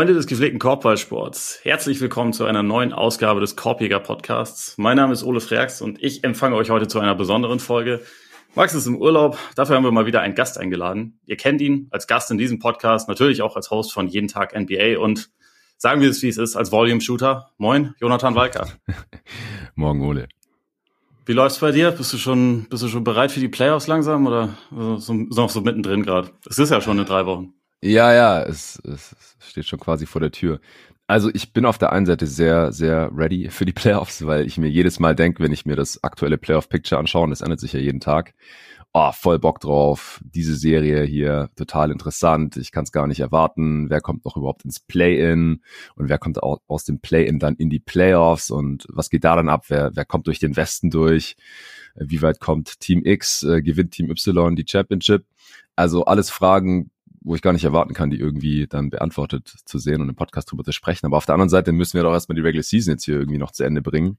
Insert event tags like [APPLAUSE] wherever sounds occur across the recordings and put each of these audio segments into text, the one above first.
Freunde des gepflegten Korbballsports, herzlich willkommen zu einer neuen Ausgabe des Korbjäger Podcasts. Mein Name ist Ole Freaks und ich empfange euch heute zu einer besonderen Folge. Max ist im Urlaub, dafür haben wir mal wieder einen Gast eingeladen. Ihr kennt ihn als Gast in diesem Podcast, natürlich auch als Host von Jeden Tag NBA und sagen wir es, wie es ist, als Volume Shooter. Moin, Jonathan Walker. [LAUGHS] Morgen, Ole. Wie läuft's bei dir? Bist du schon, bist du schon bereit für die Playoffs langsam oder so, so, noch so mittendrin gerade? Es ist ja schon in drei Wochen. Ja, ja, es, es steht schon quasi vor der Tür. Also ich bin auf der einen Seite sehr, sehr ready für die [LAUGHS] Playoffs, weil ich mir jedes Mal denke, wenn ich mir das aktuelle Playoff-Picture anschaue, und das ändert sich ja jeden Tag, oh, voll Bock drauf, diese Serie hier, total interessant, ich kann es gar nicht erwarten, wer kommt noch überhaupt ins Play-In? Und wer kommt aus dem Play-In dann in die Playoffs? Und was geht da dann ab, wer, wer kommt durch den Westen durch, wie weit kommt Team X, äh, gewinnt Team Y die Championship, also alles Fragen, wo ich gar nicht erwarten kann, die irgendwie dann beantwortet zu sehen und im Podcast drüber zu sprechen. Aber auf der anderen Seite müssen wir doch erstmal die Regular Season jetzt hier irgendwie noch zu Ende bringen.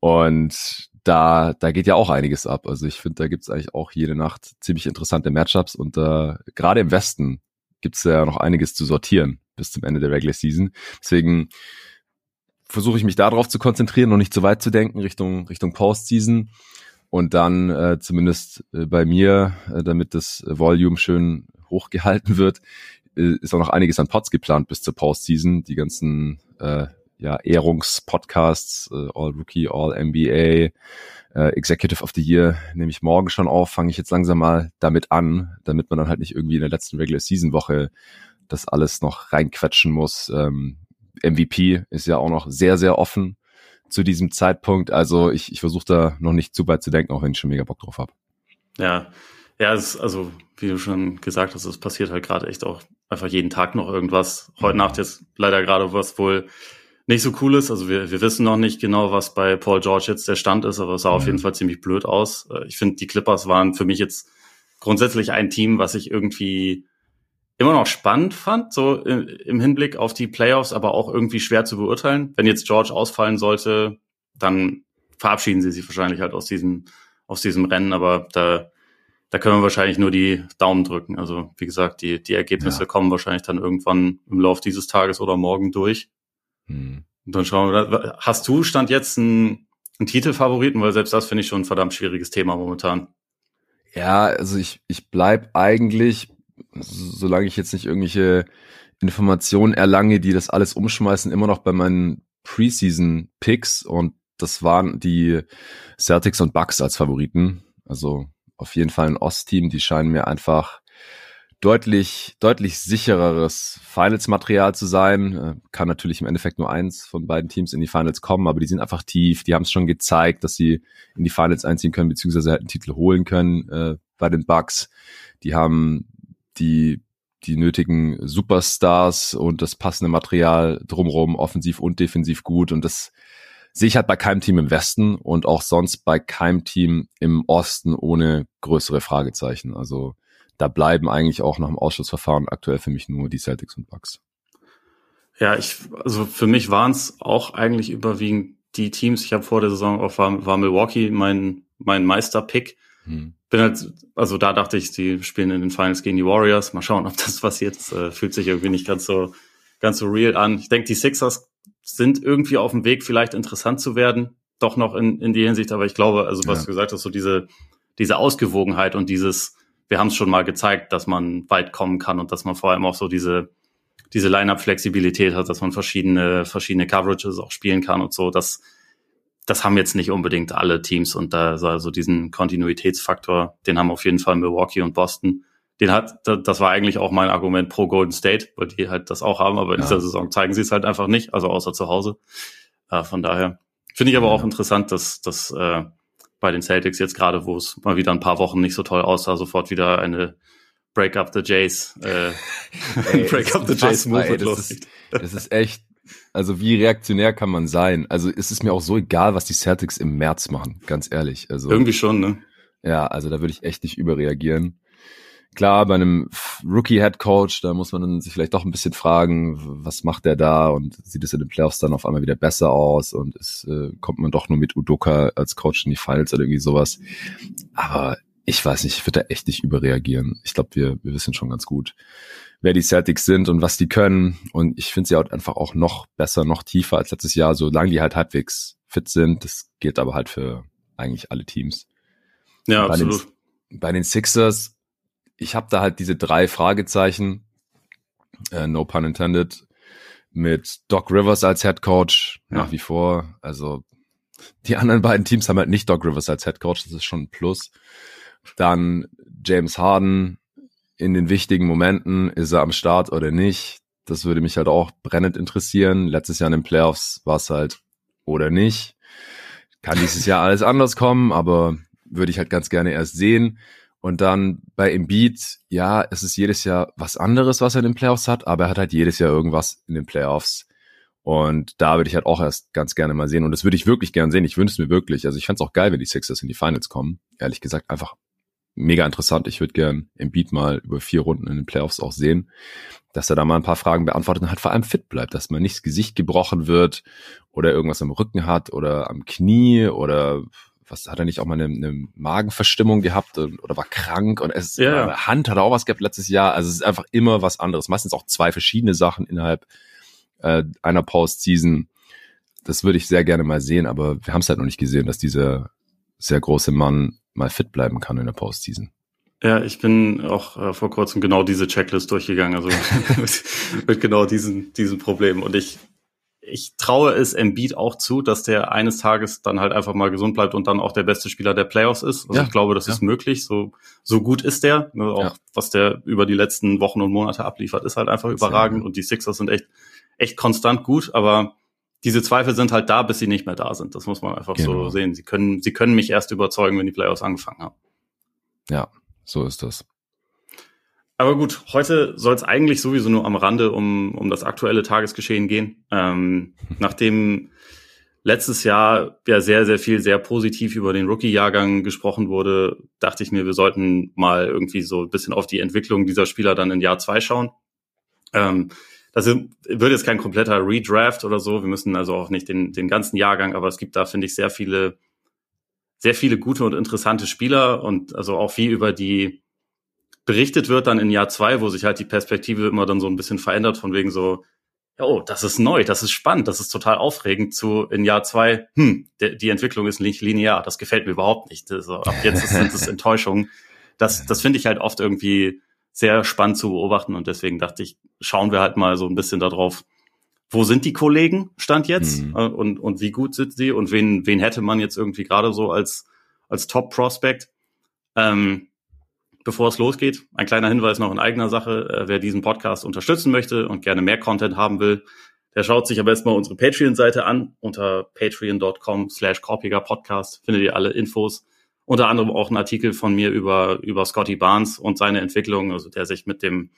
Und da, da geht ja auch einiges ab. Also ich finde, da gibt's eigentlich auch jede Nacht ziemlich interessante Matchups und äh, gerade im Westen gibt's ja noch einiges zu sortieren bis zum Ende der Regular Season. Deswegen versuche ich mich darauf zu konzentrieren, noch nicht zu weit zu denken Richtung Richtung Postseason und dann äh, zumindest äh, bei mir, äh, damit das Volume schön hochgehalten wird, äh, ist auch noch einiges an Pods geplant bis zur Postseason. Die ganzen äh, ja, Ehrungspodcasts, äh, All Rookie, All NBA, äh, Executive of the Year nehme ich morgen schon auf, fange ich jetzt langsam mal damit an, damit man dann halt nicht irgendwie in der letzten Regular Season Woche das alles noch reinquetschen muss. Ähm, MVP ist ja auch noch sehr, sehr offen zu diesem Zeitpunkt. Also ich, ich versuche da noch nicht zu weit zu denken, auch wenn ich schon mega Bock drauf habe. Ja, ja, es, also wie du schon gesagt hast, es passiert halt gerade echt auch einfach jeden Tag noch irgendwas. Heute Nacht jetzt leider gerade was wohl nicht so cool ist. Also wir, wir wissen noch nicht genau, was bei Paul George jetzt der Stand ist, aber es sah mhm. auf jeden Fall ziemlich blöd aus. Äh, ich finde, die Clippers waren für mich jetzt grundsätzlich ein Team, was ich irgendwie immer noch spannend fand, so im Hinblick auf die Playoffs, aber auch irgendwie schwer zu beurteilen. Wenn jetzt George ausfallen sollte, dann verabschieden sie sich wahrscheinlich halt aus diesem, aus diesem Rennen, aber da da können wir wahrscheinlich nur die Daumen drücken. Also wie gesagt, die, die Ergebnisse ja. kommen wahrscheinlich dann irgendwann im Lauf dieses Tages oder morgen durch. Hm. Und dann schauen wir, hast du Stand jetzt einen, einen Titelfavoriten? Weil selbst das finde ich schon ein verdammt schwieriges Thema momentan. Ja, also ich, ich bleib eigentlich, solange ich jetzt nicht irgendwelche Informationen erlange, die das alles umschmeißen, immer noch bei meinen Preseason-Picks und das waren die Celtics und Bucks als Favoriten. Also auf jeden Fall ein Ostteam. Die scheinen mir einfach deutlich, deutlich sichereres Finals-Material zu sein. Äh, kann natürlich im Endeffekt nur eins von beiden Teams in die Finals kommen, aber die sind einfach tief. Die haben es schon gezeigt, dass sie in die Finals einziehen können, beziehungsweise halt einen Titel holen können äh, bei den Bucks. Die haben die die nötigen Superstars und das passende Material drumherum, offensiv und defensiv gut. Und das sehe ich halt bei keinem Team im Westen und auch sonst bei keinem Team im Osten ohne größere Fragezeichen. Also da bleiben eigentlich auch nach dem Ausschussverfahren aktuell für mich nur die Celtics und Bucks. Ja, ich, also für mich waren es auch eigentlich überwiegend die Teams. Ich habe vor der Saison auch war, war Milwaukee mein mein Meisterpick. Hm. Bin halt, also da dachte ich, die spielen in den Finals gegen die Warriors. Mal schauen, ob das passiert. Das, äh, fühlt sich irgendwie nicht ganz so ganz so real an. Ich denke, die Sixers sind irgendwie auf dem Weg, vielleicht interessant zu werden, doch noch in, in die Hinsicht. Aber ich glaube, also was ja. du gesagt hast, so diese, diese Ausgewogenheit und dieses, wir haben es schon mal gezeigt, dass man weit kommen kann und dass man vor allem auch so diese, diese Line-Up-Flexibilität hat, dass man verschiedene, verschiedene Coverages auch spielen kann und so. Das, das haben jetzt nicht unbedingt alle Teams und da also diesen Kontinuitätsfaktor, den haben auf jeden Fall Milwaukee und Boston den hat, das war eigentlich auch mein Argument pro Golden State, weil die halt das auch haben, aber in ja. dieser Saison zeigen sie es halt einfach nicht, also außer zu Hause. Äh, von daher finde ich aber ja. auch interessant, dass, dass äh, bei den Celtics jetzt gerade, wo es mal wieder ein paar Wochen nicht so toll aussah, sofort wieder eine Break up the Jays, äh, [LAUGHS] ey, Break up the Jays Move ist, das ist echt, also wie reaktionär kann man sein? Also es ist mir auch so egal, was die Celtics im März machen, ganz ehrlich. Also irgendwie schon, ne? Ja, also da würde ich echt nicht überreagieren. Klar, bei einem Rookie-Head Coach, da muss man dann sich vielleicht doch ein bisschen fragen, was macht der da und sieht es in den Playoffs dann auf einmal wieder besser aus und es äh, kommt man doch nur mit Udoka als Coach in die Finals oder irgendwie sowas. Aber ich weiß nicht, ich würde da echt nicht überreagieren. Ich glaube, wir, wir wissen schon ganz gut, wer die Celtics sind und was die können. Und ich finde sie halt einfach auch noch besser, noch tiefer als letztes Jahr, solange die halt halbwegs fit sind. Das gilt aber halt für eigentlich alle Teams. Ja, bei absolut. Den, bei den Sixers, ich habe da halt diese drei Fragezeichen, äh, no pun intended, mit Doc Rivers als Head Coach ja. nach wie vor. Also die anderen beiden Teams haben halt nicht Doc Rivers als Head Coach, das ist schon ein Plus. Dann James Harden in den wichtigen Momenten, ist er am Start oder nicht? Das würde mich halt auch brennend interessieren. Letztes Jahr in den Playoffs war es halt oder nicht. Kann dieses Jahr alles anders kommen, aber würde ich halt ganz gerne erst sehen. Und dann bei Embiid, ja, es ist jedes Jahr was anderes, was er in den Playoffs hat, aber er hat halt jedes Jahr irgendwas in den Playoffs. Und da würde ich halt auch erst ganz gerne mal sehen. Und das würde ich wirklich gern sehen. Ich wünsche es mir wirklich. Also ich fände es auch geil, wenn die Sixers in die Finals kommen. Ehrlich gesagt, einfach mega interessant. Ich würde gern Embiid mal über vier Runden in den Playoffs auch sehen, dass er da mal ein paar Fragen beantwortet und halt vor allem fit bleibt, dass man nicht das Gesicht gebrochen wird oder irgendwas am Rücken hat oder am Knie oder was hat er nicht auch mal eine, eine Magenverstimmung gehabt oder war krank und es ja. Hand hat er auch was gehabt letztes Jahr. Also es ist einfach immer was anderes. Meistens auch zwei verschiedene Sachen innerhalb äh, einer Postseason. Das würde ich sehr gerne mal sehen, aber wir haben es halt noch nicht gesehen, dass dieser sehr große Mann mal fit bleiben kann in der Postseason. Ja, ich bin auch äh, vor kurzem genau diese Checklist durchgegangen, also [LAUGHS] mit, mit genau diesen, diesen Problemen. Und ich ich traue es Embiid auch zu, dass der eines Tages dann halt einfach mal gesund bleibt und dann auch der beste Spieler der Playoffs ist. Also ja, ich glaube, das ja. ist möglich. So, so gut ist der. Ne, auch ja. was der über die letzten Wochen und Monate abliefert, ist halt einfach überragend. Und die Sixers sind echt, echt konstant gut. Aber diese Zweifel sind halt da, bis sie nicht mehr da sind. Das muss man einfach genau. so sehen. Sie können, sie können mich erst überzeugen, wenn die Playoffs angefangen haben. Ja, so ist das. Aber gut, heute soll es eigentlich sowieso nur am Rande um, um das aktuelle Tagesgeschehen gehen. Ähm, [LAUGHS] nachdem letztes Jahr ja sehr, sehr viel, sehr positiv über den Rookie-Jahrgang gesprochen wurde, dachte ich mir, wir sollten mal irgendwie so ein bisschen auf die Entwicklung dieser Spieler dann in Jahr zwei schauen. Ähm, das wird jetzt kein kompletter Redraft oder so. Wir müssen also auch nicht den, den ganzen Jahrgang, aber es gibt da, finde ich, sehr viele, sehr viele gute und interessante Spieler und also auch viel über die berichtet wird dann in Jahr zwei, wo sich halt die Perspektive immer dann so ein bisschen verändert, von wegen so, oh, das ist neu, das ist spannend, das ist total aufregend, zu in Jahr zwei, hm, de, die Entwicklung ist nicht linear, das gefällt mir überhaupt nicht. Also, ab jetzt sind es [LAUGHS] Enttäuschungen. Das, das finde ich halt oft irgendwie sehr spannend zu beobachten und deswegen dachte ich, schauen wir halt mal so ein bisschen darauf, wo sind die Kollegen, stand jetzt, mhm. Äh, und, und wie gut sind sie und wen, wen hätte man jetzt irgendwie gerade so als, als Top-Prospect. Ähm, bevor es losgeht, ein kleiner Hinweis noch in eigener Sache. Äh, wer diesen Podcast unterstützen möchte und gerne mehr Content haben will, der schaut sich am besten mal unsere Patreon-Seite an. Unter patreon.com slash Podcast findet ihr alle Infos. Unter anderem auch ein Artikel von mir über, über Scotty Barnes und seine Entwicklung, also der sich mit dem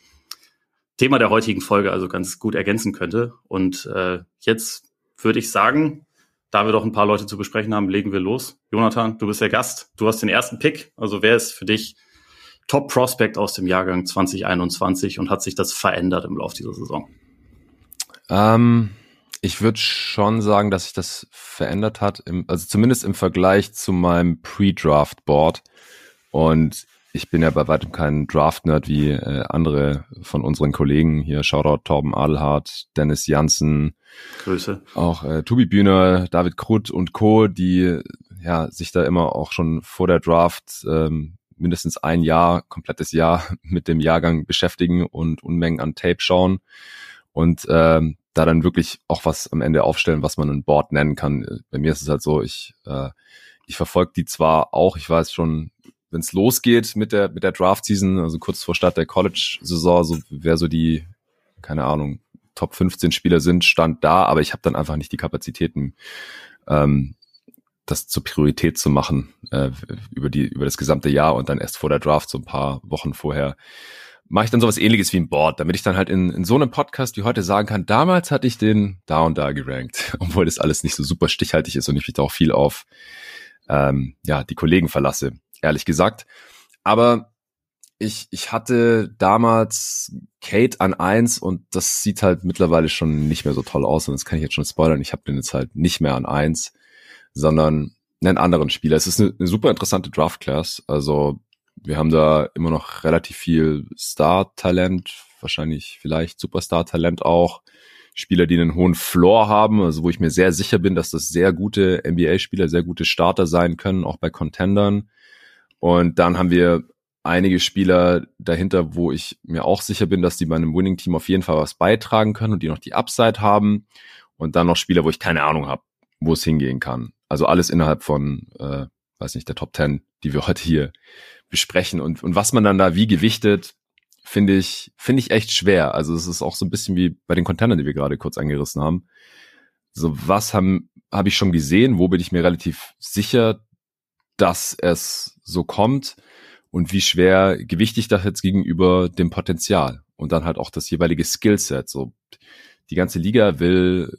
Thema der heutigen Folge also ganz gut ergänzen könnte. Und äh, jetzt würde ich sagen, da wir doch ein paar Leute zu besprechen haben, legen wir los. Jonathan, du bist der Gast. Du hast den ersten Pick. Also wer ist für dich Top Prospect aus dem Jahrgang 2021 und hat sich das verändert im Laufe dieser Saison? Ähm, ich würde schon sagen, dass sich das verändert hat, im, also zumindest im Vergleich zu meinem Pre-Draft-Board. Und ich bin ja bei weitem kein Draft-Nerd wie äh, andere von unseren Kollegen hier. Shoutout Torben Adelhardt, Dennis Janssen. Grüße. Auch äh, Tobi Bühner, David Krutt und Co., die ja sich da immer auch schon vor der Draft ähm, mindestens ein Jahr, komplettes Jahr [LAUGHS] mit dem Jahrgang beschäftigen und Unmengen an Tape schauen und ähm, da dann wirklich auch was am Ende aufstellen, was man ein Board nennen kann. Bei mir ist es halt so, ich, äh, ich verfolge die zwar auch, ich weiß schon, wenn es losgeht mit der, mit der Draft-Season, also kurz vor Start der College-Saison, so wer so die, keine Ahnung, Top 15 Spieler sind, stand da, aber ich habe dann einfach nicht die Kapazitäten, ähm, das zur Priorität zu machen äh, über die über das gesamte Jahr und dann erst vor der Draft so ein paar Wochen vorher mache ich dann sowas ähnliches wie ein Board, damit ich dann halt in, in so einem Podcast wie heute sagen kann, damals hatte ich den da und da gerankt, [LAUGHS] obwohl das alles nicht so super stichhaltig ist und ich mich da auch viel auf ähm, ja die Kollegen verlasse, ehrlich gesagt. Aber ich, ich hatte damals Kate an eins und das sieht halt mittlerweile schon nicht mehr so toll aus und das kann ich jetzt schon spoilern. Ich habe den jetzt halt nicht mehr an eins sondern einen anderen Spieler. Es ist eine, eine super interessante Draft Class. Also wir haben da immer noch relativ viel Star-Talent, wahrscheinlich vielleicht Superstar-Talent auch. Spieler, die einen hohen Floor haben, also wo ich mir sehr sicher bin, dass das sehr gute NBA-Spieler, sehr gute Starter sein können, auch bei Contendern. Und dann haben wir einige Spieler dahinter, wo ich mir auch sicher bin, dass die bei einem Winning-Team auf jeden Fall was beitragen können und die noch die Upside haben. Und dann noch Spieler, wo ich keine Ahnung habe, wo es hingehen kann. Also alles innerhalb von, äh, weiß nicht, der Top 10, die wir [LAUGHS] heute hier besprechen. Und, und was man dann da wie gewichtet, finde ich, finde ich echt schwer. Also es ist auch so ein bisschen wie bei den Containern, die wir gerade kurz angerissen haben. So, was haben, habe ich schon gesehen? Wo bin ich mir relativ sicher, dass es so kommt? Und wie schwer gewichte ich das jetzt gegenüber dem Potenzial? Und dann halt auch das jeweilige Skillset. So, die ganze Liga will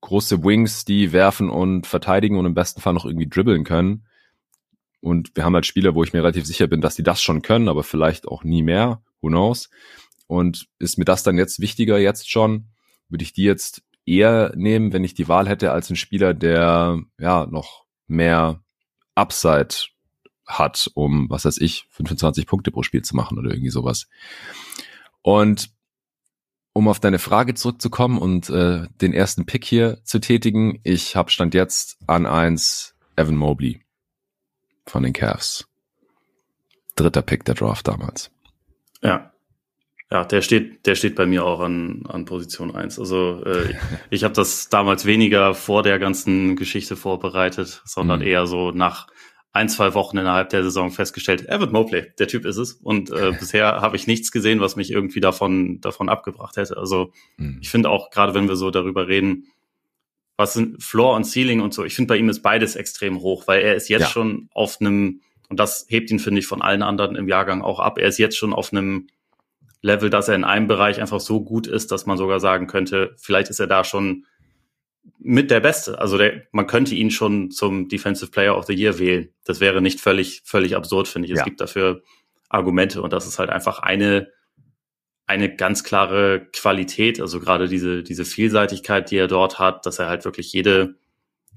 große Wings, die werfen und verteidigen und im besten Fall noch irgendwie dribbeln können. Und wir haben halt Spieler, wo ich mir relativ sicher bin, dass die das schon können, aber vielleicht auch nie mehr who knows? Und ist mir das dann jetzt wichtiger jetzt schon? Würde ich die jetzt eher nehmen, wenn ich die Wahl hätte, als ein Spieler, der ja noch mehr Upside hat, um, was weiß ich, 25 Punkte pro Spiel zu machen oder irgendwie sowas. Und um auf deine Frage zurückzukommen und äh, den ersten Pick hier zu tätigen, ich habe Stand jetzt an eins Evan Mobley von den Cavs. Dritter Pick der Draft damals. Ja. Ja, der steht, der steht bei mir auch an, an Position eins. Also äh, [LAUGHS] ich habe das damals weniger vor der ganzen Geschichte vorbereitet, sondern mhm. eher so nach ein, zwei Wochen innerhalb der Saison festgestellt, Evan Mobley, der Typ ist es. Und äh, [LAUGHS] bisher habe ich nichts gesehen, was mich irgendwie davon, davon abgebracht hätte. Also mhm. ich finde auch, gerade wenn wir so darüber reden, was sind Floor und Ceiling und so, ich finde bei ihm ist beides extrem hoch, weil er ist jetzt ja. schon auf einem, und das hebt ihn, finde ich, von allen anderen im Jahrgang auch ab, er ist jetzt schon auf einem Level, dass er in einem Bereich einfach so gut ist, dass man sogar sagen könnte, vielleicht ist er da schon mit der Beste. Also der, man könnte ihn schon zum Defensive Player of the Year wählen. Das wäre nicht völlig, völlig absurd, finde ich. Es ja. gibt dafür Argumente und das ist halt einfach eine, eine ganz klare Qualität. Also gerade diese, diese Vielseitigkeit, die er dort hat, dass er halt wirklich jede,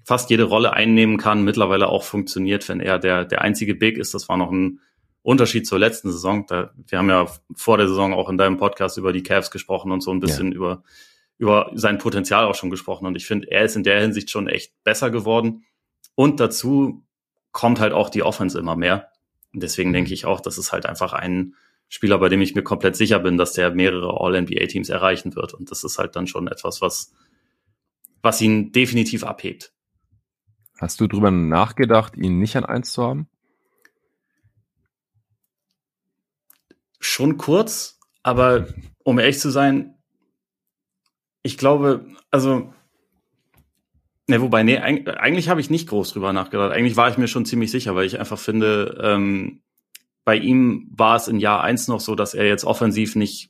fast jede Rolle einnehmen kann, mittlerweile auch funktioniert, wenn er der, der einzige Big ist. Das war noch ein Unterschied zur letzten Saison. Da, wir haben ja vor der Saison auch in deinem Podcast über die Cavs gesprochen und so ein bisschen ja. über, über sein Potenzial auch schon gesprochen. Und ich finde, er ist in der Hinsicht schon echt besser geworden. Und dazu kommt halt auch die Offense immer mehr. Und deswegen denke ich auch, das ist halt einfach ein Spieler, bei dem ich mir komplett sicher bin, dass der mehrere All-NBA-Teams erreichen wird. Und das ist halt dann schon etwas, was, was ihn definitiv abhebt. Hast du drüber nachgedacht, ihn nicht an eins zu haben? schon kurz, aber um ehrlich zu sein, ich glaube, also, ne, wobei, nee, eigentlich, habe ich nicht groß drüber nachgedacht. Eigentlich war ich mir schon ziemlich sicher, weil ich einfach finde, ähm, bei ihm war es in Jahr eins noch so, dass er jetzt offensiv nicht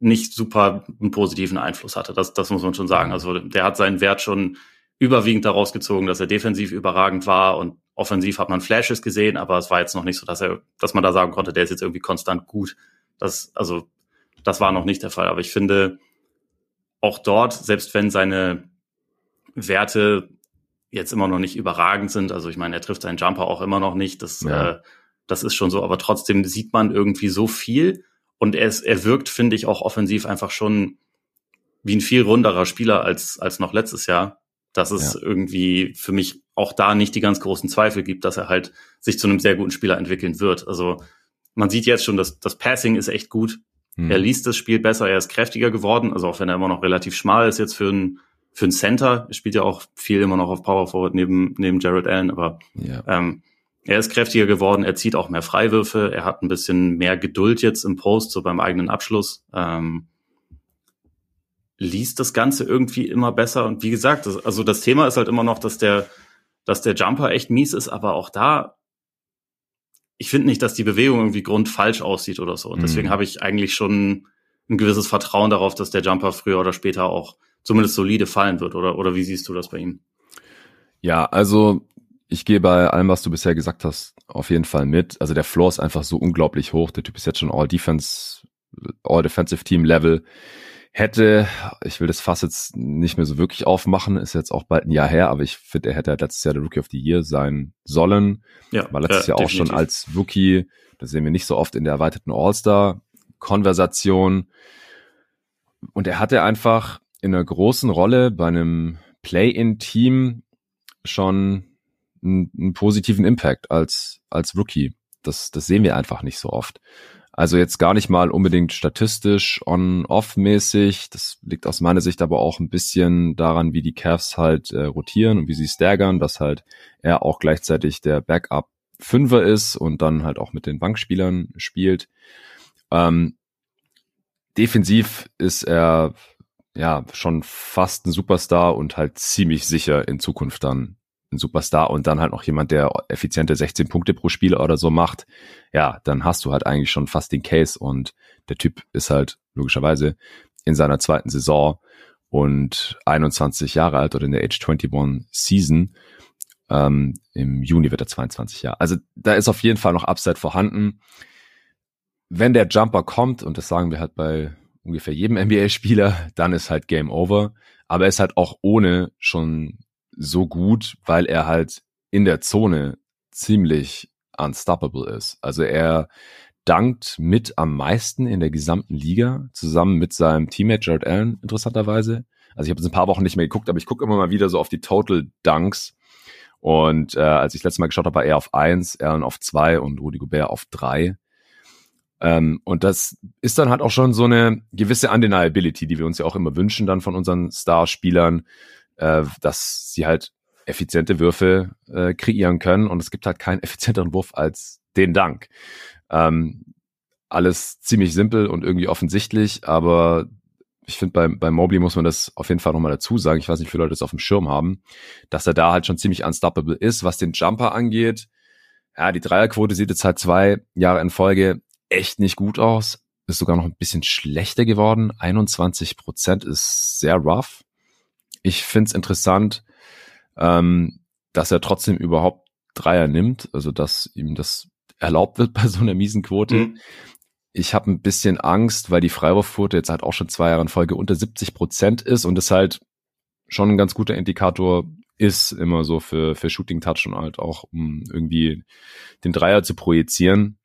nicht super einen positiven Einfluss hatte. Das, das muss man schon sagen. Also der hat seinen Wert schon überwiegend daraus gezogen, dass er defensiv überragend war und offensiv hat man Flashes gesehen, aber es war jetzt noch nicht so, dass er, dass man da sagen konnte, der ist jetzt irgendwie konstant gut. Das, also, das war noch nicht der Fall. Aber ich finde, auch dort, selbst wenn seine Werte jetzt immer noch nicht überragend sind, also ich meine, er trifft seinen Jumper auch immer noch nicht, das, ja. äh, das ist schon so, aber trotzdem sieht man irgendwie so viel und er, ist, er wirkt, finde ich, auch offensiv einfach schon wie ein viel runderer Spieler als, als noch letztes Jahr dass es ja. irgendwie für mich auch da nicht die ganz großen Zweifel gibt, dass er halt sich zu einem sehr guten Spieler entwickeln wird. Also man sieht jetzt schon, dass das Passing ist echt gut. Mhm. Er liest das Spiel besser, er ist kräftiger geworden, also auch wenn er immer noch relativ schmal ist jetzt für ein für ein Center, er spielt ja auch viel immer noch auf Power Forward neben neben Jared Allen, aber ja. ähm, er ist kräftiger geworden, er zieht auch mehr Freiwürfe, er hat ein bisschen mehr Geduld jetzt im Post, so beim eigenen Abschluss. Ähm, liest das Ganze irgendwie immer besser. Und wie gesagt, das, also das Thema ist halt immer noch, dass der, dass der Jumper echt mies ist, aber auch da, ich finde nicht, dass die Bewegung irgendwie grundfalsch aussieht oder so. Und deswegen mhm. habe ich eigentlich schon ein gewisses Vertrauen darauf, dass der Jumper früher oder später auch zumindest solide fallen wird. Oder, oder wie siehst du das bei ihm? Ja, also ich gehe bei allem, was du bisher gesagt hast, auf jeden Fall mit. Also der Floor ist einfach so unglaublich hoch. Der Typ ist jetzt schon All Defense, Hätte, ich will das Fass jetzt nicht mehr so wirklich aufmachen, ist jetzt auch bald ein Jahr her, aber ich finde, er hätte halt letztes Jahr der Rookie of the Year sein sollen. Ja, war letztes äh, Jahr auch schon als Rookie, das sehen wir nicht so oft in der erweiterten All-Star Konversation. Und er hatte einfach in einer großen Rolle bei einem Play-in-Team schon einen, einen, positiven Impact als, als Rookie. Das, das sehen wir einfach nicht so oft. Also jetzt gar nicht mal unbedingt statistisch on-off-mäßig. Das liegt aus meiner Sicht aber auch ein bisschen daran, wie die Cavs halt äh, rotieren und wie sie staggern, dass halt er auch gleichzeitig der Backup Fünfer ist und dann halt auch mit den Bankspielern spielt. Ähm, defensiv ist er ja schon fast ein Superstar und halt ziemlich sicher in Zukunft dann ein Superstar und dann halt noch jemand, der effiziente 16 Punkte pro Spiel oder so macht, ja, dann hast du halt eigentlich schon fast den Case und der Typ ist halt logischerweise in seiner zweiten Saison und 21 Jahre alt oder in der Age 21 Season. Ähm, Im Juni wird er 22 Jahre. Also da ist auf jeden Fall noch Upside vorhanden. Wenn der Jumper kommt, und das sagen wir halt bei ungefähr jedem NBA-Spieler, dann ist halt Game Over. Aber er ist halt auch ohne schon so gut, weil er halt in der Zone ziemlich unstoppable ist. Also er dankt mit am meisten in der gesamten Liga, zusammen mit seinem Teammate Jared Allen, interessanterweise. Also ich habe jetzt ein paar Wochen nicht mehr geguckt, aber ich gucke immer mal wieder so auf die Total Dunks. Und äh, als ich das letzte Mal geschaut habe, war er auf eins, Allen auf zwei und Rudy Gobert auf drei. Ähm, und das ist dann halt auch schon so eine gewisse Undeniability, die wir uns ja auch immer wünschen dann von unseren Starspielern, äh, dass sie halt effiziente Würfe äh, kreieren können und es gibt halt keinen [LAUGHS] effizienteren Wurf als den Dank. Ähm, alles ziemlich simpel und irgendwie offensichtlich, aber ich finde, bei, bei Mobley muss man das auf jeden Fall nochmal dazu sagen. Ich weiß nicht, wie viele Leute das auf dem Schirm haben, dass er da halt schon ziemlich unstoppable ist. Was den Jumper angeht, ja, die Dreierquote sieht jetzt halt zwei Jahre in Folge echt nicht gut aus. Ist sogar noch ein bisschen schlechter geworden. 21 Prozent ist sehr rough ich finde es interessant, ähm, dass er trotzdem überhaupt Dreier nimmt, also dass ihm das erlaubt wird [LAUGHS] bei so einer miesen Quote. Mhm. Ich habe ein bisschen Angst, weil die Freiwurfquote jetzt halt auch schon zwei Jahre in Folge unter 70 Prozent ist und es halt schon ein ganz guter Indikator ist, immer so für, für Shooting Touch und halt auch, um irgendwie den Dreier zu projizieren.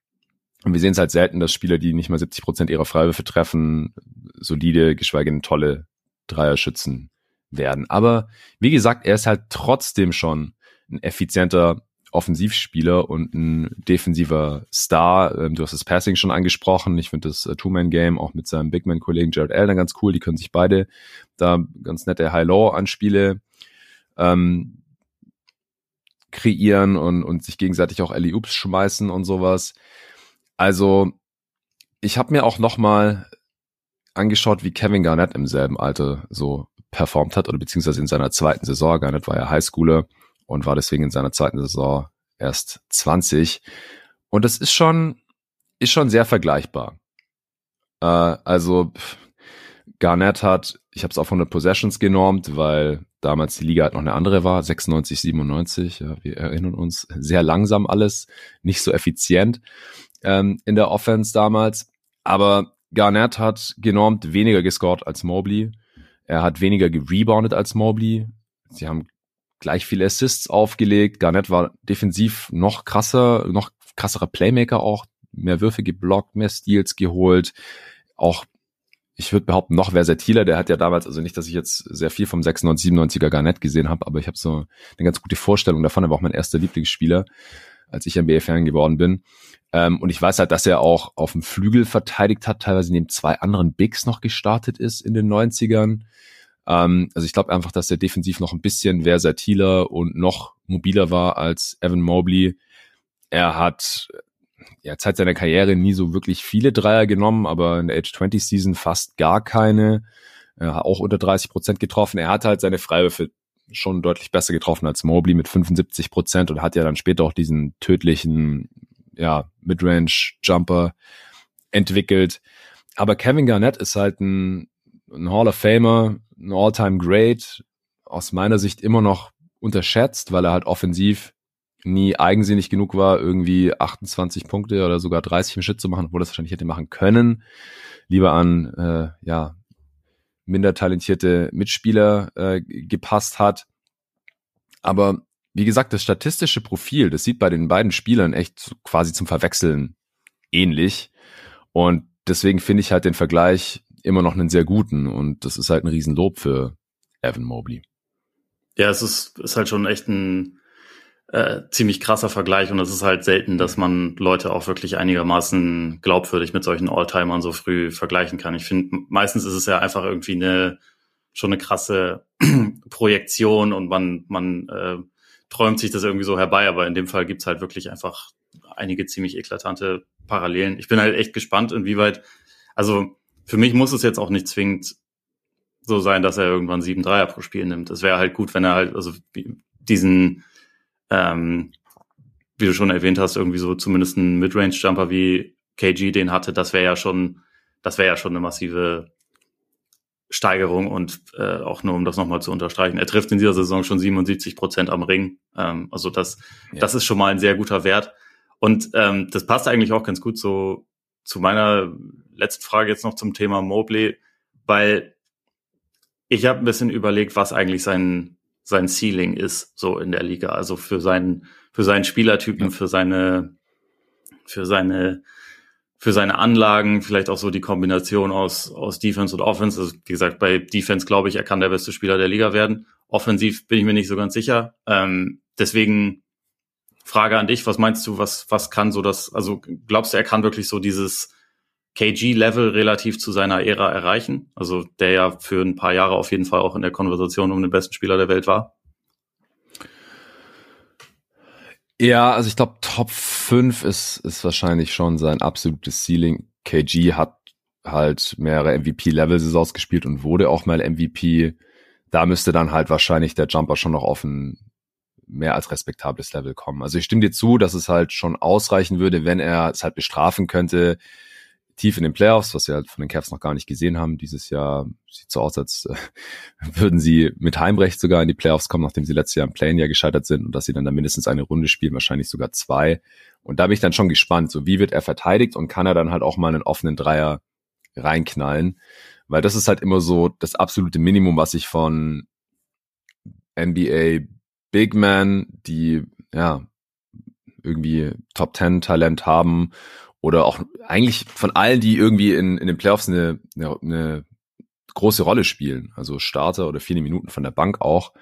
Und wir sehen es halt selten, dass Spieler, die nicht mal 70 Prozent ihrer Freiwürfe treffen, solide, geschweige denn tolle Dreier schützen werden. Aber wie gesagt, er ist halt trotzdem schon ein effizienter Offensivspieler und ein defensiver Star. Ähm, du hast das Passing schon angesprochen. Ich finde das äh, Two-Man-Game auch mit seinem Big-Man-Kollegen Jared Allen ganz cool. Die können sich beide da ganz nette High-Low-Anspiele ähm, kreieren und, und sich gegenseitig auch Ellie Oops schmeißen und sowas. Also ich habe mir auch noch mal angeschaut, wie Kevin Garnett im selben Alter so performt hat oder beziehungsweise in seiner zweiten Saison, gar nicht war er Highschooler und war deswegen in seiner zweiten Saison erst 20. Und das ist schon, ist schon sehr vergleichbar. Äh, also Garnett hat, ich habe es auf 100 Possessions genormt, weil damals die Liga halt noch eine andere war, 96, 97, ja, wir erinnern uns, sehr langsam alles, nicht so effizient ähm, in der Offense damals. Aber Garnett hat genormt weniger gescored als Mobley er hat weniger gereboundet als Mobley. Sie haben gleich viele Assists aufgelegt. Garnett war defensiv noch krasser, noch krasserer Playmaker auch. Mehr Würfe geblockt, mehr Steals geholt. Auch, ich würde behaupten, noch versatiler. Der hat ja damals, also nicht, dass ich jetzt sehr viel vom 96, 97er Garnett gesehen habe, aber ich habe so eine ganz gute Vorstellung davon. Er war auch mein erster Lieblingsspieler, als ich NBA-Fan geworden bin. Ähm, und ich weiß halt, dass er auch auf dem Flügel verteidigt hat, teilweise neben zwei anderen Bigs noch gestartet ist in den 90ern. Ähm, also ich glaube einfach, dass er defensiv noch ein bisschen versatiler und noch mobiler war als Evan Mobley. Er hat ja, Zeit seiner Karriere nie so wirklich viele Dreier genommen, aber in der Age 20 Season fast gar keine. Er hat auch unter 30 Prozent getroffen. Er hat halt seine Freiwürfe schon deutlich besser getroffen als Mobley mit 75 Prozent und hat ja dann später auch diesen tödlichen ja, Midrange-Jumper entwickelt. Aber Kevin Garnett ist halt ein, ein Hall of Famer, ein All-Time Great, aus meiner Sicht immer noch unterschätzt, weil er halt offensiv nie eigensinnig genug war, irgendwie 28 Punkte oder sogar 30 im Schritt zu machen, obwohl das wahrscheinlich hätte machen können. Lieber an äh, ja minder talentierte Mitspieler äh, gepasst hat. Aber wie gesagt, das statistische Profil, das sieht bei den beiden Spielern echt quasi zum Verwechseln ähnlich. Und deswegen finde ich halt den Vergleich immer noch einen sehr guten und das ist halt ein Riesenlob für Evan Mobley. Ja, es ist, ist halt schon echt ein äh, ziemlich krasser Vergleich und es ist halt selten, dass man Leute auch wirklich einigermaßen glaubwürdig mit solchen Alltimern so früh vergleichen kann. Ich finde, meistens ist es ja einfach irgendwie eine schon eine krasse [CLEARS THROAT] Projektion und man, man äh, träumt sich das irgendwie so herbei, aber in dem Fall gibt's halt wirklich einfach einige ziemlich eklatante Parallelen. Ich bin halt echt gespannt, inwieweit, also für mich muss es jetzt auch nicht zwingend so sein, dass er irgendwann sieben Dreier pro Spiel nimmt. Es wäre halt gut, wenn er halt, also diesen, ähm, wie du schon erwähnt hast, irgendwie so zumindest einen Midrange-Jumper wie KG den hatte, das wäre ja schon, das wäre ja schon eine massive Steigerung und äh, auch nur um das nochmal zu unterstreichen. Er trifft in dieser Saison schon 77 Prozent am Ring. Ähm, also das, ja. das ist schon mal ein sehr guter Wert. Und ähm, das passt eigentlich auch ganz gut so zu meiner letzten Frage jetzt noch zum Thema Mobley, weil ich habe ein bisschen überlegt, was eigentlich sein sein Ceiling ist so in der Liga, also für seinen für seinen Spielertypen, für seine für seine für seine Anlagen, vielleicht auch so die Kombination aus aus Defense und Offense. Also, wie gesagt, bei Defense glaube ich, er kann der beste Spieler der Liga werden. Offensiv bin ich mir nicht so ganz sicher. Ähm, deswegen Frage an dich, was meinst du, was was kann so das? Also glaubst du, er kann wirklich so dieses KG-Level relativ zu seiner Ära erreichen. Also der ja für ein paar Jahre auf jeden Fall auch in der Konversation um den besten Spieler der Welt war. Ja, also ich glaube, Top 5 ist, ist wahrscheinlich schon sein absolutes Ceiling. KG hat halt mehrere MVP-Level-Saisons gespielt und wurde auch mal MVP. Da müsste dann halt wahrscheinlich der Jumper schon noch auf ein mehr als respektables Level kommen. Also ich stimme dir zu, dass es halt schon ausreichen würde, wenn er es halt bestrafen könnte, tief in den Playoffs, was wir halt von den Cavs noch gar nicht gesehen haben. Dieses Jahr sieht so aus, als äh, [LAUGHS] würden sie mit Heimrecht sogar in die Playoffs kommen, nachdem sie letztes Jahr im Play ja gescheitert sind und dass sie dann da mindestens eine Runde spielen, wahrscheinlich sogar zwei. Und da bin ich dann schon gespannt, so wie wird er verteidigt und kann er dann halt auch mal einen offenen Dreier reinknallen, weil das ist halt immer so das absolute Minimum, was ich von NBA Big Men, die ja irgendwie Top 10 Talent haben oder auch eigentlich von allen, die irgendwie in, in den Playoffs eine, eine, eine große Rolle spielen, also Starter oder viele Minuten von der Bank auch,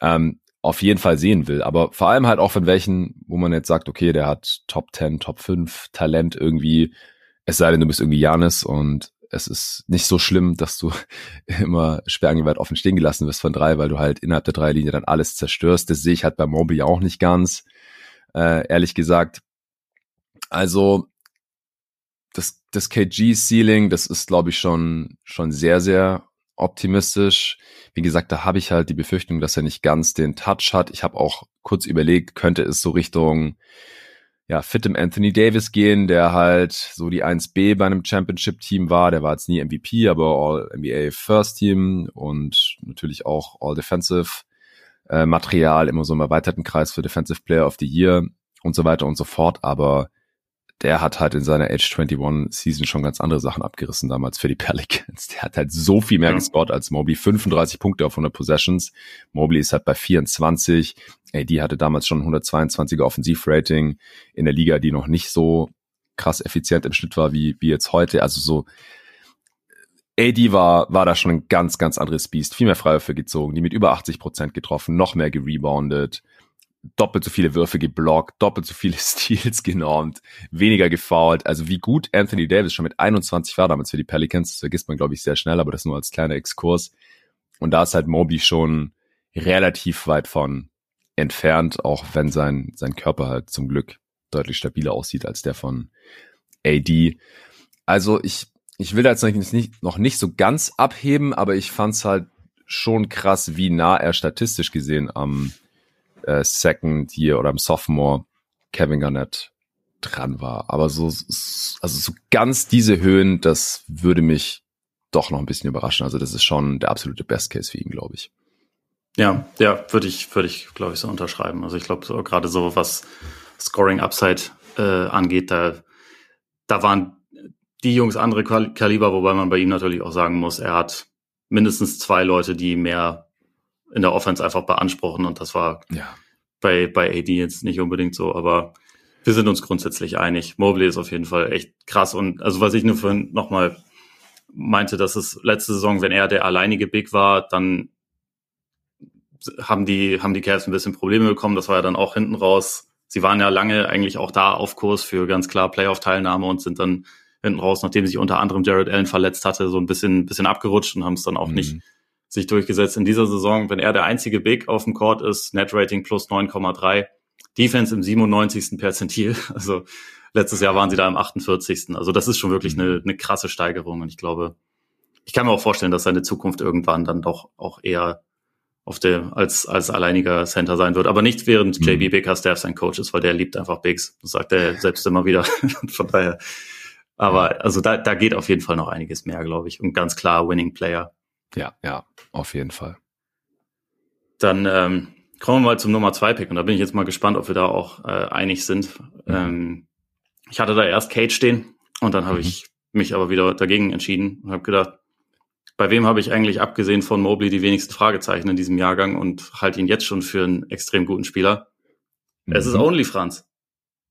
ähm, auf jeden Fall sehen will. Aber vor allem halt auch von welchen, wo man jetzt sagt, okay, der hat Top 10, Top 5 Talent irgendwie, es sei denn, du bist irgendwie Janis und es ist nicht so schlimm, dass du [LAUGHS] immer sperrangeweiht offen stehen gelassen wirst von drei, weil du halt innerhalb der Dreilinie dann alles zerstörst. Das sehe ich halt bei Mobley auch nicht ganz, äh, ehrlich gesagt. Also das, das KG-Ceiling, das ist, glaube ich, schon, schon sehr, sehr optimistisch. Wie gesagt, da habe ich halt die Befürchtung, dass er nicht ganz den Touch hat. Ich habe auch kurz überlegt, könnte es so Richtung ja, fitem Anthony Davis gehen, der halt so die 1B bei einem Championship-Team war. Der war jetzt nie MVP, aber All-NBA First Team und natürlich auch All-Defensive äh, Material, immer so im erweiterten Kreis für Defensive Player of the Year und so weiter und so fort. Aber der hat halt in seiner Age 21 Season schon ganz andere Sachen abgerissen damals für die [LAUGHS] Pelicans. Der hat halt so viel mehr ja. gescored als Mobley. 35 Punkte auf 100 Possessions. Mobley ist halt bei 24. AD hatte damals schon 122er Offensivrating in der Liga, die noch nicht so krass effizient im Schnitt war wie, wie jetzt heute. Also so, AD war, war da schon ein ganz, ganz anderes Biest. Viel mehr Freiwürfe gezogen, die mit über 80 Prozent getroffen, noch mehr gerebounded doppelt so viele Würfe geblockt, doppelt so viele [LAUGHS] Steals genormt, weniger gefoult. Also wie gut Anthony Davis schon mit 21 war damals für die Pelicans, das vergisst man, glaube ich, sehr schnell, aber das nur als kleiner Exkurs. Und da ist halt Mobley schon relativ weit von entfernt, auch wenn sein, sein Körper halt zum Glück deutlich stabiler aussieht als der von AD. Also ich, ich will da jetzt nicht, noch nicht so ganz abheben, aber ich fand's halt schon krass, wie nah er statistisch gesehen am äh, Second Year oder im Sophomore Kevin Garnett dran war. Aber so, also so ganz diese Höhen, das würde mich doch noch ein bisschen überraschen. Also das ist schon der absolute Best Case für ihn, glaube ich. Ja, ja, würde ich, würde ich, glaube ich, so unterschreiben. Also ich glaube, so, gerade so was Scoring Upside äh, angeht, da, da waren die Jungs andere Kaliber, wobei man bei ihm natürlich auch sagen muss, er hat mindestens zwei Leute, die mehr in der Offense einfach beanspruchen und das war ja. bei, bei AD jetzt nicht unbedingt so, aber Wir sind uns grundsätzlich einig. Mobley ist auf jeden Fall echt krass. Und also was ich nur vorhin nochmal meinte, dass es letzte Saison, wenn er der alleinige Big war, dann haben die, haben die Cavs ein bisschen Probleme bekommen. Das war ja dann auch hinten raus. Sie waren ja lange eigentlich auch da auf Kurs für ganz klar Playoff-Teilnahme und sind dann hinten raus, nachdem sich unter anderem Jared Allen verletzt hatte, so ein bisschen, bisschen abgerutscht und haben es dann auch mhm. nicht sich durchgesetzt. In dieser Saison, wenn er der einzige Big auf dem Court ist, Net-Rating plus 9,3, Defense im 97. Perzentil. [LAUGHS] Also letztes Jahr waren sie da im 48. Also das ist schon wirklich eine, eine krasse Steigerung und ich glaube, ich kann mir auch vorstellen, dass seine Zukunft irgendwann dann doch auch eher auf der, als, als alleiniger Center sein wird. Aber nicht während mhm. JB Baker Staff sein Coach ist, weil der liebt einfach Bigs. Das sagt er selbst immer wieder. [LAUGHS] Von daher. Aber also da, da geht auf jeden Fall noch einiges mehr, glaube ich. Und ganz klar Winning Player. Ja, ja, auf jeden Fall. Dann ähm, kommen wir mal zum Nummer zwei Pick. Und da bin ich jetzt mal gespannt, ob wir da auch äh, einig sind. Mhm. Ähm, ich hatte da erst Kate stehen und dann habe mhm. ich mich aber wieder dagegen entschieden und habe gedacht, bei wem habe ich eigentlich abgesehen von Mobley die wenigsten Fragezeichen in diesem Jahrgang und halte ihn jetzt schon für einen extrem guten Spieler? Mhm. Es ist mhm. Only Franz.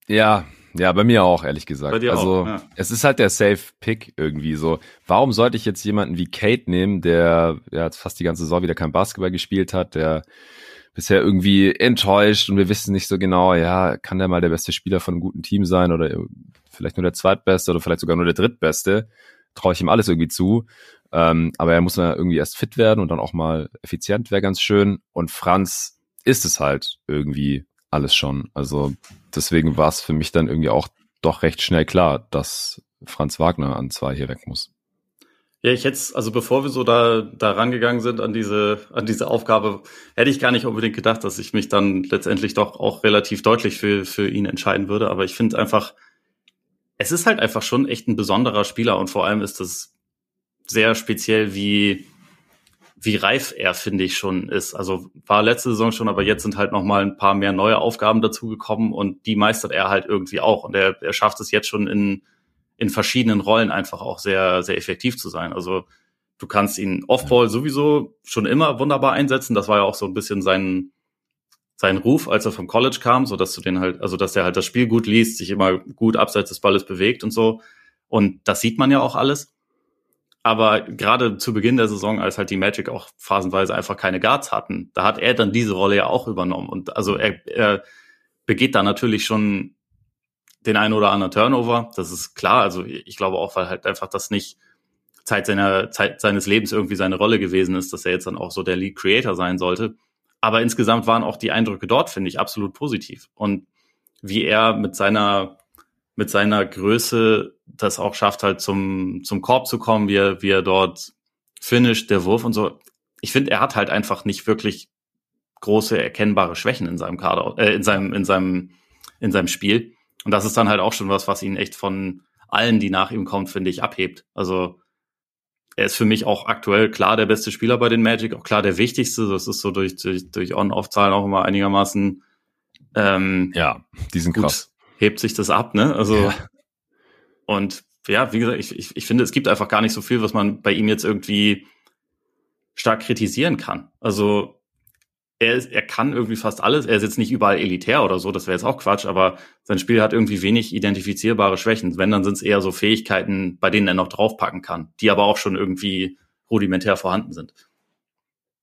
Ja, ja, bei mir auch, ehrlich gesagt. Bei dir also, auch, ja. es ist halt der Safe Pick irgendwie so. Warum sollte ich jetzt jemanden wie Kate nehmen, der ja fast die ganze Saison wieder kein Basketball gespielt hat, der bisher irgendwie enttäuscht und wir wissen nicht so genau, ja, kann der mal der beste Spieler von einem guten Team sein oder vielleicht nur der zweitbeste oder vielleicht sogar nur der drittbeste? Traue ich ihm alles irgendwie zu. Ähm, aber er muss ja irgendwie erst fit werden und dann auch mal effizient wäre ganz schön. Und Franz ist es halt irgendwie alles schon. Also deswegen war es für mich dann irgendwie auch doch recht schnell klar, dass Franz Wagner an zwei hier weg muss. Ja, ich hätte, also bevor wir so da, da rangegangen sind an diese, an diese Aufgabe, hätte ich gar nicht unbedingt gedacht, dass ich mich dann letztendlich doch auch relativ deutlich für, für ihn entscheiden würde. Aber ich finde einfach, es ist halt einfach schon echt ein besonderer Spieler und vor allem ist das sehr speziell, wie, wie reif er, finde ich, schon ist. Also war letzte Saison schon, aber jetzt sind halt noch mal ein paar mehr neue Aufgaben dazugekommen und die meistert er halt irgendwie auch. Und er, er schafft es jetzt schon in, in verschiedenen Rollen einfach auch sehr, sehr effektiv zu sein. Also du kannst ihn Offball sowieso schon immer wunderbar einsetzen. Das war ja auch so ein bisschen sein, sein Ruf, als er vom College kam, so dass du den halt, also dass er halt das Spiel gut liest, sich immer gut abseits des Balles bewegt und so. Und das sieht man ja auch alles. Aber gerade zu Beginn der Saison, als halt die Magic auch phasenweise einfach keine Guards hatten, da hat er dann diese Rolle ja auch übernommen. Und also er, er begeht da natürlich schon den einen oder anderen Turnover. Das ist klar. Also ich glaube auch, weil halt einfach das nicht Zeit seiner Zeit seines Lebens irgendwie seine Rolle gewesen ist, dass er jetzt dann auch so der Lead Creator sein sollte. Aber insgesamt waren auch die Eindrücke dort, finde ich, absolut positiv. Und wie er mit seiner mit seiner Größe das auch schafft, halt zum, zum Korb zu kommen, wie er, wie er dort finisht, der Wurf und so. Ich finde, er hat halt einfach nicht wirklich große erkennbare Schwächen in seinem Kader, äh, in seinem, in seinem, in seinem Spiel. Und das ist dann halt auch schon was, was ihn echt von allen, die nach ihm kommen, finde ich, abhebt. Also er ist für mich auch aktuell klar der beste Spieler bei den Magic, auch klar der wichtigste. Das ist so durch, durch, durch On-Off-Zahlen auch immer einigermaßen ähm, ja, die sind krass hebt sich das ab, ne? Also ja. Und ja, wie gesagt, ich, ich, ich finde, es gibt einfach gar nicht so viel, was man bei ihm jetzt irgendwie stark kritisieren kann. Also er, ist, er kann irgendwie fast alles. Er ist jetzt nicht überall elitär oder so, das wäre jetzt auch Quatsch, aber sein Spiel hat irgendwie wenig identifizierbare Schwächen. Wenn, dann sind es eher so Fähigkeiten, bei denen er noch draufpacken kann, die aber auch schon irgendwie rudimentär vorhanden sind.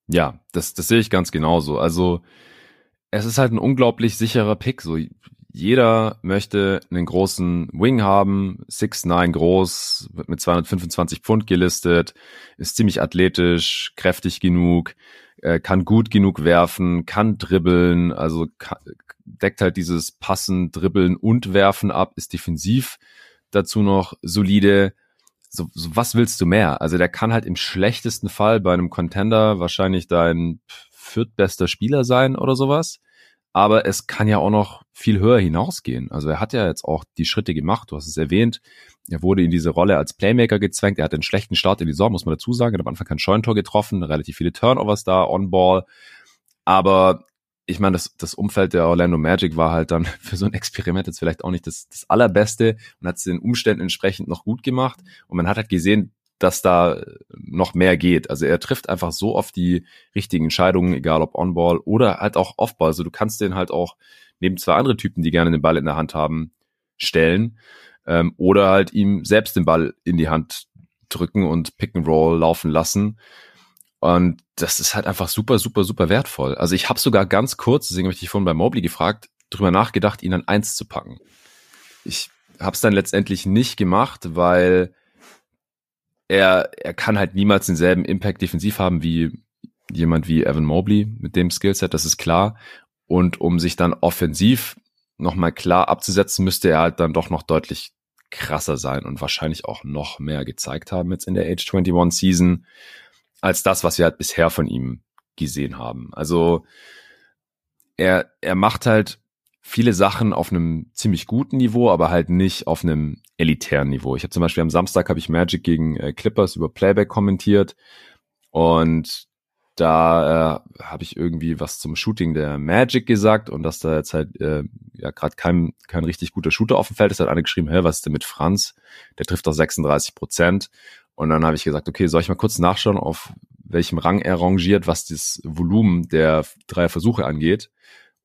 Ja, das, das sehe ich ganz genauso. Also es ist halt ein unglaublich sicherer Pick. So jeder möchte einen großen Wing haben, 6'9 groß, wird mit 225 Pfund gelistet, ist ziemlich athletisch, kräftig genug, äh, kann gut genug werfen, kann dribbeln, also deckt halt dieses Passen, Dribbeln und Werfen ab, ist defensiv dazu noch solide. So, so was willst du mehr? Also der kann halt im schlechtesten Fall bei einem Contender wahrscheinlich dein viertbester Spieler sein oder sowas aber es kann ja auch noch viel höher hinausgehen. Also er hat ja jetzt auch die Schritte gemacht, du hast es erwähnt. Er wurde in diese Rolle als Playmaker gezwängt. Er hat einen schlechten Start in die Saison, muss man dazu sagen. Er hat am Anfang kein Scheuntor getroffen, relativ viele Turnovers da, On-Ball. Aber ich meine, das, das Umfeld der Orlando Magic war halt dann [LAUGHS] für so ein Experiment jetzt vielleicht auch nicht das, das allerbeste und hat es den Umständen entsprechend noch gut gemacht. Und man hat halt gesehen, dass da noch mehr geht. Also er trifft einfach so oft die richtigen Entscheidungen, egal ob On-Ball oder halt auch Off-Ball. Also du kannst den halt auch neben zwei andere Typen, die gerne den Ball in der Hand haben, stellen ähm, oder halt ihm selbst den Ball in die Hand drücken und Pick and Roll laufen lassen. Und das ist halt einfach super, super, super wertvoll. Also ich habe sogar ganz kurz, deswegen habe ich dich vorhin bei Mobley gefragt, drüber nachgedacht, ihn an eins zu packen. Ich habe es dann letztendlich nicht gemacht, weil er, er kann halt niemals denselben Impact defensiv haben wie jemand wie Evan Mobley mit dem Skillset, das ist klar. Und um sich dann offensiv nochmal klar abzusetzen, müsste er halt dann doch noch deutlich krasser sein und wahrscheinlich auch noch mehr gezeigt haben jetzt in der Age 21 Season als das, was wir halt bisher von ihm gesehen haben. Also er, er macht halt viele Sachen auf einem ziemlich guten Niveau, aber halt nicht auf einem elitären Niveau. Ich habe zum Beispiel am Samstag habe ich Magic gegen äh, Clippers über Playback kommentiert und da äh, habe ich irgendwie was zum Shooting der Magic gesagt und dass da jetzt halt äh, ja gerade kein, kein richtig guter Shooter auf dem Feld ist, hat einer geschrieben, hä, was ist denn mit Franz? Der trifft doch 36 Prozent. Und dann habe ich gesagt, okay, soll ich mal kurz nachschauen, auf welchem Rang er rangiert, was das Volumen der drei Versuche angeht.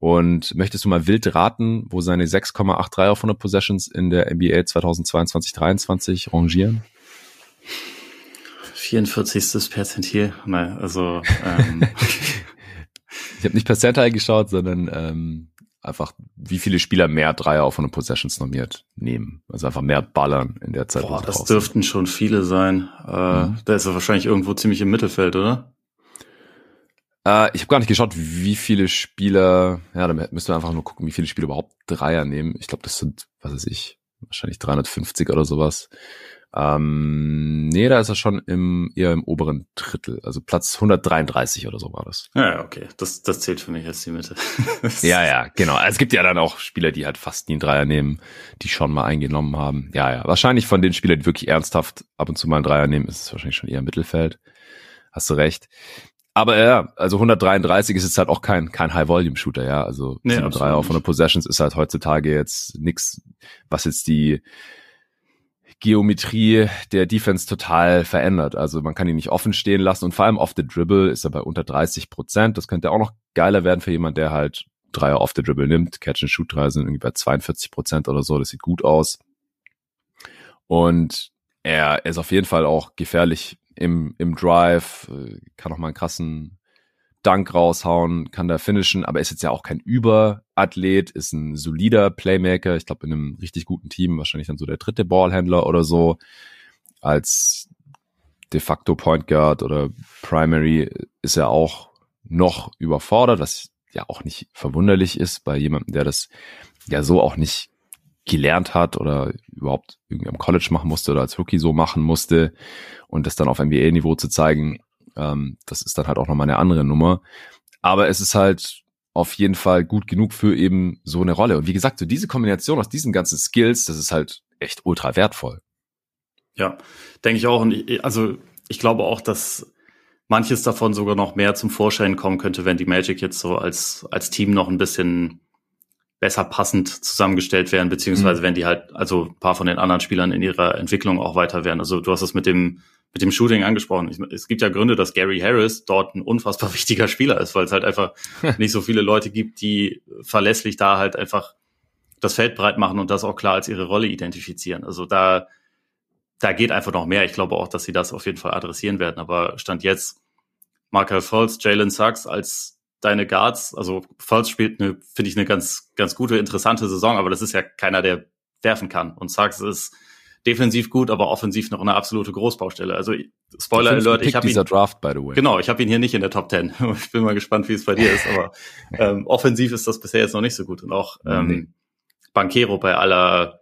Und möchtest du mal wild raten, wo seine 6,83 auf 100 Possessions in der NBA 2022-23 rangieren? 44. Perzentil. Nein, also ähm. [LAUGHS] ich habe nicht Percentile geschaut, sondern ähm, einfach, wie viele Spieler mehr Dreier auf 100 Possessions normiert nehmen. Also einfach mehr ballern in der Zeit. Boah, das dürften schon viele sein. Äh, mhm. Da ist er wahrscheinlich irgendwo ziemlich im Mittelfeld, oder? Äh, ich habe gar nicht geschaut, wie viele Spieler, ja, da müssen wir einfach nur gucken, wie viele Spieler überhaupt Dreier nehmen. Ich glaube, das sind, was weiß ich, wahrscheinlich 350 oder sowas. Ähm, nee, da ist er schon im, eher im oberen Drittel. Also Platz 133 oder so war das. Ja, okay. Das, das zählt für mich als die Mitte. [LAUGHS] ja, ja, genau. Es gibt ja dann auch Spieler, die halt fast nie einen Dreier nehmen, die schon mal eingenommen haben. Ja, ja. Wahrscheinlich von den Spielern, die wirklich ernsthaft ab und zu mal einen Dreier nehmen, ist es wahrscheinlich schon eher im Mittelfeld. Hast du recht. Aber ja, also 133 ist jetzt halt auch kein, kein High-Volume-Shooter, ja. Also nee, 103 auf 100 Possessions ist halt heutzutage jetzt nix, was jetzt die Geometrie der Defense total verändert. Also man kann ihn nicht offen stehen lassen und vor allem off the dribble ist er bei unter 30 Prozent. Das könnte auch noch geiler werden für jemand, der halt Dreier off the dribble nimmt. Catch and Shoot Dreier sind irgendwie bei 42 Prozent oder so. Das sieht gut aus. Und er ist auf jeden Fall auch gefährlich im, im Drive, kann auch mal einen krassen Dank raushauen, kann da finishen, aber ist jetzt ja auch kein Überathlet, ist ein solider Playmaker. Ich glaube, in einem richtig guten Team wahrscheinlich dann so der dritte Ballhändler oder so. Als de facto Point Guard oder Primary ist er auch noch überfordert, was ja auch nicht verwunderlich ist bei jemandem, der das ja so auch nicht gelernt hat oder überhaupt irgendwie am College machen musste oder als Rookie so machen musste und das dann auf NBA-Niveau zu zeigen, ähm, das ist dann halt auch nochmal eine andere Nummer. Aber es ist halt auf jeden Fall gut genug für eben so eine Rolle. Und wie gesagt, so diese Kombination aus diesen ganzen Skills, das ist halt echt ultra wertvoll. Ja, denke ich auch. Und ich, also ich glaube auch, dass manches davon sogar noch mehr zum Vorschein kommen könnte, wenn die Magic jetzt so als, als Team noch ein bisschen besser passend zusammengestellt wären, beziehungsweise mhm. wenn die halt, also ein paar von den anderen Spielern in ihrer Entwicklung auch weiter wären. Also du hast es mit dem mit dem Shooting angesprochen. Ich, es gibt ja Gründe, dass Gary Harris dort ein unfassbar [LAUGHS] wichtiger Spieler ist, weil es halt einfach [LAUGHS] nicht so viele Leute gibt, die verlässlich da halt einfach das Feld breit machen und das auch klar als ihre Rolle identifizieren. Also da, da geht einfach noch mehr. Ich glaube auch, dass sie das auf jeden Fall adressieren werden. Aber Stand jetzt, Markel Fultz, Jalen Sachs als deine Guards, also Fultz spielt eine, finde ich, eine ganz, ganz gute, interessante Saison, aber das ist ja keiner, der werfen kann. Und Sachs ist defensiv gut, aber offensiv noch eine absolute Großbaustelle. Also Spoiler Alert, ich habe ihn Draft by the way. Genau, ich habe ihn hier nicht in der Top 10. [LAUGHS] ich bin mal gespannt, wie es bei dir ist, aber [LAUGHS] ähm, offensiv ist das bisher jetzt noch nicht so gut und auch ähm, nee. Banquero bei aller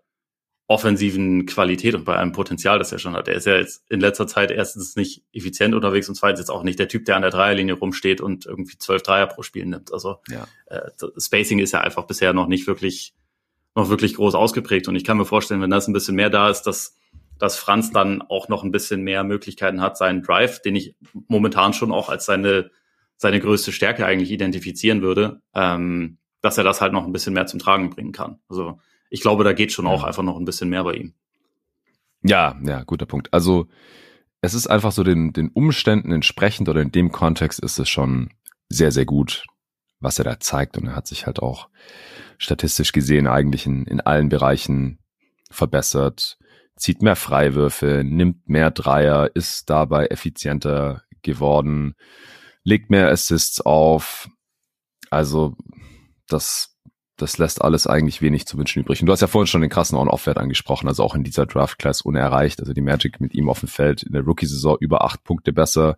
offensiven Qualität und bei einem Potenzial, das er schon hat. Er ist ja jetzt in letzter Zeit erstens nicht effizient unterwegs und zweitens jetzt auch nicht der Typ, der an der Dreierlinie rumsteht und irgendwie zwölf Dreier pro Spiel nimmt. Also ja. äh, Spacing ist ja einfach bisher noch nicht wirklich noch wirklich groß ausgeprägt. Und ich kann mir vorstellen, wenn das ein bisschen mehr da ist, dass, dass Franz dann auch noch ein bisschen mehr Möglichkeiten hat, seinen Drive, den ich momentan schon auch als seine, seine größte Stärke eigentlich identifizieren würde, ähm, dass er das halt noch ein bisschen mehr zum Tragen bringen kann. Also ich glaube, da geht schon auch einfach noch ein bisschen mehr bei ihm. Ja, ja, guter Punkt. Also es ist einfach so den, den Umständen entsprechend oder in dem Kontext ist es schon sehr, sehr gut, was er da zeigt. Und er hat sich halt auch statistisch gesehen eigentlich in, in allen Bereichen verbessert, zieht mehr Freiwürfe, nimmt mehr Dreier, ist dabei effizienter geworden, legt mehr Assists auf. Also das, das lässt alles eigentlich wenig zu wünschen übrig. Und du hast ja vorhin schon den krassen On-Off-Wert angesprochen, also auch in dieser Draft-Class unerreicht. Also die Magic mit ihm auf dem Feld in der Rookie-Saison über acht Punkte besser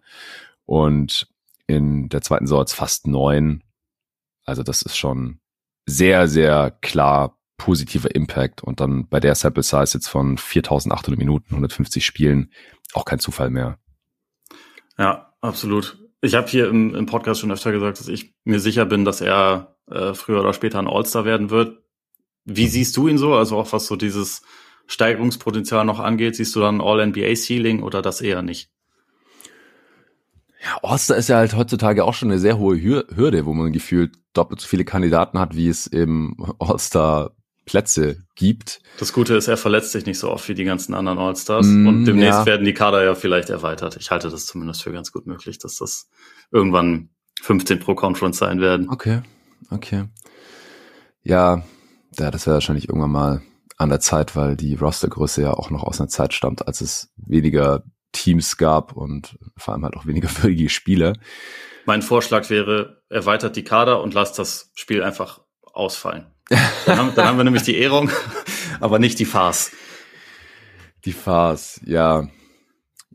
und in der zweiten Saison jetzt fast neun. Also das ist schon sehr, sehr klar positiver Impact und dann bei der Sample Size jetzt von 4800 Minuten, 150 Spielen auch kein Zufall mehr. Ja, absolut. Ich habe hier im, im Podcast schon öfter gesagt, dass ich mir sicher bin, dass er äh, früher oder später ein All-Star werden wird. Wie siehst du ihn so? Also auch was so dieses Steigerungspotenzial noch angeht, siehst du dann All-NBA-Ceiling oder das eher nicht? Ja, All-Star ist ja halt heutzutage auch schon eine sehr hohe Hürde, wo man gefühlt doppelt so viele Kandidaten hat, wie es eben All-Star Plätze gibt. Das Gute ist, er verletzt sich nicht so oft wie die ganzen anderen All-Stars mm, und demnächst ja. werden die Kader ja vielleicht erweitert. Ich halte das zumindest für ganz gut möglich, dass das irgendwann 15 pro Conference sein werden. Okay, okay. Ja, ja das wäre wahrscheinlich irgendwann mal an der Zeit, weil die Rostergröße ja auch noch aus einer Zeit stammt, als es weniger Teams gab und vor allem halt auch weniger [LAUGHS] würdige Spiele. Mein Vorschlag wäre, erweitert die Kader und lasst das Spiel einfach ausfallen. Dann haben, dann haben wir nämlich die Ehrung, [LAUGHS] aber nicht die Farce. Die Farce, ja.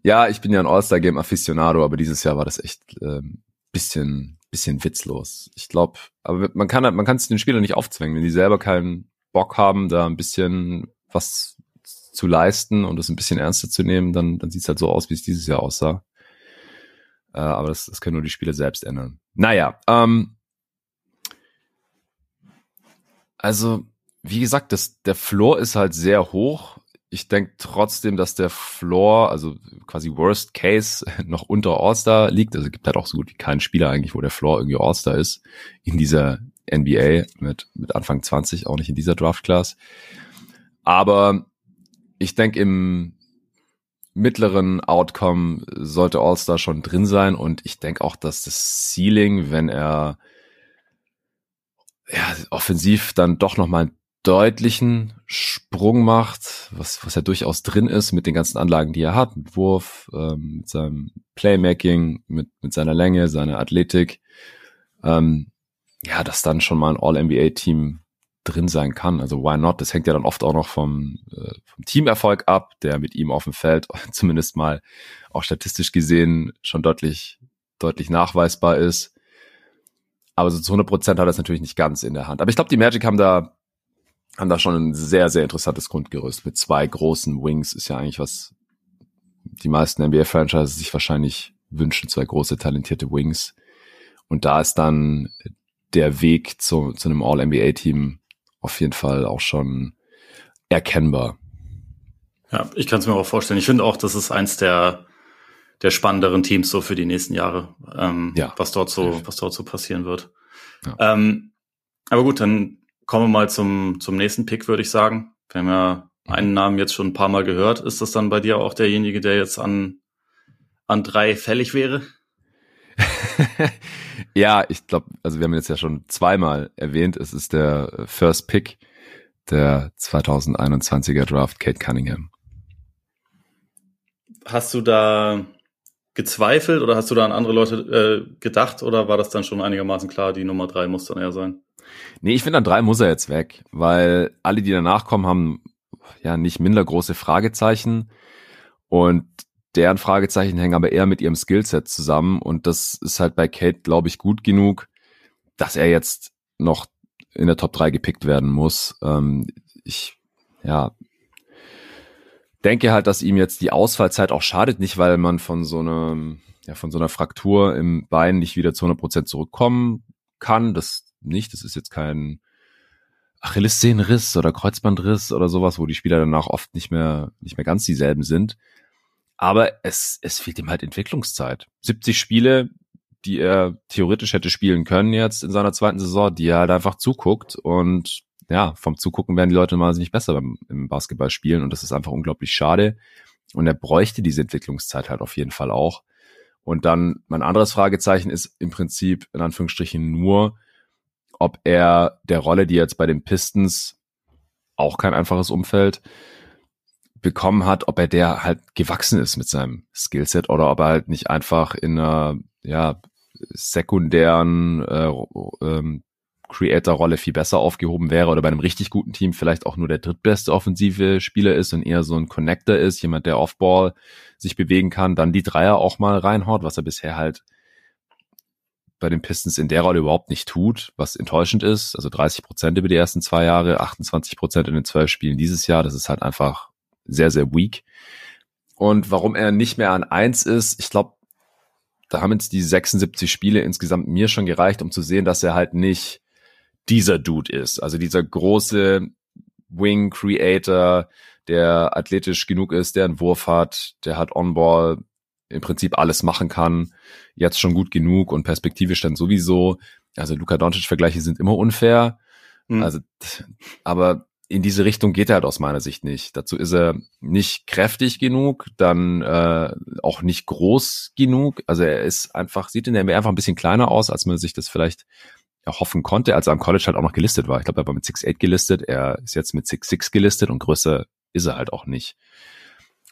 Ja, ich bin ja ein All-Star-Game Aficionado, aber dieses Jahr war das echt ähm, bisschen, bisschen witzlos. Ich glaube, aber man kann man kann es den Spielern nicht aufzwängen, wenn die selber keinen Bock haben, da ein bisschen was zu leisten und es ein bisschen ernster zu nehmen, dann, dann sieht es halt so aus, wie es dieses Jahr aussah. Äh, aber das, das können nur die Spieler selbst ändern. Naja, ähm, also, wie gesagt, das, der Floor ist halt sehr hoch. Ich denke trotzdem, dass der Floor, also quasi Worst Case, [LAUGHS] noch unter All-Star liegt. Also es gibt halt auch so gut wie keinen Spieler eigentlich, wo der Floor irgendwie All-Star ist in dieser NBA mit, mit Anfang 20, auch nicht in dieser Draft-Class. Aber ich denke, im mittleren Outcome sollte All-Star schon drin sein und ich denke auch, dass das Ceiling, wenn er ja, offensiv dann doch nochmal einen deutlichen Sprung macht, was, was ja durchaus drin ist mit den ganzen Anlagen, die er hat, mit Wurf, ähm, mit seinem Playmaking, mit, mit seiner Länge, seiner Athletik, ähm, ja, dass dann schon mal ein All-NBA-Team drin sein kann. Also why not? Das hängt ja dann oft auch noch vom, äh, vom Teamerfolg ab, der mit ihm auf dem Feld [LAUGHS] zumindest mal auch statistisch gesehen schon deutlich, deutlich nachweisbar ist. Aber so zu 100 Prozent hat er es natürlich nicht ganz in der Hand. Aber ich glaube, die Magic haben da, haben da schon ein sehr, sehr interessantes Grundgerüst. Mit zwei großen Wings ist ja eigentlich was die meisten NBA-Franchises sich wahrscheinlich wünschen, zwei große, talentierte Wings. Und da ist dann der Weg zu, zu einem All-NBA-Team auf jeden Fall auch schon erkennbar. Ja, ich kann es mir auch vorstellen. Ich finde auch, das ist eins der der spannenderen Teams so für die nächsten Jahre, ähm, ja. was dort so, was dort so passieren wird. Ja. Ähm, aber gut, dann kommen wir mal zum, zum nächsten Pick, würde ich sagen. Wir haben ja einen Namen jetzt schon ein paar Mal gehört. Ist das dann bei dir auch derjenige, der jetzt an, an drei fällig wäre? [LAUGHS] ja, ich glaube, also wir haben jetzt ja schon zweimal erwähnt, es ist der First Pick der 2021er Draft, Kate Cunningham. Hast du da gezweifelt oder hast du da an andere Leute äh, gedacht oder war das dann schon einigermaßen klar, die Nummer drei muss dann eher sein? Nee, ich finde an drei muss er jetzt weg, weil alle, die danach kommen, haben ja nicht minder große Fragezeichen und deren Fragezeichen hängen aber eher mit ihrem Skillset zusammen und das ist halt bei Kate, glaube ich, gut genug, dass er jetzt noch in der Top 3 gepickt werden muss. Ähm, ich, ja, denke halt, dass ihm jetzt die Ausfallzeit auch schadet, nicht weil man von so einem, ja, von so einer Fraktur im Bein nicht wieder zu 100 Prozent zurückkommen kann. Das nicht. Das ist jetzt kein Achillessehnenriss oder Kreuzbandriss oder sowas, wo die Spieler danach oft nicht mehr, nicht mehr ganz dieselben sind. Aber es, es fehlt ihm halt Entwicklungszeit. 70 Spiele, die er theoretisch hätte spielen können jetzt in seiner zweiten Saison, die er halt einfach zuguckt und ja, vom Zugucken werden die Leute mal nicht besser beim, im Basketball spielen und das ist einfach unglaublich schade. Und er bräuchte diese Entwicklungszeit halt auf jeden Fall auch. Und dann mein anderes Fragezeichen ist im Prinzip in Anführungsstrichen nur, ob er der Rolle, die jetzt bei den Pistons auch kein einfaches Umfeld bekommen hat, ob er der halt gewachsen ist mit seinem Skillset oder ob er halt nicht einfach in einer ja sekundären äh, ähm, Creator-Rolle viel besser aufgehoben wäre oder bei einem richtig guten Team vielleicht auch nur der drittbeste offensive Spieler ist und eher so ein Connector ist, jemand, der Offball sich bewegen kann, dann die Dreier auch mal reinhaut, was er bisher halt bei den Pistons in der Rolle überhaupt nicht tut, was enttäuschend ist. Also 30 Prozent über die ersten zwei Jahre, 28 Prozent in den zwölf Spielen dieses Jahr. Das ist halt einfach sehr, sehr weak. Und warum er nicht mehr an eins ist, ich glaube, da haben jetzt die 76 Spiele insgesamt mir schon gereicht, um zu sehen, dass er halt nicht dieser Dude ist. Also dieser große Wing Creator, der athletisch genug ist, der einen Wurf hat, der hat On-Ball im Prinzip alles machen kann, jetzt schon gut genug und perspektivisch dann sowieso. Also Luka Doncic-Vergleiche sind immer unfair. Mhm. Also, aber in diese Richtung geht er halt aus meiner Sicht nicht. Dazu ist er nicht kräftig genug, dann äh, auch nicht groß genug. Also er ist einfach, sieht in der NBA einfach ein bisschen kleiner aus, als man sich das vielleicht erhoffen konnte, als er am College halt auch noch gelistet war. Ich glaube, er war mit 6'8 gelistet, er ist jetzt mit 6'6 gelistet und größer ist er halt auch nicht.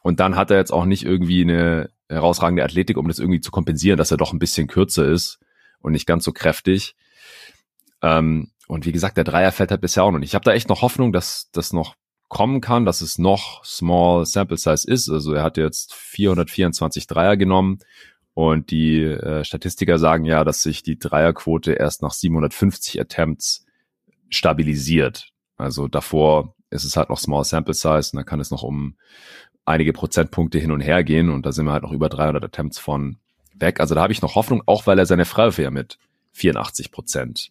Und dann hat er jetzt auch nicht irgendwie eine herausragende Athletik, um das irgendwie zu kompensieren, dass er doch ein bisschen kürzer ist und nicht ganz so kräftig. Ähm, und wie gesagt, der Dreier fällt halt bisher auch noch. Ich habe da echt noch Hoffnung, dass das noch kommen kann, dass es noch Small Sample Size ist. Also er hat jetzt 424 Dreier genommen und die äh, Statistiker sagen ja, dass sich die Dreierquote erst nach 750 Attempts stabilisiert. Also davor ist es halt noch Small Sample Size und da kann es noch um einige Prozentpunkte hin und her gehen und da sind wir halt noch über 300 Attempts von weg. Also da habe ich noch Hoffnung, auch weil er seine Freiwürfe ja mit 84 Prozent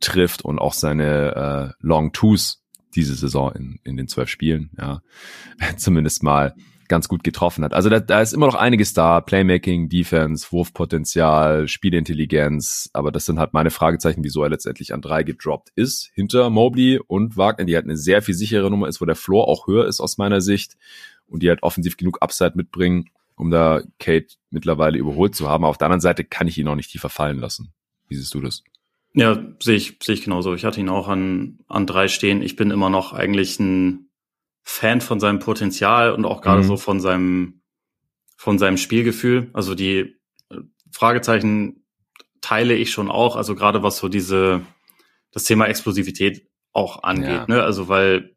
trifft und auch seine äh, Long Twos diese Saison in, in den zwölf Spielen, ja, [LAUGHS] zumindest mal ganz gut getroffen hat. Also da, da ist immer noch einiges da. Playmaking, Defense, Wurfpotenzial, Spielintelligenz. Aber das sind halt meine Fragezeichen, wieso er letztendlich an drei gedroppt ist. Hinter Mobley und Wagner, die halt eine sehr viel sichere Nummer ist, wo der Floor auch höher ist aus meiner Sicht. Und die halt offensiv genug Upside mitbringen, um da Kate mittlerweile überholt zu haben. auf der anderen Seite kann ich ihn auch nicht tiefer fallen lassen. Wie siehst du das? Ja, sehe ich, sehe ich genauso. Ich hatte ihn auch an, an drei stehen. Ich bin immer noch eigentlich ein Fan von seinem Potenzial und auch gerade mhm. so von seinem, von seinem Spielgefühl. Also die äh, Fragezeichen teile ich schon auch. Also gerade was so diese, das Thema Explosivität auch angeht. Ja. Ne? Also weil,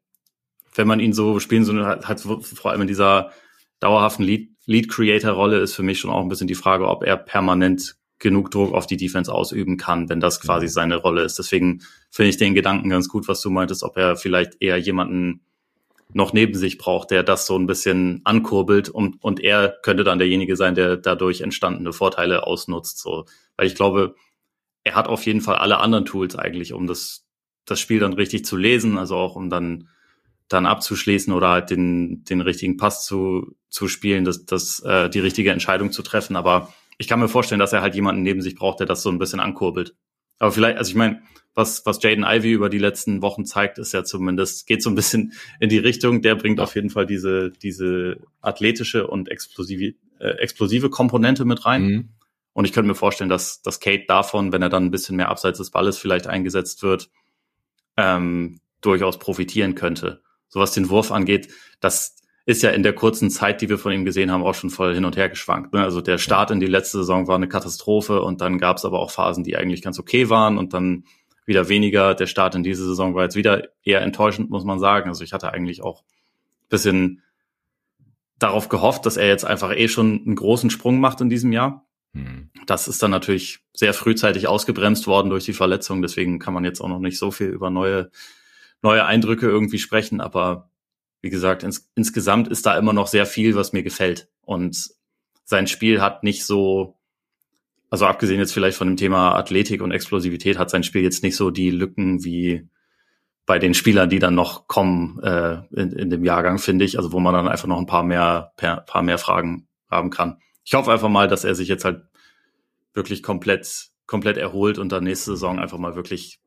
wenn man ihn so spielen, so hat, hat vor allem in dieser dauerhaften Lead, Lead Creator Rolle ist für mich schon auch ein bisschen die Frage, ob er permanent genug Druck auf die Defense ausüben kann, wenn das quasi seine Rolle ist. Deswegen finde ich den Gedanken ganz gut, was du meintest, ob er vielleicht eher jemanden noch neben sich braucht, der das so ein bisschen ankurbelt und, und er könnte dann derjenige sein, der dadurch entstandene Vorteile ausnutzt. So, weil ich glaube, er hat auf jeden Fall alle anderen Tools eigentlich, um das, das Spiel dann richtig zu lesen, also auch um dann dann abzuschließen oder halt den, den richtigen Pass zu, zu spielen, das, das, äh, die richtige Entscheidung zu treffen. Aber ich kann mir vorstellen, dass er halt jemanden neben sich braucht, der das so ein bisschen ankurbelt. Aber vielleicht, also ich meine, was, was Jaden Ivy über die letzten Wochen zeigt, ist ja zumindest, geht so ein bisschen in die Richtung. Der bringt auf jeden Fall diese, diese athletische und explosive, äh, explosive Komponente mit rein. Mhm. Und ich könnte mir vorstellen, dass, dass Kate davon, wenn er dann ein bisschen mehr abseits des Balles vielleicht eingesetzt wird, ähm, durchaus profitieren könnte. So was den Wurf angeht, das ist ja in der kurzen Zeit, die wir von ihm gesehen haben, auch schon voll hin und her geschwankt. Ne? Also der Start in die letzte Saison war eine Katastrophe und dann gab es aber auch Phasen, die eigentlich ganz okay waren und dann wieder weniger. Der Start in diese Saison war jetzt wieder eher enttäuschend, muss man sagen. Also ich hatte eigentlich auch bisschen darauf gehofft, dass er jetzt einfach eh schon einen großen Sprung macht in diesem Jahr. Hm. Das ist dann natürlich sehr frühzeitig ausgebremst worden durch die Verletzung. Deswegen kann man jetzt auch noch nicht so viel über neue, neue Eindrücke irgendwie sprechen. Aber wie gesagt, ins, insgesamt ist da immer noch sehr viel, was mir gefällt. Und sein Spiel hat nicht so, also abgesehen jetzt vielleicht von dem Thema Athletik und Explosivität, hat sein Spiel jetzt nicht so die Lücken wie bei den Spielern, die dann noch kommen äh, in, in dem Jahrgang, finde ich. Also wo man dann einfach noch ein paar mehr, paar mehr Fragen haben kann. Ich hoffe einfach mal, dass er sich jetzt halt wirklich komplett, komplett erholt und dann nächste Saison einfach mal wirklich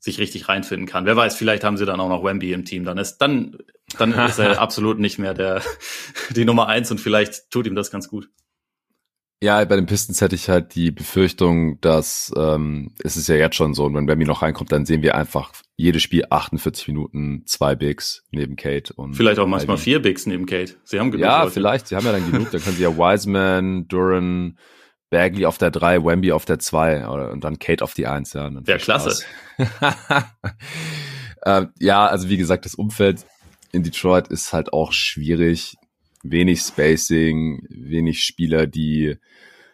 sich richtig reinfinden kann. Wer weiß, vielleicht haben sie dann auch noch Wemby im Team. Dann ist, dann Dann ist er [LAUGHS] absolut nicht mehr der, die Nummer eins und vielleicht tut ihm das ganz gut. Ja, bei den Pistons hätte ich halt die Befürchtung, dass ähm, es ist ja jetzt schon so, und wenn Remy noch reinkommt, dann sehen wir einfach jedes Spiel 48 Minuten, zwei Bigs neben Kate und vielleicht auch manchmal Ivy. vier Bigs neben Kate. Sie haben genug. Ja, Leute. vielleicht. Sie haben ja dann genug. dann können sie ja Wiseman, Duran, Bagley auf der drei, Wemby auf der zwei und dann Kate auf die eins. Ja, Wäre klasse. [LAUGHS] äh, ja, also wie gesagt, das Umfeld in Detroit ist halt auch schwierig wenig Spacing, wenig Spieler, die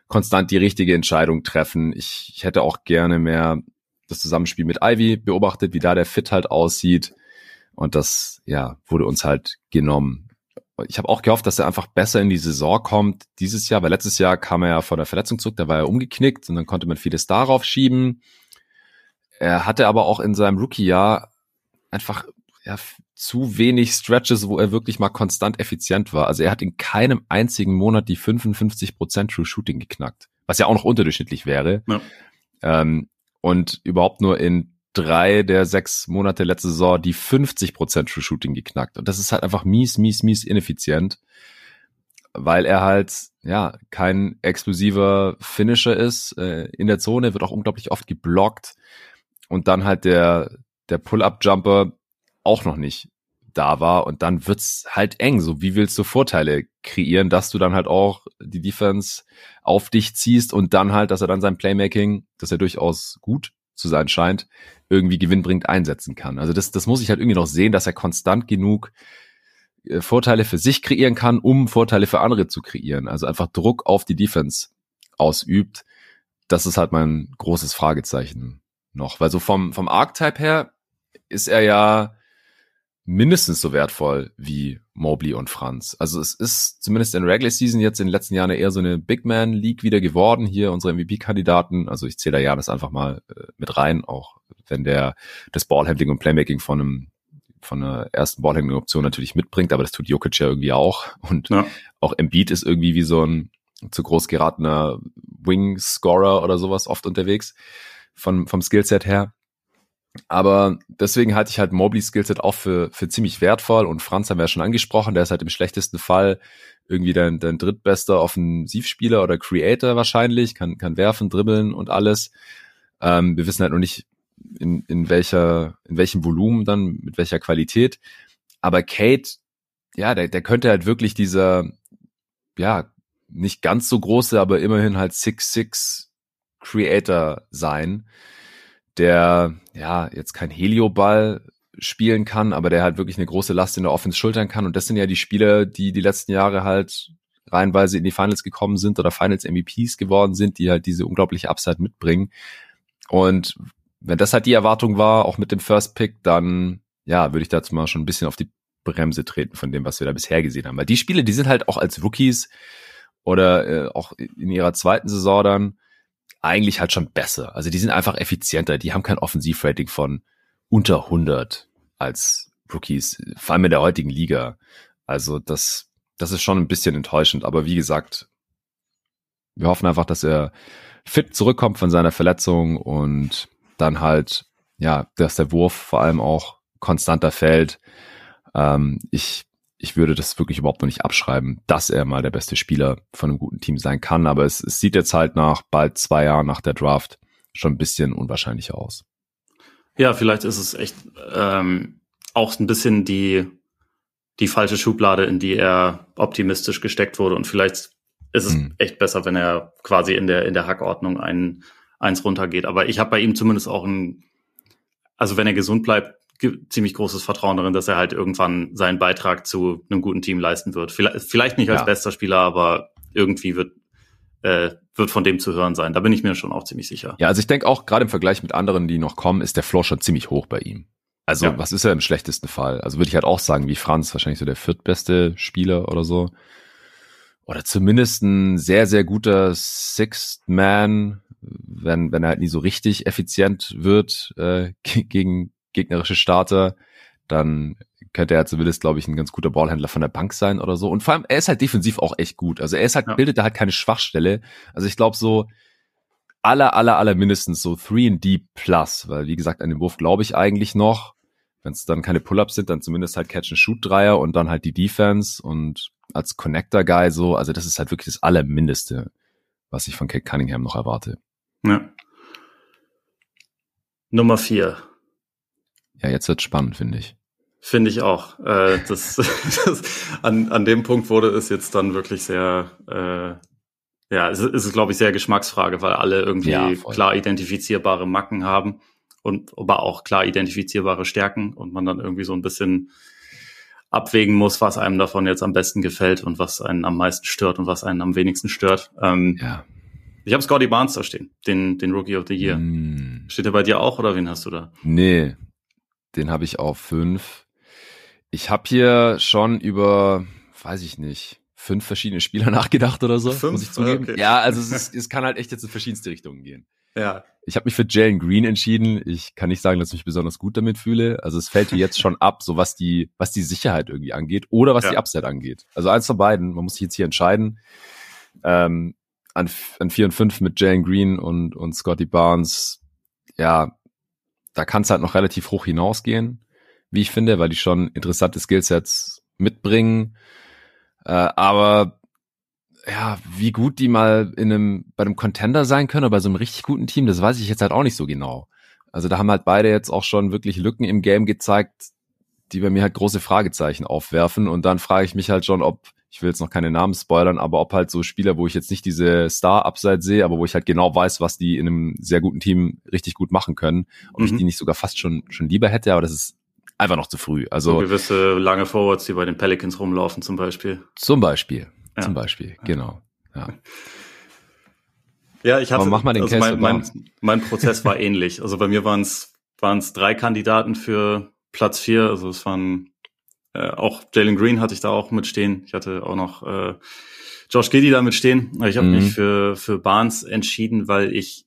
konstant die richtige Entscheidung treffen. Ich, ich hätte auch gerne mehr das Zusammenspiel mit Ivy beobachtet, wie da der Fit halt aussieht. Und das, ja, wurde uns halt genommen. Ich habe auch gehofft, dass er einfach besser in die Saison kommt dieses Jahr, weil letztes Jahr kam er ja von der Verletzung zurück, da war er umgeknickt und dann konnte man vieles darauf schieben. Er hatte aber auch in seinem Rookie-Jahr einfach ja, zu wenig Stretches, wo er wirklich mal konstant effizient war. Also er hat in keinem einzigen Monat die 55% True Shooting geknackt, was ja auch noch unterdurchschnittlich wäre. Ja. Ähm, und überhaupt nur in drei der sechs Monate letzte Saison die 50% True Shooting geknackt. Und das ist halt einfach mies, mies, mies ineffizient, weil er halt, ja, kein explosiver Finisher ist. Äh, in der Zone wird auch unglaublich oft geblockt. Und dann halt der, der Pull-Up-Jumper, auch noch nicht da war und dann wird's halt eng. So, wie willst du Vorteile kreieren, dass du dann halt auch die Defense auf dich ziehst und dann halt, dass er dann sein Playmaking, das er durchaus gut zu sein scheint, irgendwie gewinnbringend einsetzen kann. Also das, das muss ich halt irgendwie noch sehen, dass er konstant genug äh, Vorteile für sich kreieren kann, um Vorteile für andere zu kreieren. Also einfach Druck auf die Defense ausübt. Das ist halt mein großes Fragezeichen noch. Weil so vom, vom Archetype her ist er ja mindestens so wertvoll wie Mobley und Franz. Also es ist zumindest in Regular Season jetzt in den letzten Jahren eher so eine Big Man League wieder geworden. Hier unsere MVP-Kandidaten. Also ich zähle da Janis einfach mal äh, mit rein, auch wenn der das Ballhandling und Playmaking von einem von einer ersten Ballhandling-Option natürlich mitbringt, aber das tut Jokic ja irgendwie auch. Und ja. auch Embiid ist irgendwie wie so ein zu groß geratener Wing-Scorer oder sowas oft unterwegs von, vom Skillset her. Aber deswegen halte ich halt Mobley Skillset auch für, für ziemlich wertvoll und Franz haben wir ja schon angesprochen, der ist halt im schlechtesten Fall irgendwie dein, dein drittbester Offensivspieler oder Creator wahrscheinlich, kann, kann werfen, dribbeln und alles. Ähm, wir wissen halt noch nicht, in, in welcher, in welchem Volumen dann, mit welcher Qualität. Aber Kate, ja, der, der könnte halt wirklich dieser, ja, nicht ganz so große, aber immerhin halt 6-6 Creator sein der ja jetzt kein Helioball spielen kann, aber der halt wirklich eine große Last in der Offense schultern kann. Und das sind ja die Spieler, die die letzten Jahre halt reihenweise in die Finals gekommen sind oder Finals MVPs geworden sind, die halt diese unglaubliche Upside mitbringen. Und wenn das halt die Erwartung war, auch mit dem First Pick, dann ja, würde ich dazu mal schon ein bisschen auf die Bremse treten von dem, was wir da bisher gesehen haben. Weil die Spiele, die sind halt auch als Rookies oder äh, auch in ihrer zweiten Saison dann eigentlich halt schon besser. Also die sind einfach effizienter. Die haben kein Offensivrating von unter 100 als Rookies, vor allem in der heutigen Liga. Also das, das ist schon ein bisschen enttäuschend. Aber wie gesagt, wir hoffen einfach, dass er fit zurückkommt von seiner Verletzung und dann halt, ja, dass der Wurf vor allem auch konstanter fällt. Ähm, ich ich würde das wirklich überhaupt noch nicht abschreiben, dass er mal der beste Spieler von einem guten Team sein kann. Aber es, es sieht jetzt halt nach bald zwei Jahren nach der Draft schon ein bisschen unwahrscheinlicher aus. Ja, vielleicht ist es echt ähm, auch ein bisschen die, die falsche Schublade, in die er optimistisch gesteckt wurde. Und vielleicht ist es hm. echt besser, wenn er quasi in der, in der Hackordnung ein, eins runtergeht. Aber ich habe bei ihm zumindest auch ein, also wenn er gesund bleibt, ziemlich großes Vertrauen darin, dass er halt irgendwann seinen Beitrag zu einem guten Team leisten wird. Vielleicht, vielleicht nicht als ja. bester Spieler, aber irgendwie wird, äh, wird von dem zu hören sein. Da bin ich mir schon auch ziemlich sicher. Ja, also ich denke auch gerade im Vergleich mit anderen, die noch kommen, ist der Floor schon ziemlich hoch bei ihm. Also ja. was ist er im schlechtesten Fall? Also würde ich halt auch sagen, wie Franz, wahrscheinlich so der viertbeste Spieler oder so. Oder zumindest ein sehr, sehr guter Sixth Man, wenn, wenn er halt nie so richtig effizient wird äh, [LAUGHS] gegen gegnerische Starter, dann könnte er zumindest, glaube ich, ein ganz guter Ballhändler von der Bank sein oder so. Und vor allem, er ist halt defensiv auch echt gut. Also er ist halt, ja. bildet da halt keine Schwachstelle. Also ich glaube so aller, aller, aller mindestens so 3 and D plus, weil wie gesagt, an den Wurf glaube ich eigentlich noch. Wenn es dann keine Pull-ups sind, dann zumindest halt Catch-and-Shoot-Dreier und dann halt die Defense und als Connector-Guy so. Also das ist halt wirklich das Allermindeste, was ich von Kate Cunningham noch erwarte. Ja. Nummer vier. Ja, jetzt wird spannend, finde ich. Finde ich auch. Äh, das, [LAUGHS] das, an, an dem Punkt wurde es jetzt dann wirklich sehr, äh, ja, es ist, glaube ich, sehr Geschmacksfrage, weil alle irgendwie ja, klar identifizierbare Macken haben und aber auch klar identifizierbare Stärken und man dann irgendwie so ein bisschen abwägen muss, was einem davon jetzt am besten gefällt und was einen am meisten stört und was einen am wenigsten stört. Ähm, ja. Ich habe Scotty Barnes da stehen, den, den Rookie of the Year. Mm. Steht er bei dir auch oder wen hast du da? Nee, den habe ich auf fünf. Ich habe hier schon über, weiß ich nicht, fünf verschiedene Spieler [LAUGHS] nachgedacht oder so, fünf? muss ich zugeben. Okay. Ja, also es, ist, es kann halt echt jetzt in verschiedenste Richtungen gehen. Ja. Ich habe mich für Jalen Green entschieden. Ich kann nicht sagen, dass ich mich besonders gut damit fühle. Also es fällt hier jetzt schon ab, so was die, was die Sicherheit irgendwie angeht oder was ja. die Upset angeht. Also eins von beiden. Man muss sich jetzt hier entscheiden. Ähm, an, an vier und fünf mit Jalen Green und, und Scotty Barnes. Ja, da kann es halt noch relativ hoch hinausgehen, wie ich finde, weil die schon interessante Skillsets mitbringen. Äh, aber ja, wie gut die mal in einem, bei einem Contender sein können, aber bei so einem richtig guten Team, das weiß ich jetzt halt auch nicht so genau. Also da haben halt beide jetzt auch schon wirklich Lücken im Game gezeigt, die bei mir halt große Fragezeichen aufwerfen. Und dann frage ich mich halt schon, ob, ich will jetzt noch keine Namen spoilern, aber ob halt so Spieler, wo ich jetzt nicht diese Star-Upside sehe, aber wo ich halt genau weiß, was die in einem sehr guten Team richtig gut machen können, ob mhm. ich die nicht sogar fast schon, schon lieber hätte, aber das ist einfach noch zu früh. Also so gewisse lange Forwards, die bei den Pelicans rumlaufen zum Beispiel. Zum Beispiel ja. zum Beispiel, genau. Ja. Ja, ich hatte, mach mal den also mein, mein, mein [LAUGHS] Prozess war ähnlich. Also bei mir waren es waren es drei Kandidaten für Platz vier. Also es waren äh, auch Jalen Green hatte ich da auch mitstehen. Ich hatte auch noch äh, Josh Giddy da mitstehen. Ich habe mhm. mich für für Barnes entschieden, weil ich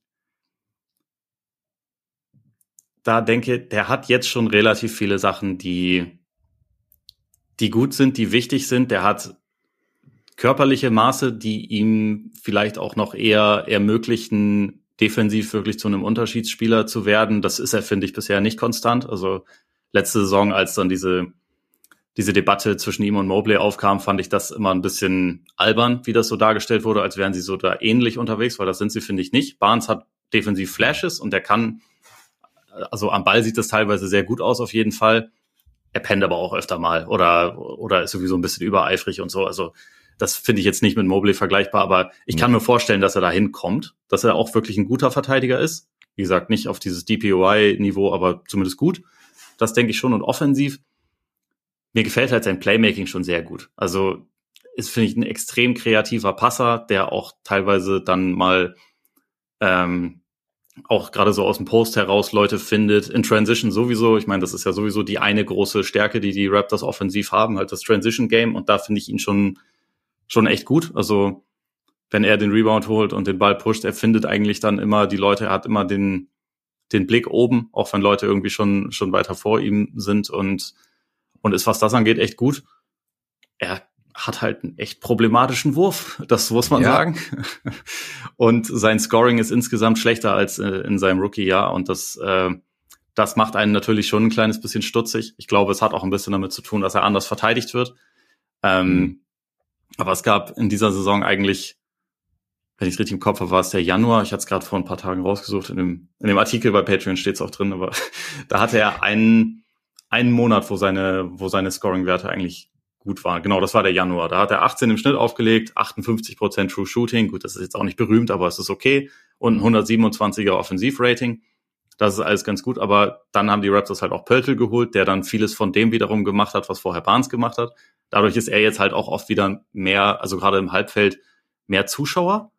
da denke, der hat jetzt schon relativ viele Sachen, die die gut sind, die wichtig sind. Der hat körperliche Maße, die ihm vielleicht auch noch eher ermöglichen, defensiv wirklich zu einem Unterschiedsspieler zu werden. Das ist er, finde ich, bisher nicht konstant. Also letzte Saison, als dann diese, diese Debatte zwischen ihm und Mobley aufkam, fand ich das immer ein bisschen albern, wie das so dargestellt wurde, als wären sie so da ähnlich unterwegs, weil das sind sie, finde ich, nicht. Barnes hat defensiv Flashes und er kann, also am Ball sieht das teilweise sehr gut aus, auf jeden Fall. Er pennt aber auch öfter mal oder, oder ist sowieso ein bisschen übereifrig und so. Also das finde ich jetzt nicht mit Mobley vergleichbar, aber ich kann mir vorstellen, dass er da hinkommt, dass er auch wirklich ein guter Verteidiger ist. Wie gesagt, nicht auf dieses DPOI-Niveau, aber zumindest gut. Das denke ich schon. Und offensiv, mir gefällt halt sein Playmaking schon sehr gut. Also ist, finde ich, ein extrem kreativer Passer, der auch teilweise dann mal ähm, auch gerade so aus dem Post heraus Leute findet. In Transition sowieso. Ich meine, das ist ja sowieso die eine große Stärke, die die Raptors offensiv haben, halt das Transition Game. Und da finde ich ihn schon schon echt gut. Also wenn er den Rebound holt und den Ball pusht, er findet eigentlich dann immer die Leute, er hat immer den, den Blick oben, auch wenn Leute irgendwie schon, schon weiter vor ihm sind und, und ist, was das angeht, echt gut. Er hat halt einen echt problematischen Wurf, das muss man ja. sagen. Und sein Scoring ist insgesamt schlechter als äh, in seinem Rookie-Jahr und das, äh, das macht einen natürlich schon ein kleines bisschen stutzig. Ich glaube, es hat auch ein bisschen damit zu tun, dass er anders verteidigt wird. Ähm, mhm. Aber es gab in dieser Saison eigentlich, wenn ich es richtig im Kopf habe, war es der Januar. Ich hatte es gerade vor ein paar Tagen rausgesucht. In dem, in dem Artikel bei Patreon steht es auch drin, aber [LAUGHS] da hatte er einen, einen Monat, wo seine, wo seine Scoring-Werte eigentlich gut waren. Genau, das war der Januar. Da hat er 18 im Schnitt aufgelegt, 58 Prozent True Shooting. Gut, das ist jetzt auch nicht berühmt, aber es ist okay. Und ein 127er Offensivrating. Das ist alles ganz gut, aber dann haben die Raptors halt auch Pöltl geholt, der dann vieles von dem wiederum gemacht hat, was vorher Barnes gemacht hat. Dadurch ist er jetzt halt auch oft wieder mehr, also gerade im Halbfeld, mehr Zuschauer.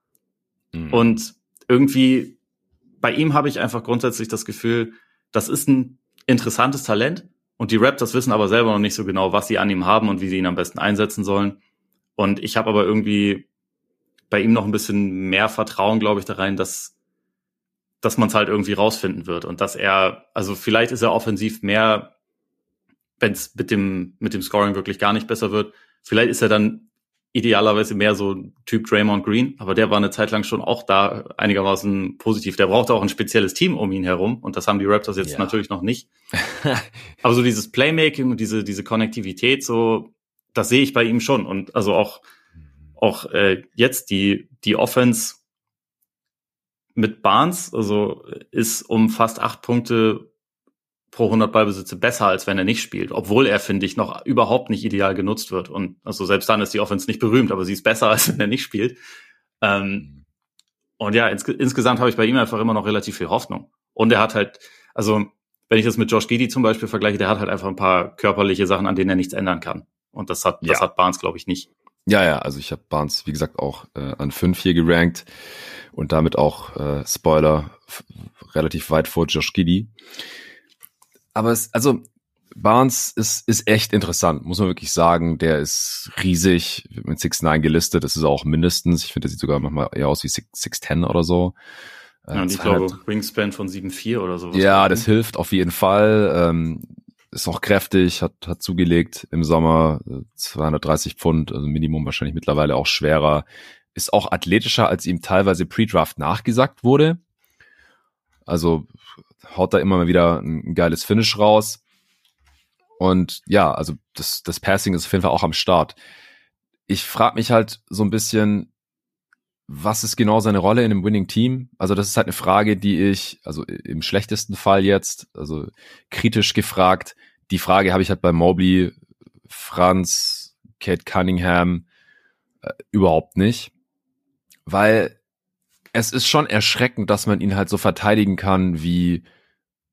Mhm. Und irgendwie, bei ihm habe ich einfach grundsätzlich das Gefühl, das ist ein interessantes Talent. Und die Raptors wissen aber selber noch nicht so genau, was sie an ihm haben und wie sie ihn am besten einsetzen sollen. Und ich habe aber irgendwie bei ihm noch ein bisschen mehr Vertrauen, glaube ich, da rein, dass dass man es halt irgendwie rausfinden wird und dass er, also vielleicht ist er offensiv mehr, wenn es mit dem mit dem Scoring wirklich gar nicht besser wird, vielleicht ist er dann idealerweise mehr so Typ Draymond Green, aber der war eine Zeit lang schon auch da einigermaßen positiv. Der brauchte auch ein spezielles Team um ihn herum und das haben die Raptors jetzt ja. natürlich noch nicht. [LAUGHS] aber so dieses Playmaking und diese diese Konnektivität, so das sehe ich bei ihm schon und also auch auch äh, jetzt die die Offense mit Barnes, also ist um fast acht Punkte pro 100 Ballbesitze besser, als wenn er nicht spielt, obwohl er, finde ich, noch überhaupt nicht ideal genutzt wird. Und also selbst dann ist die Offense nicht berühmt, aber sie ist besser, [LAUGHS] als wenn er nicht spielt. Ähm, und ja, ins, insgesamt habe ich bei ihm einfach immer noch relativ viel Hoffnung. Und er hat halt, also wenn ich das mit Josh Giddy zum Beispiel vergleiche, der hat halt einfach ein paar körperliche Sachen, an denen er nichts ändern kann. Und das hat, ja. das hat Barnes, glaube ich, nicht. Ja, ja, also ich habe Barnes, wie gesagt, auch äh, an fünf hier gerankt und damit auch äh, Spoiler relativ weit vor Josh Giddy. Aber es, also Barnes ist, ist echt interessant, muss man wirklich sagen. Der ist riesig, mit 6'9 gelistet. Das ist auch mindestens. Ich finde, der sieht sogar manchmal eher aus wie 6'10 oder so. Ja, und ich glaube, Wingspan von 7'4 oder so. Ja, das hilft auf jeden Fall. Ähm, ist auch kräftig, hat, hat zugelegt im Sommer 230 äh, Pfund, also Minimum wahrscheinlich mittlerweile auch schwerer. Ist auch athletischer, als ihm teilweise Pre-Draft nachgesagt wurde. Also haut da immer mal wieder ein, geiles Finish raus. Und ja, also das, das Passing ist auf jeden Fall auch am Start. Ich frage mich halt so ein bisschen, was ist genau seine Rolle in einem Winning Team? Also das ist halt eine Frage, die ich, also im schlechtesten Fall jetzt, also kritisch gefragt, die Frage habe ich halt bei Mobley, Franz, Kate Cunningham äh, überhaupt nicht, weil es ist schon erschreckend, dass man ihn halt so verteidigen kann, wie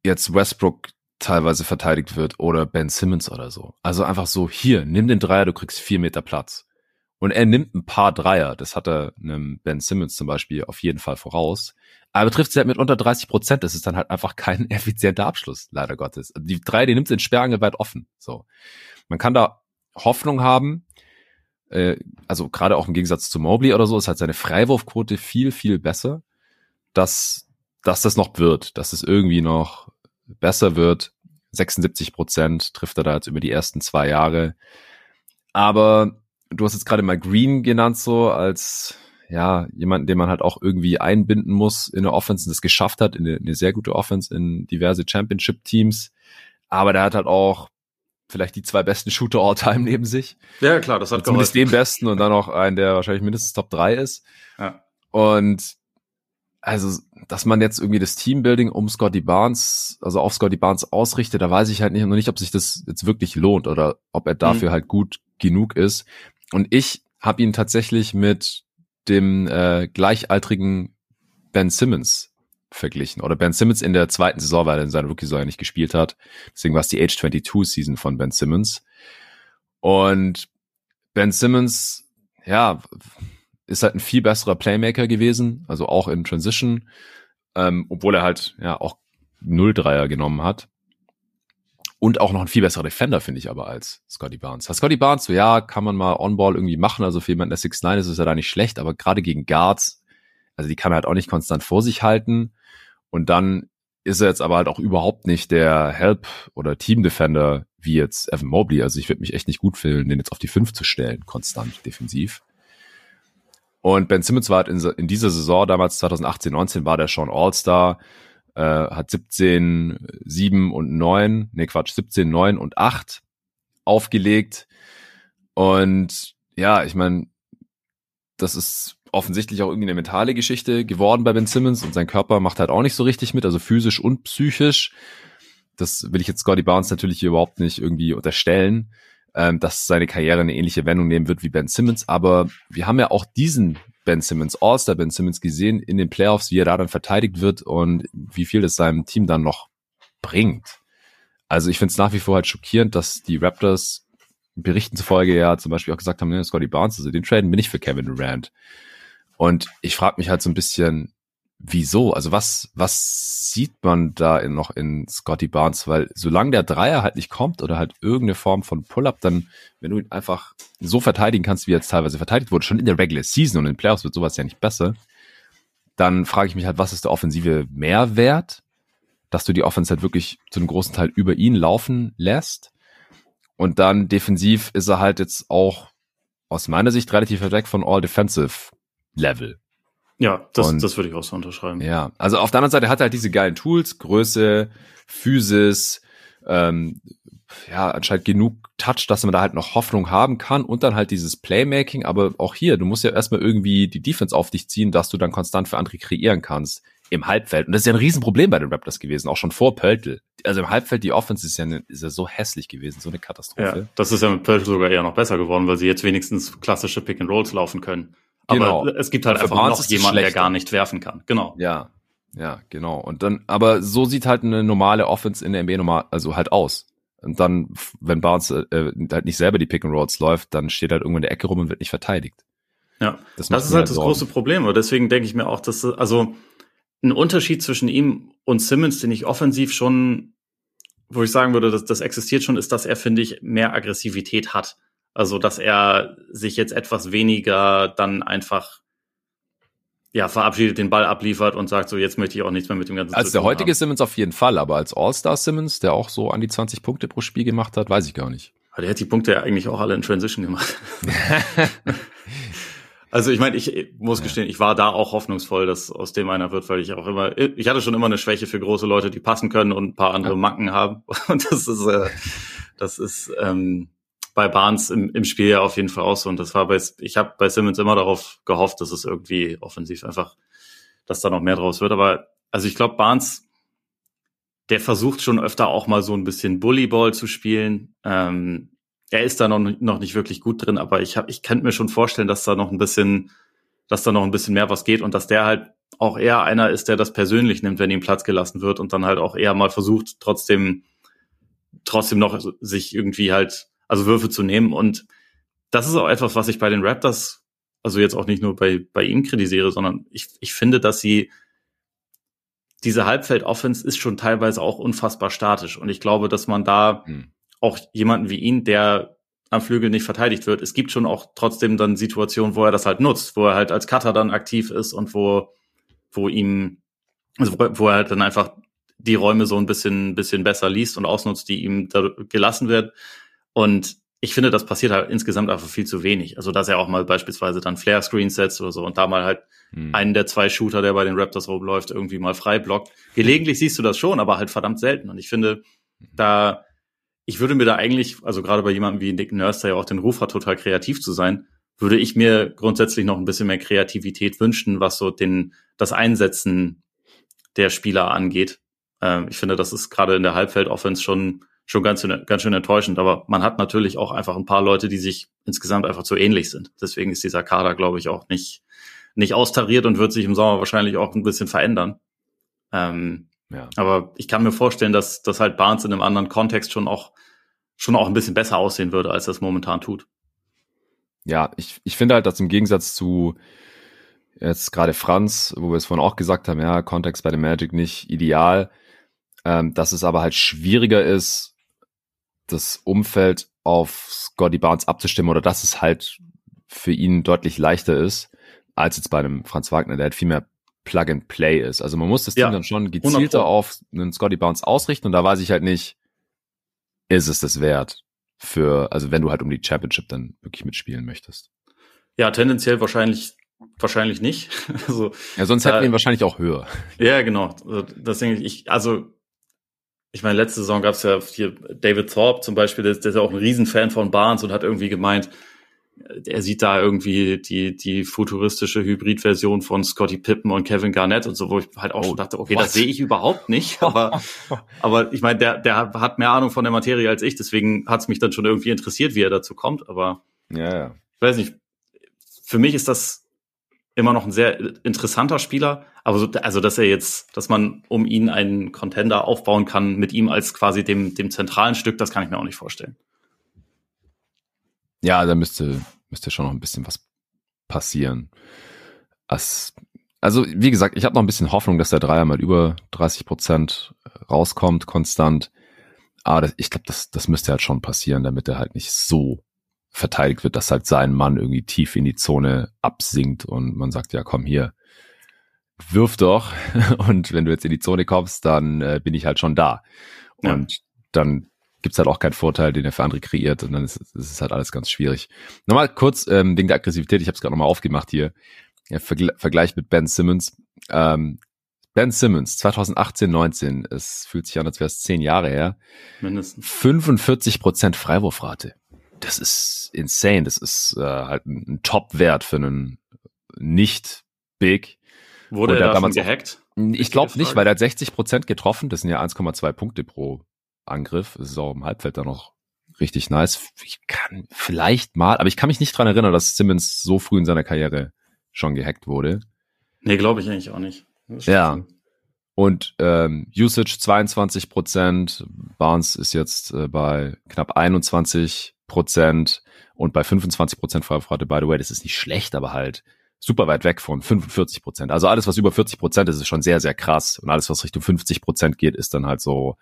jetzt Westbrook teilweise verteidigt wird oder Ben Simmons oder so. Also einfach so, hier, nimm den Dreier, du kriegst vier Meter Platz. Und er nimmt ein paar Dreier, das hat er einem Ben Simmons zum Beispiel auf jeden Fall voraus. Aber trifft sie halt mit unter 30 Prozent, das ist dann halt einfach kein [LAUGHS] effizienter Abschluss, leider Gottes. Die drei, die nimmt sie in Sperrangel weit offen. So. Man kann da Hoffnung haben, äh, also gerade auch im Gegensatz zu Mobley oder so, ist halt seine Freiwurfquote viel, viel besser, dass, dass das noch wird, dass es irgendwie noch besser wird. 76 Prozent trifft er da jetzt über die ersten zwei Jahre. Aber du hast jetzt gerade mal Green genannt, so als ja, jemanden, den man halt auch irgendwie einbinden muss in der Offense und das geschafft hat, in eine, eine sehr gute Offense in diverse Championship-Teams. Aber der hat halt auch vielleicht die zwei besten Shooter all time neben sich. Ja, klar, das hat Zumindest geholfen. den besten und dann auch einen, der wahrscheinlich mindestens Top 3 ist. Ja. Und also, dass man jetzt irgendwie das Teambuilding um Scotty Barnes, also auf Scotty Barnes ausrichtet, da weiß ich halt nicht, noch nicht, ob sich das jetzt wirklich lohnt oder ob er dafür mhm. halt gut genug ist. Und ich habe ihn tatsächlich mit dem äh, gleichaltrigen Ben Simmons verglichen. Oder Ben Simmons in der zweiten Saison, weil er in seiner Rookie-Saison nicht gespielt hat. Deswegen war es die Age 22 Season von Ben Simmons. Und Ben Simmons, ja, ist halt ein viel besserer Playmaker gewesen, also auch in Transition, ähm, obwohl er halt ja auch 0-Dreier genommen hat. Und auch noch ein viel besserer Defender, finde ich aber, als Scotty Barnes. Scotty Barnes, so ja, kann man mal On-Ball irgendwie machen, also für jemanden, der 6'9 ist, ist er da nicht schlecht, aber gerade gegen Guards, also die kann er halt auch nicht konstant vor sich halten. Und dann ist er jetzt aber halt auch überhaupt nicht der Help- oder Team-Defender wie jetzt Evan Mobley. Also ich würde mich echt nicht gut fühlen, den jetzt auf die 5 zu stellen, konstant defensiv. Und Ben Simmons war halt in, in dieser Saison, damals 2018, 19, war der schon All-Star, äh, hat 17, 7 und 9, nee Quatsch, 17, 9 und 8 aufgelegt. Und ja, ich meine, das ist offensichtlich auch irgendwie eine mentale Geschichte geworden bei Ben Simmons und sein Körper macht halt auch nicht so richtig mit, also physisch und psychisch. Das will ich jetzt Scotty Barnes natürlich überhaupt nicht irgendwie unterstellen, ähm, dass seine Karriere eine ähnliche Wendung nehmen wird wie Ben Simmons. Aber wir haben ja auch diesen Ben Simmons, All-Star Ben Simmons gesehen in den Playoffs, wie er da dann verteidigt wird und wie viel das seinem Team dann noch bringt. Also ich finde es nach wie vor halt schockierend, dass die Raptors Berichten zufolge ja zum Beispiel auch gesagt haben, ne, Scotty Barnes, also den Traden bin ich für Kevin Durant. Und ich frage mich halt so ein bisschen, wieso? Also was, was sieht man da in, noch in Scotty Barnes? Weil solange der Dreier halt nicht kommt oder halt irgendeine Form von Pull-up, dann, wenn du ihn einfach so verteidigen kannst, wie er jetzt teilweise verteidigt wurde, schon in der Regular Season und in den Playoffs wird sowas ja nicht besser, dann frage ich mich halt, was ist der offensive Mehrwert, dass du die Offense halt wirklich zu einem großen Teil über ihn laufen lässt? Und dann defensiv ist er halt jetzt auch aus meiner Sicht relativ weit weg von All-Defensive Level. Ja, das, und, das würde ich auch so unterschreiben. Ja, also auf der anderen Seite hat er halt diese geilen Tools, Größe, Physis, ähm, ja, anscheinend genug Touch, dass man da halt noch Hoffnung haben kann und dann halt dieses Playmaking, aber auch hier, du musst ja erstmal irgendwie die Defense auf dich ziehen, dass du dann konstant für andere kreieren kannst im Halbfeld. Und das ist ja ein Riesenproblem bei den Raptors gewesen, auch schon vor Pöltl. Also im Halbfeld, die Offense ist ja, eine, ist ja so hässlich gewesen, so eine Katastrophe. Ja, das ist ja mit Pöltl sogar eher noch besser geworden, weil sie jetzt wenigstens klassische Pick and Rolls laufen können. Genau. Aber es gibt halt einfach noch jemanden, der gar nicht werfen kann. Genau. Ja, ja, genau. Und dann, aber so sieht halt eine normale Offense in der NBA normal, also halt aus. Und dann, wenn Barnes äh, halt nicht selber die Pick and Rolls läuft, dann steht halt irgendwo in der Ecke rum und wird nicht verteidigt. Ja, das, das ist halt, halt das große Problem. Und deswegen denke ich mir auch, dass, also, ein Unterschied zwischen ihm und Simmons, den ich offensiv schon, wo ich sagen würde, dass das existiert schon, ist, dass er, finde ich, mehr Aggressivität hat. Also, dass er sich jetzt etwas weniger dann einfach ja, verabschiedet, den Ball abliefert und sagt so, jetzt möchte ich auch nichts mehr mit dem ganzen Als der heutige haben. Simmons auf jeden Fall, aber als All-Star Simmons, der auch so an die 20 Punkte pro Spiel gemacht hat, weiß ich gar nicht. Aber der hat die Punkte ja eigentlich auch alle in Transition gemacht. [LAUGHS] also ich meine, ich muss gestehen, ich war da auch hoffnungsvoll, dass aus dem einer wird, weil ich auch immer, ich hatte schon immer eine Schwäche für große Leute, die passen können und ein paar andere ja. Macken haben. [LAUGHS] Und das ist, äh, das ist, ähm, bei Barnes im, im Spiel ja auf jeden Fall auch so. Und das war bei, ich habe bei Simmons immer darauf gehofft, dass es irgendwie offensiv einfach, dass da noch mehr draus wird. Aber also ich glaube, Barnes, der versucht schon öfter auch mal so ein bisschen Bullyball zu spielen. Ähm, er ist da noch, noch nicht wirklich gut drin, aber ich habe, ich könnte mir schon vorstellen, dass da noch ein bisschen, dass da noch ein bisschen mehr was geht und dass der halt auch eher einer ist, der das persönlich nimmt, wenn ihm Platz gelassen wird und dann halt auch eher mal versucht, trotzdem, trotzdem noch sich irgendwie halt also Würfe zu nehmen. Und das ist auch etwas, was ich bei den Raptors, also jetzt auch nicht nur bei, bei ihm kritisiere, sondern ich, ich finde, dass sie diese Halbfeld-Offense ist schon teilweise auch unfassbar statisch. Und ich glaube, dass man da hm. auch jemanden wie ihn, der am Flügel nicht verteidigt wird, es gibt schon auch trotzdem dann Situationen, wo er das halt nutzt, wo er halt als Cutter dann aktiv ist und wo, wo ihm, also wo er halt dann einfach die Räume so ein bisschen, bisschen besser liest und ausnutzt, die ihm da gelassen wird. Und ich finde, das passiert halt insgesamt einfach viel zu wenig. Also, dass er auch mal beispielsweise dann Flare-Screens setzt oder so und da mal halt hm. einen der zwei Shooter, der bei den Raptors rumläuft, irgendwie mal frei blockt. Gelegentlich siehst du das schon, aber halt verdammt selten. Und ich finde, da, ich würde mir da eigentlich, also gerade bei jemandem wie Nick Nurse, der ja auch den Ruf hat, total kreativ zu sein, würde ich mir grundsätzlich noch ein bisschen mehr Kreativität wünschen, was so den, das Einsetzen der Spieler angeht. Ähm, ich finde, das ist gerade in der Halbfeld-Offense schon schon ganz, ganz schön enttäuschend. Aber man hat natürlich auch einfach ein paar Leute, die sich insgesamt einfach zu ähnlich sind. Deswegen ist dieser Kader, glaube ich, auch nicht, nicht austariert und wird sich im Sommer wahrscheinlich auch ein bisschen verändern. Ähm, ja. Aber ich kann mir vorstellen, dass, dass halt Barnes in einem anderen Kontext schon auch, schon auch ein bisschen besser aussehen würde, als das momentan tut. Ja, ich, ich finde halt, dass im Gegensatz zu jetzt gerade Franz, wo wir es vorhin auch gesagt haben, ja, Kontext bei dem Magic nicht ideal, ähm, dass es aber halt schwieriger ist, das Umfeld auf Scotty Barnes abzustimmen oder dass es halt für ihn deutlich leichter ist, als jetzt bei einem Franz Wagner, der halt viel mehr Plug and Play ist. Also man muss das ja, Team dann schon gezielter 100%. auf einen Scotty Bounce ausrichten und da weiß ich halt nicht, ist es das wert für, also wenn du halt um die Championship dann wirklich mitspielen möchtest. Ja, tendenziell wahrscheinlich wahrscheinlich nicht. [LAUGHS] also, ja, sonst hätten wir ihn wahrscheinlich auch höher. Ja, genau. Also, das denke ich, also ich meine, letzte Saison gab es ja hier David Thorpe zum Beispiel, der, der ist ja auch ein Riesenfan von Barnes und hat irgendwie gemeint, er sieht da irgendwie die, die futuristische Hybridversion von Scotty Pippen und Kevin Garnett und so, wo ich halt auch oh, schon dachte, okay, what? das sehe ich überhaupt nicht. [LAUGHS] Aber, aber ich meine, der, der hat mehr Ahnung von der Materie als ich, deswegen hat es mich dann schon irgendwie interessiert, wie er dazu kommt. Aber ja, ja. ich weiß nicht, für mich ist das immer noch ein sehr interessanter Spieler, aber so, also dass er jetzt, dass man um ihn einen Contender aufbauen kann mit ihm als quasi dem dem zentralen Stück, das kann ich mir auch nicht vorstellen. Ja, da müsste müsste schon noch ein bisschen was passieren. As, also wie gesagt, ich habe noch ein bisschen Hoffnung, dass der Dreier mal über 30 Prozent rauskommt konstant. Aber das, ich glaube, das, das müsste halt schon passieren, damit er halt nicht so verteidigt wird, dass halt sein Mann irgendwie tief in die Zone absinkt und man sagt, ja, komm hier, wirf doch. [LAUGHS] Und wenn du jetzt in die Zone kommst, dann äh, bin ich halt schon da. Ja. Und dann gibt's halt auch keinen Vorteil, den er für andere kreiert und dann ist, es halt alles ganz schwierig. Nochmal kurz ähm, wegen der Aggressivität, ich habe es gerade nochmal aufgemacht hier, ja, Vergle Vergleich mit Ben Simmons. Ähm, Ben Simmons, 2018, 19, es fühlt sich an, als wäre es zehn Jahre her. Mindestens. 45 Prozent Freiwurfrate. Das ist insane. Das ist äh, halt ein, ein Top-Wert für einen nicht Big. Wurde er da damals gehackt? Ich glaube nicht, weil er hat 60 Prozent getroffen. Das sind ja 1,2 Punkte pro Angriff. Das ist auch im Halbfeld da noch richtig nice. Ich kann vielleicht mal, aber ich kann mich nicht dran erinnern, dass Simmons so früh in seiner Karriere schon gehackt wurde. Nee, glaube ich eigentlich auch nicht. Ja. Und ähm, Usage 22 Prozent. Barnes ist jetzt äh, bei knapp 21 Prozent und bei 25 Prozent Freiwurfrate. By the way, das ist nicht schlecht, aber halt super weit weg von 45 Prozent. Also alles, was über 40 Prozent ist, ist schon sehr, sehr krass. Und alles, was Richtung 50 Prozent geht, ist dann halt so,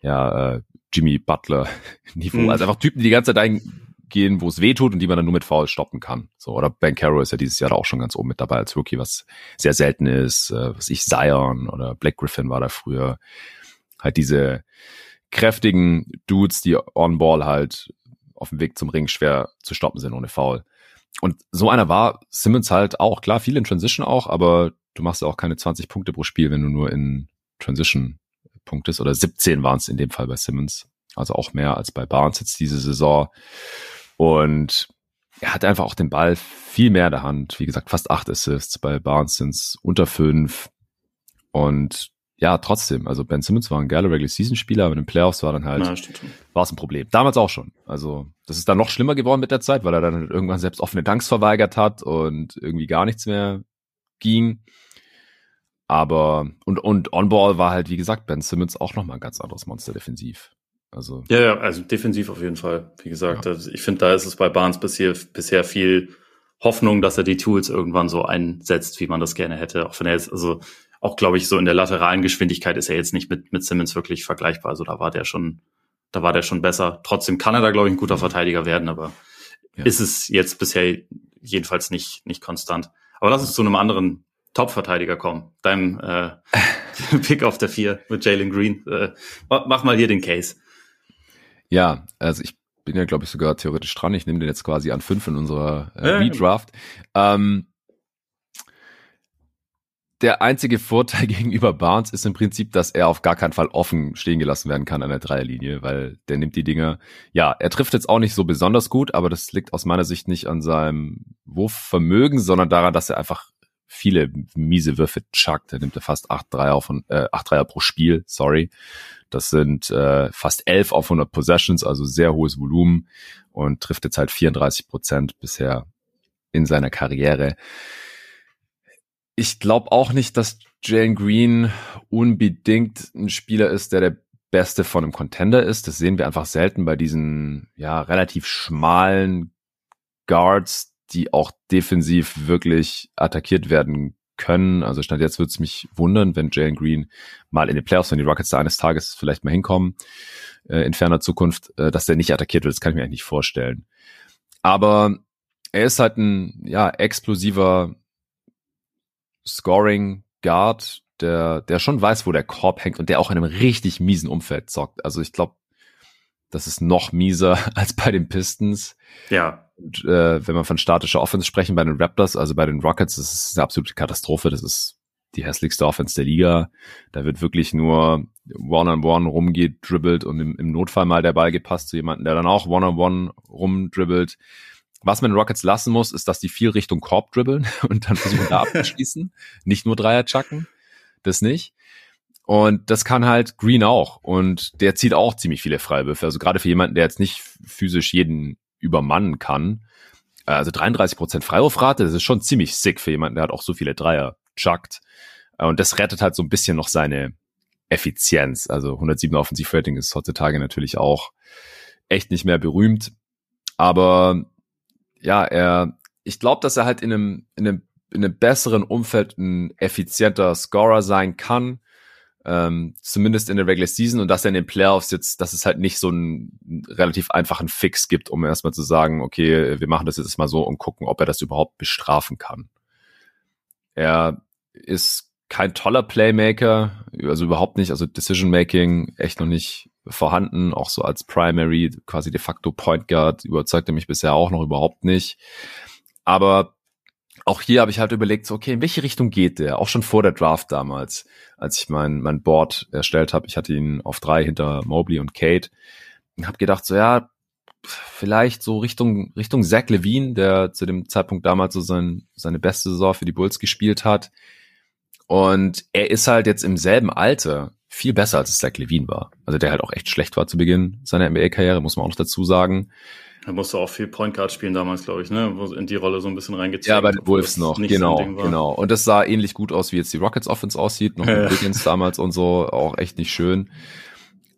ja, äh, Jimmy Butler [LAUGHS] Niveau. Mhm. Also einfach Typen, die die ganze Zeit eingehen, wo es weh tut und die man dann nur mit Foul stoppen kann. So, oder Ben Caro ist ja dieses Jahr da auch schon ganz oben mit dabei als Rookie, was sehr selten ist. Äh, was ich, Zion oder Black Griffin war da früher. Halt diese kräftigen Dudes, die on-ball halt auf dem Weg zum Ring schwer zu stoppen sind ohne Foul. Und so einer war Simmons halt auch. Klar, viel in Transition auch, aber du machst ja auch keine 20 Punkte pro Spiel, wenn du nur in Transition punktest. Oder 17 waren es in dem Fall bei Simmons. Also auch mehr als bei Barnes jetzt diese Saison. Und er hat einfach auch den Ball viel mehr in der Hand. Wie gesagt, fast acht Assists. Bei Barnes sind es unter fünf. Und ja, trotzdem, also Ben Simmons war ein geiler Regular Season Spieler, aber in den Playoffs war dann halt, war es ein Problem. Damals auch schon. Also, das ist dann noch schlimmer geworden mit der Zeit, weil er dann halt irgendwann selbst offene Danks verweigert hat und irgendwie gar nichts mehr ging. Aber, und, und On-Ball war halt, wie gesagt, Ben Simmons auch nochmal ein ganz anderes Monster defensiv. Also. Ja, ja, also defensiv auf jeden Fall. Wie gesagt, ja. also ich finde, da ist es bei Barnes bisher, bisher viel Hoffnung, dass er die Tools irgendwann so einsetzt, wie man das gerne hätte. Auch wenn er jetzt, also auch, glaube ich, so in der lateralen Geschwindigkeit ist er jetzt nicht mit, mit Simmons wirklich vergleichbar. Also da war der schon, da war der schon besser. Trotzdem kann er da, glaube ich, ein guter Verteidiger werden, aber ja. ist es jetzt bisher jedenfalls nicht, nicht konstant. Aber lass uns zu einem anderen Top-Verteidiger kommen. Deinem äh, [LAUGHS] Pick auf der vier mit Jalen Green. Äh, mach mal hier den Case. Ja, also ich bin ja, glaube ich, sogar theoretisch dran. Ich nehme den jetzt quasi an fünf in unserer äh, Redraft. Ähm, der einzige Vorteil [LAUGHS] gegenüber Barnes ist im Prinzip, dass er auf gar keinen Fall offen stehen gelassen werden kann an der Dreierlinie, weil der nimmt die Dinger. Ja, er trifft jetzt auch nicht so besonders gut, aber das liegt aus meiner Sicht nicht an seinem Wurfvermögen, sondern daran, dass er einfach viele miese Würfe chuckt. Er nimmt er fast acht Dreier, von, äh, acht Dreier pro Spiel, sorry. Das sind äh, fast elf auf 100 Possessions, also sehr hohes Volumen und trifft jetzt halt 34 Prozent bisher in seiner Karriere ich glaube auch nicht, dass Jalen Green unbedingt ein Spieler ist, der der Beste von einem Contender ist. Das sehen wir einfach selten bei diesen ja relativ schmalen Guards, die auch defensiv wirklich attackiert werden können. Also stand jetzt würde es mich wundern, wenn Jalen Green mal in den Playoffs, wenn die Rockets da eines Tages vielleicht mal hinkommen, äh, in ferner Zukunft, äh, dass der nicht attackiert wird. Das kann ich mir eigentlich nicht vorstellen. Aber er ist halt ein ja explosiver Scoring Guard, der, der schon weiß, wo der Korb hängt und der auch in einem richtig miesen Umfeld zockt. Also ich glaube, das ist noch mieser [LAUGHS] als bei den Pistons. Ja. Und, äh, wenn wir von statischer Offense sprechen bei den Raptors, also bei den Rockets, das ist eine absolute Katastrophe. Das ist die hässlichste Offense der Liga. Da wird wirklich nur One-on-One rumgeht, dribbelt und im, im Notfall mal der Ball gepasst zu jemandem, der dann auch One-on-One rumdribbelt. Was man den Rockets lassen muss, ist, dass die viel Richtung Korb dribbeln [LAUGHS] und dann versuchen da abzuschließen. [LAUGHS] Nicht nur Dreier chucken. Das nicht. Und das kann halt Green auch. Und der zieht auch ziemlich viele Freiwürfe. Also gerade für jemanden, der jetzt nicht physisch jeden übermannen kann. Also 33 Prozent Freiwurfrate, das ist schon ziemlich sick für jemanden, der hat auch so viele Dreier chuckt. Und das rettet halt so ein bisschen noch seine Effizienz. Also 107 Offensivrating ist heutzutage natürlich auch echt nicht mehr berühmt. Aber ja, er, ich glaube, dass er halt in einem, in einem, in einem besseren Umfeld ein effizienter Scorer sein kann. Ähm, zumindest in der Regular Season und dass er in den Playoffs jetzt, dass es halt nicht so einen relativ einfachen Fix gibt, um erstmal zu sagen, okay, wir machen das jetzt mal so und gucken, ob er das überhaupt bestrafen kann. Er ist kein toller Playmaker, also überhaupt nicht, also Decision Making echt noch nicht vorhanden, auch so als Primary, quasi de facto Point Guard, überzeugte mich bisher auch noch überhaupt nicht. Aber auch hier habe ich halt überlegt, so, okay, in welche Richtung geht der? Auch schon vor der Draft damals, als ich mein, mein Board erstellt habe. Ich hatte ihn auf drei hinter Mobley und Kate. Und habe gedacht, so ja, vielleicht so Richtung, Richtung Zach Levine, der zu dem Zeitpunkt damals so sein, seine beste Saison für die Bulls gespielt hat. Und er ist halt jetzt im selben Alter viel besser als es Zach Levine war. Also der halt auch echt schlecht war zu Beginn seiner NBA-Karriere, muss man auch noch dazu sagen. Er musste auch viel Point Guard spielen damals, glaube ich, ne? In die Rolle so ein bisschen reingezogen. Ja, bei den Wolves noch, genau, so genau. Und das sah ähnlich gut aus, wie jetzt die Rockets Offense aussieht, noch mit Wiggins damals und so, auch echt nicht schön.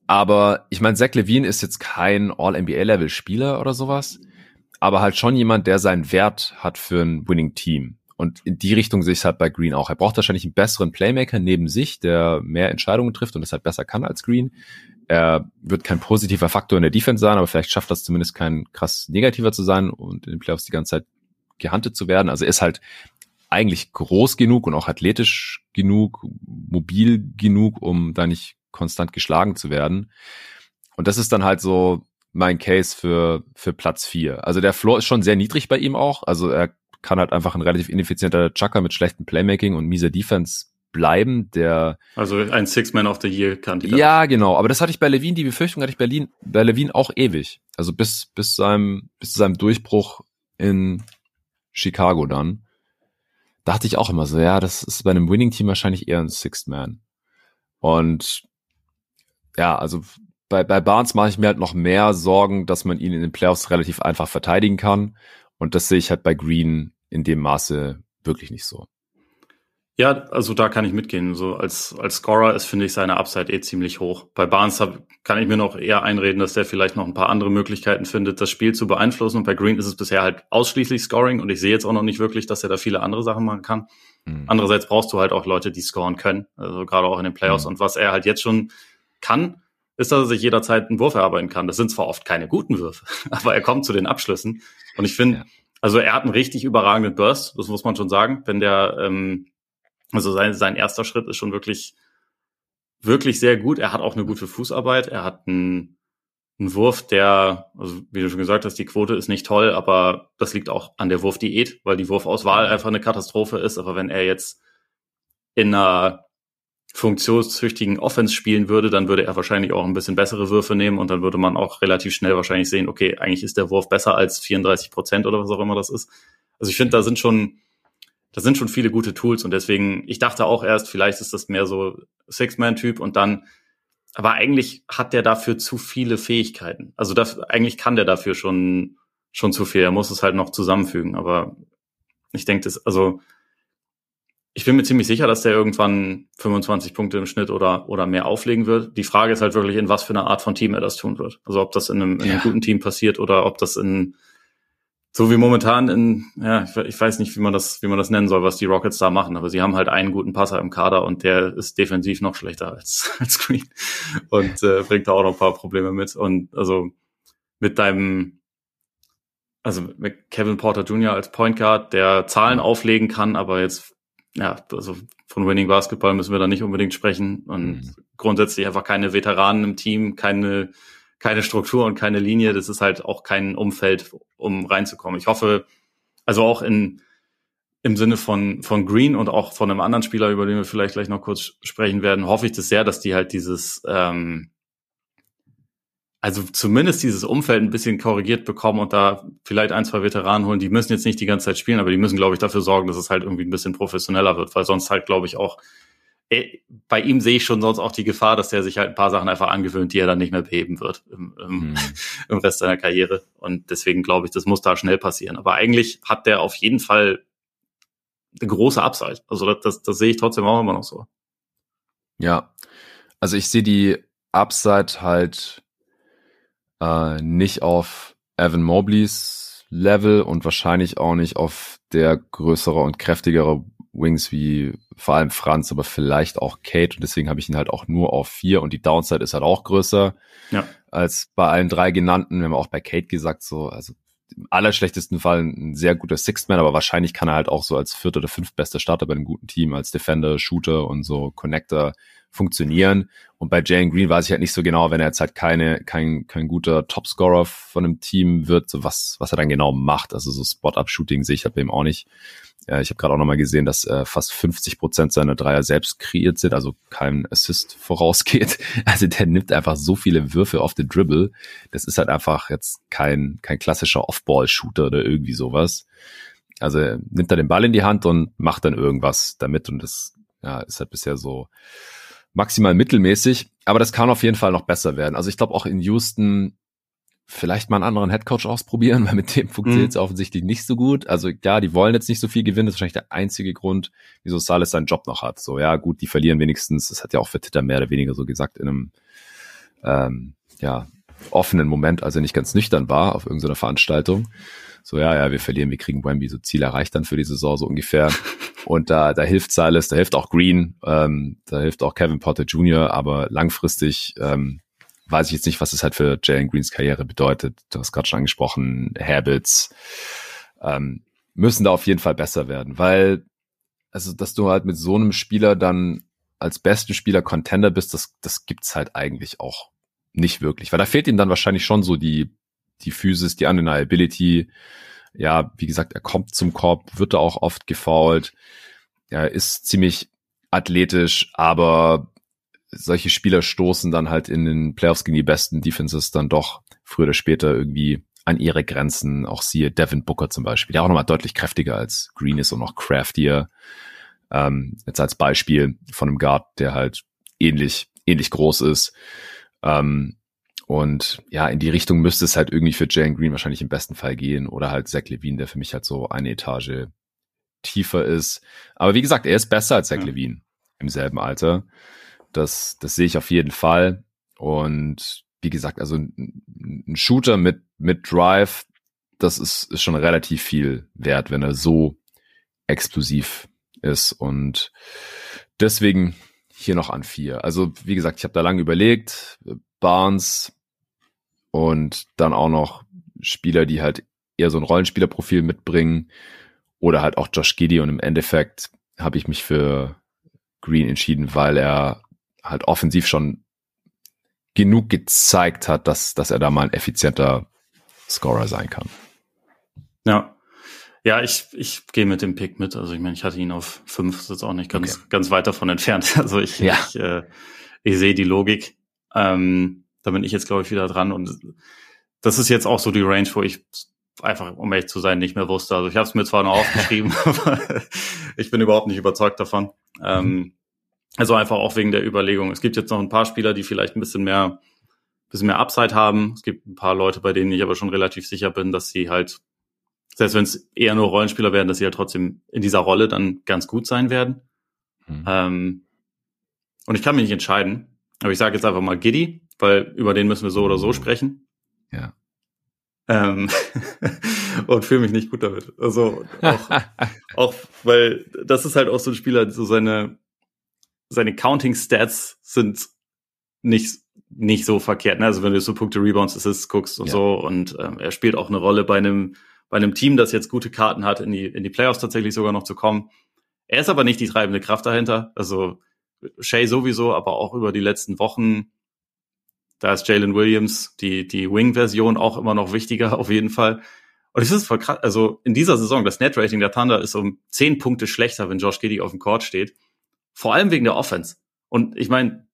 Aber ich meine, Zach Levine ist jetzt kein All-NBA-Level-Spieler oder sowas, aber halt schon jemand, der seinen Wert hat für ein Winning-Team. Und in die Richtung sehe ich es halt bei Green auch. Er braucht wahrscheinlich einen besseren Playmaker neben sich, der mehr Entscheidungen trifft und das halt besser kann als Green. Er wird kein positiver Faktor in der Defense sein, aber vielleicht schafft das zumindest kein krass negativer zu sein und in den Playoffs die ganze Zeit gehandelt zu werden. Also er ist halt eigentlich groß genug und auch athletisch genug, mobil genug, um da nicht konstant geschlagen zu werden. Und das ist dann halt so mein Case für, für Platz vier. Also der Floor ist schon sehr niedrig bei ihm auch. Also er kann halt einfach ein relativ ineffizienter Chucker mit schlechtem Playmaking und mieser Defense bleiben, der also ein Six-Man of the Year Kandidat. Ja, genau, aber das hatte ich bei Levine, die Befürchtung hatte ich Berlin, bei Levine auch ewig. Also bis bis seinem bis zu seinem Durchbruch in Chicago dann dachte ich auch immer so, ja, das ist bei einem Winning Team wahrscheinlich eher ein Sixth Man. Und ja, also bei, bei Barnes mache ich mir halt noch mehr Sorgen, dass man ihn in den Playoffs relativ einfach verteidigen kann. Und das sehe ich halt bei Green in dem Maße wirklich nicht so. Ja, also da kann ich mitgehen. So als, als Scorer ist, finde ich, seine Upside eh ziemlich hoch. Bei Barnes hab, kann ich mir noch eher einreden, dass der vielleicht noch ein paar andere Möglichkeiten findet, das Spiel zu beeinflussen. Und bei Green ist es bisher halt ausschließlich Scoring. Und ich sehe jetzt auch noch nicht wirklich, dass er da viele andere Sachen machen kann. Mhm. Andererseits brauchst du halt auch Leute, die scoren können. Also gerade auch in den Playoffs. Mhm. Und was er halt jetzt schon kann, ist, dass er sich jederzeit einen Wurf erarbeiten kann. Das sind zwar oft keine guten Würfe, [LAUGHS] aber er kommt zu den Abschlüssen. Und ich finde, ja. also er hat einen richtig überragenden Burst, das muss man schon sagen. Wenn der, ähm, also sein, sein erster Schritt ist schon wirklich, wirklich sehr gut. Er hat auch eine gute Fußarbeit. Er hat einen, einen Wurf, der, also wie du schon gesagt hast, die Quote ist nicht toll, aber das liegt auch an der Wurfdiät, weil die Wurfauswahl einfach eine Katastrophe ist. Aber wenn er jetzt in einer funktionstüchtigen Offense spielen würde, dann würde er wahrscheinlich auch ein bisschen bessere Würfe nehmen und dann würde man auch relativ schnell wahrscheinlich sehen, okay, eigentlich ist der Wurf besser als 34 Prozent oder was auch immer das ist. Also ich finde, da sind schon, da sind schon viele gute Tools und deswegen, ich dachte auch erst, vielleicht ist das mehr so Six-Man-Typ und dann, aber eigentlich hat der dafür zu viele Fähigkeiten. Also das, eigentlich kann der dafür schon, schon zu viel. Er muss es halt noch zusammenfügen, aber ich denke, das, also ich bin mir ziemlich sicher, dass der irgendwann 25 Punkte im Schnitt oder, oder mehr auflegen wird. Die Frage ist halt wirklich, in was für eine Art von Team er das tun wird. Also ob das in einem, in einem guten Team passiert oder ob das in, so wie momentan in, ja, ich, ich, weiß nicht, wie man das, wie man das nennen soll, was die Rockets da machen, aber sie haben halt einen guten Passer im Kader und der ist defensiv noch schlechter als, [LAUGHS] als Green und äh, bringt da auch noch ein paar Probleme mit. Und also mit deinem, also mit Kevin Porter Jr. als Point Guard, der Zahlen auflegen kann, aber jetzt ja, also von Winning Basketball müssen wir da nicht unbedingt sprechen und mhm. grundsätzlich einfach keine Veteranen im Team, keine keine Struktur und keine Linie. Das ist halt auch kein Umfeld, um reinzukommen. Ich hoffe, also auch in im Sinne von von Green und auch von einem anderen Spieler, über den wir vielleicht gleich noch kurz sprechen werden, hoffe ich das sehr, dass die halt dieses ähm, also zumindest dieses Umfeld ein bisschen korrigiert bekommen und da vielleicht ein, zwei Veteranen holen. Die müssen jetzt nicht die ganze Zeit spielen, aber die müssen, glaube ich, dafür sorgen, dass es halt irgendwie ein bisschen professioneller wird, weil sonst halt, glaube ich, auch äh, bei ihm sehe ich schon sonst auch die Gefahr, dass der sich halt ein paar Sachen einfach angewöhnt, die er dann nicht mehr beheben wird im, im, mhm. [LAUGHS] im Rest seiner Karriere. Und deswegen glaube ich, das muss da schnell passieren. Aber eigentlich hat der auf jeden Fall eine große Upside. Also das, das, das sehe ich trotzdem auch immer noch so. Ja, also ich sehe die Upside halt äh, nicht auf Evan Mobleys Level und wahrscheinlich auch nicht auf der größere und kräftigere Wings wie vor allem Franz, aber vielleicht auch Kate und deswegen habe ich ihn halt auch nur auf vier und die Downside ist halt auch größer ja. als bei allen drei genannten. Wir haben auch bei Kate gesagt, so, also im allerschlechtesten Fall ein sehr guter Sixth Man, aber wahrscheinlich kann er halt auch so als vierter oder fünftbester Starter bei einem guten Team, als Defender, Shooter und so Connector funktionieren. Und bei Jalen Green weiß ich halt nicht so genau, wenn er jetzt halt keine, kein, kein guter Topscorer von einem Team wird, so was, was er dann genau macht. Also so Spot-Up-Shooting sehe ich halt bei ihm auch nicht. Ja, ich habe gerade auch nochmal gesehen, dass äh, fast 50 Prozent seiner Dreier selbst kreiert sind, also kein Assist vorausgeht. [LAUGHS] Also der nimmt einfach so viele Würfe auf den Dribble. Das ist halt einfach jetzt kein, kein klassischer Off-Ball-Shooter oder irgendwie sowas. Also nimmt er den Ball in die Hand und macht dann irgendwas damit und das ja, ist halt bisher so maximal mittelmäßig, aber das kann auf jeden Fall noch besser werden. Also ich glaube auch in Houston vielleicht mal einen anderen Headcoach ausprobieren, [LAUGHS] weil mit dem funktioniert es mhm. offensichtlich nicht so gut. Also ja, die wollen jetzt nicht so viel gewinnen, das ist wahrscheinlich der einzige Grund, wieso Salas seinen Job noch hat. So, ja, gut, die verlieren wenigstens, das hat ja auch für Titter mehr oder weniger so gesagt, in einem ähm, ja, offenen Moment, als er nicht ganz nüchtern war auf irgendeiner Veranstaltung so, ja, ja, wir verlieren, wir kriegen Wemby, so Ziel erreicht dann für die Saison so ungefähr. [LAUGHS] Und da, da hilft Silas, da hilft auch Green, ähm, da hilft auch Kevin Potter Jr., aber langfristig ähm, weiß ich jetzt nicht, was es halt für Jalen Greens Karriere bedeutet. Du hast gerade schon angesprochen, Habits ähm, müssen da auf jeden Fall besser werden, weil, also, dass du halt mit so einem Spieler dann als besten Spieler Contender bist, das, das gibt's halt eigentlich auch nicht wirklich, weil da fehlt ihm dann wahrscheinlich schon so die die Physis, die Undeniability. Ja, wie gesagt, er kommt zum Korb, wird da auch oft gefoult. Er ist ziemlich athletisch, aber solche Spieler stoßen dann halt in den Playoffs gegen die besten Defenses dann doch früher oder später irgendwie an ihre Grenzen. Auch siehe Devin Booker zum Beispiel, der auch nochmal deutlich kräftiger als Green ist und noch craftier. Ähm, jetzt als Beispiel von einem Guard, der halt ähnlich, ähnlich groß ist. Ähm, und ja, in die Richtung müsste es halt irgendwie für Jane Green wahrscheinlich im besten Fall gehen oder halt Zach Levine, der für mich halt so eine Etage tiefer ist. Aber wie gesagt, er ist besser als Zach ja. Levine im selben Alter. Das, das sehe ich auf jeden Fall. Und wie gesagt, also ein, ein Shooter mit, mit Drive, das ist, ist schon relativ viel wert, wenn er so explosiv ist. Und deswegen hier noch an vier. Also wie gesagt, ich habe da lange überlegt. Barnes und dann auch noch Spieler, die halt eher so ein Rollenspielerprofil mitbringen oder halt auch Josh Giddy und im Endeffekt habe ich mich für Green entschieden, weil er halt offensiv schon genug gezeigt hat, dass, dass er da mal ein effizienter Scorer sein kann. Ja. Ja, ich, ich gehe mit dem Pick mit. Also ich meine, ich hatte ihn auf fünf, ist jetzt auch nicht ganz, okay. ganz weit davon entfernt. [LAUGHS] Also ich, ja. ich, äh, ich sehe die Logik. Ähm, da bin ich jetzt, glaube ich, wieder dran. Und das ist jetzt auch so die Range, wo ich einfach, um ehrlich zu sein, nicht mehr wusste. Also ich habe es mir zwar noch [LAUGHS] aufgeschrieben, [LAUGHS] aber ich bin überhaupt nicht überzeugt davon. Ähm, also einfach auch wegen der Überlegung. Es gibt jetzt noch ein paar Spieler, die vielleicht ein bisschen mehr, bisschen mehr Upside haben. Es gibt ein paar Leute, bei denen ich aber schon relativ sicher bin, dass sie halt, selbst wenn es eher nur Rollenspieler werden, dass sie halt trotzdem in dieser Rolle dann ganz gut sein werden. Mhm. Ähm, und ich kann mich nicht entscheiden. Aber ich sage jetzt einfach mal Giddy, weil über den müssen wir so oder so sprechen. Ja. Ähm, [LAUGHS] und fühle mich nicht gut damit. Also auch, [LAUGHS] auch, weil das ist halt auch so ein Spieler, so seine, seine Counting Stats sind nicht, nicht so verkehrt. Ne? Also wenn du so Punkte, Rebounds, Assists guckst und ja. so und ähm, er spielt auch eine Rolle bei einem, bei einem Team, das jetzt gute Karten hat, in die, in die Playoffs tatsächlich sogar noch zu kommen. Er ist aber nicht die treibende Kraft dahinter. Also Shay sowieso, aber auch über die letzten Wochen da ist Jalen Williams, die, die Wing-Version auch immer noch wichtiger, [LAUGHS] auf jeden Fall. Und es ist voll krass, also in dieser Saison, das Net-Rating der Thunder ist um zehn Punkte schlechter, wenn Josh Giddy auf dem Court steht. Vor allem wegen der Offense. Und ich meine,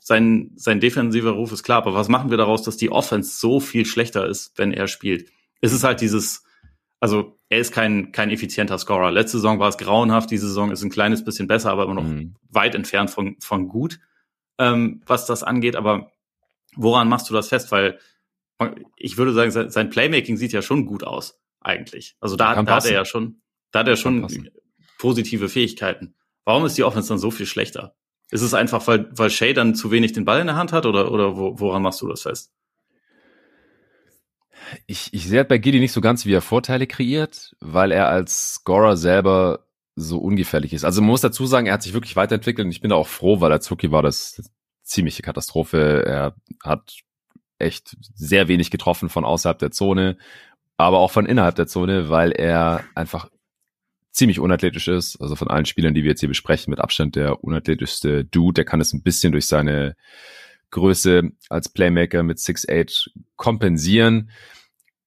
sein, sein defensiver Ruf ist klar, aber was machen wir daraus, dass die Offense so viel schlechter ist, wenn er spielt? Es ist halt dieses, also er ist kein, kein effizienter Scorer. Letzte Saison war es grauenhaft, diese Saison ist ein kleines bisschen besser, aber immer noch mhm. weit entfernt von, von gut, ähm, was das angeht. Aber woran machst du das fest? Weil ich würde sagen, sein Playmaking sieht ja schon gut aus, eigentlich. Also da, da hat er ja schon, da hat er schon positive Fähigkeiten. Warum ist die Offense dann so viel schlechter? Ist es einfach, weil, weil Shay dann zu wenig den Ball in der Hand hat oder, oder wo, woran machst du das fest? Ich, ich sehe halt bei Giddy nicht so ganz, wie er Vorteile kreiert, weil er als Scorer selber so ungefährlich ist. Also man muss dazu sagen, er hat sich wirklich weiterentwickelt und ich bin da auch froh, weil als Rookie war das ziemliche Katastrophe. Er hat echt sehr wenig getroffen von außerhalb der Zone, aber auch von innerhalb der Zone, weil er einfach ziemlich unathletisch ist. Also von allen Spielern, die wir jetzt hier besprechen, mit Abstand der unathletischste Dude. Der kann es ein bisschen durch seine Größe als Playmaker mit 6'8 kompensieren.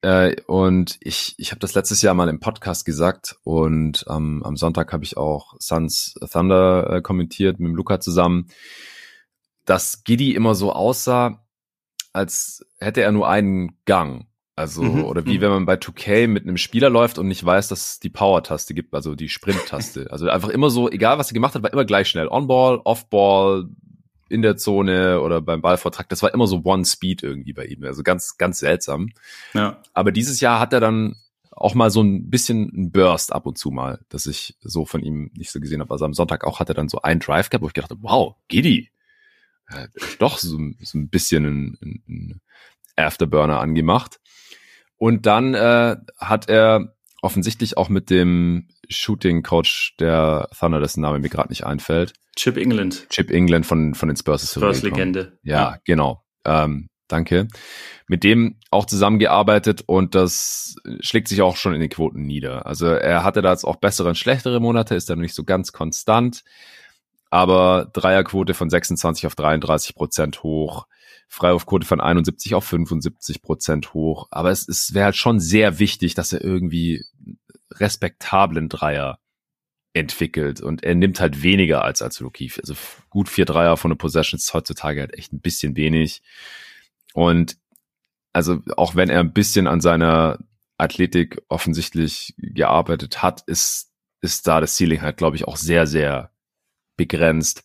Äh, und ich, ich habe das letztes Jahr mal im Podcast gesagt und ähm, am Sonntag habe ich auch Suns Thunder äh, kommentiert mit dem Luca zusammen, dass Giddy immer so aussah, als hätte er nur einen Gang. Also, mhm. oder wie mhm. wenn man bei 2K mit einem Spieler läuft und nicht weiß, dass es die Power-Taste gibt, also die Sprint-Taste. [LAUGHS] Also einfach immer so, egal was er gemacht hat, war immer gleich schnell. On-Ball, Off-Ball, in der Zone oder beim Ballvortrag. Das war immer so One-Speed irgendwie bei ihm. Also ganz, ganz seltsam. Ja. Aber dieses Jahr hat er dann auch mal so ein bisschen ein Burst ab und zu mal, dass ich so von ihm nicht so gesehen habe. Also am Sonntag auch hat er dann so einen Drive gehabt, wo ich gedacht habe, wow, Giddy. Doch so, so ein bisschen ein, ein Afterburner angemacht. Und dann äh, hat er offensichtlich auch mit dem Shooting Coach der Thunder, dessen Name mir gerade nicht einfällt. Chip England. Chip England von, von den Spurs. Spurs Legende. Ja, ja, genau. Ähm, danke. Mit dem auch zusammengearbeitet und das schlägt sich auch schon in den Quoten nieder. Also er hatte da jetzt auch bessere und schlechtere Monate, ist dann nicht so ganz konstant, aber Dreierquote von 26 auf 33 Prozent hoch. Freiwurfquote von 71 auf 75 Prozent hoch. Aber es, es wäre halt schon sehr wichtig, dass er irgendwie respektablen Dreier entwickelt und er nimmt halt weniger als als Rookie. Also gut vier Dreier von der Possession ist heutzutage halt echt ein bisschen wenig. Und also auch wenn er ein bisschen an seiner Athletik offensichtlich gearbeitet hat, ist, ist da das Ceiling halt, glaube ich, auch sehr, sehr begrenzt.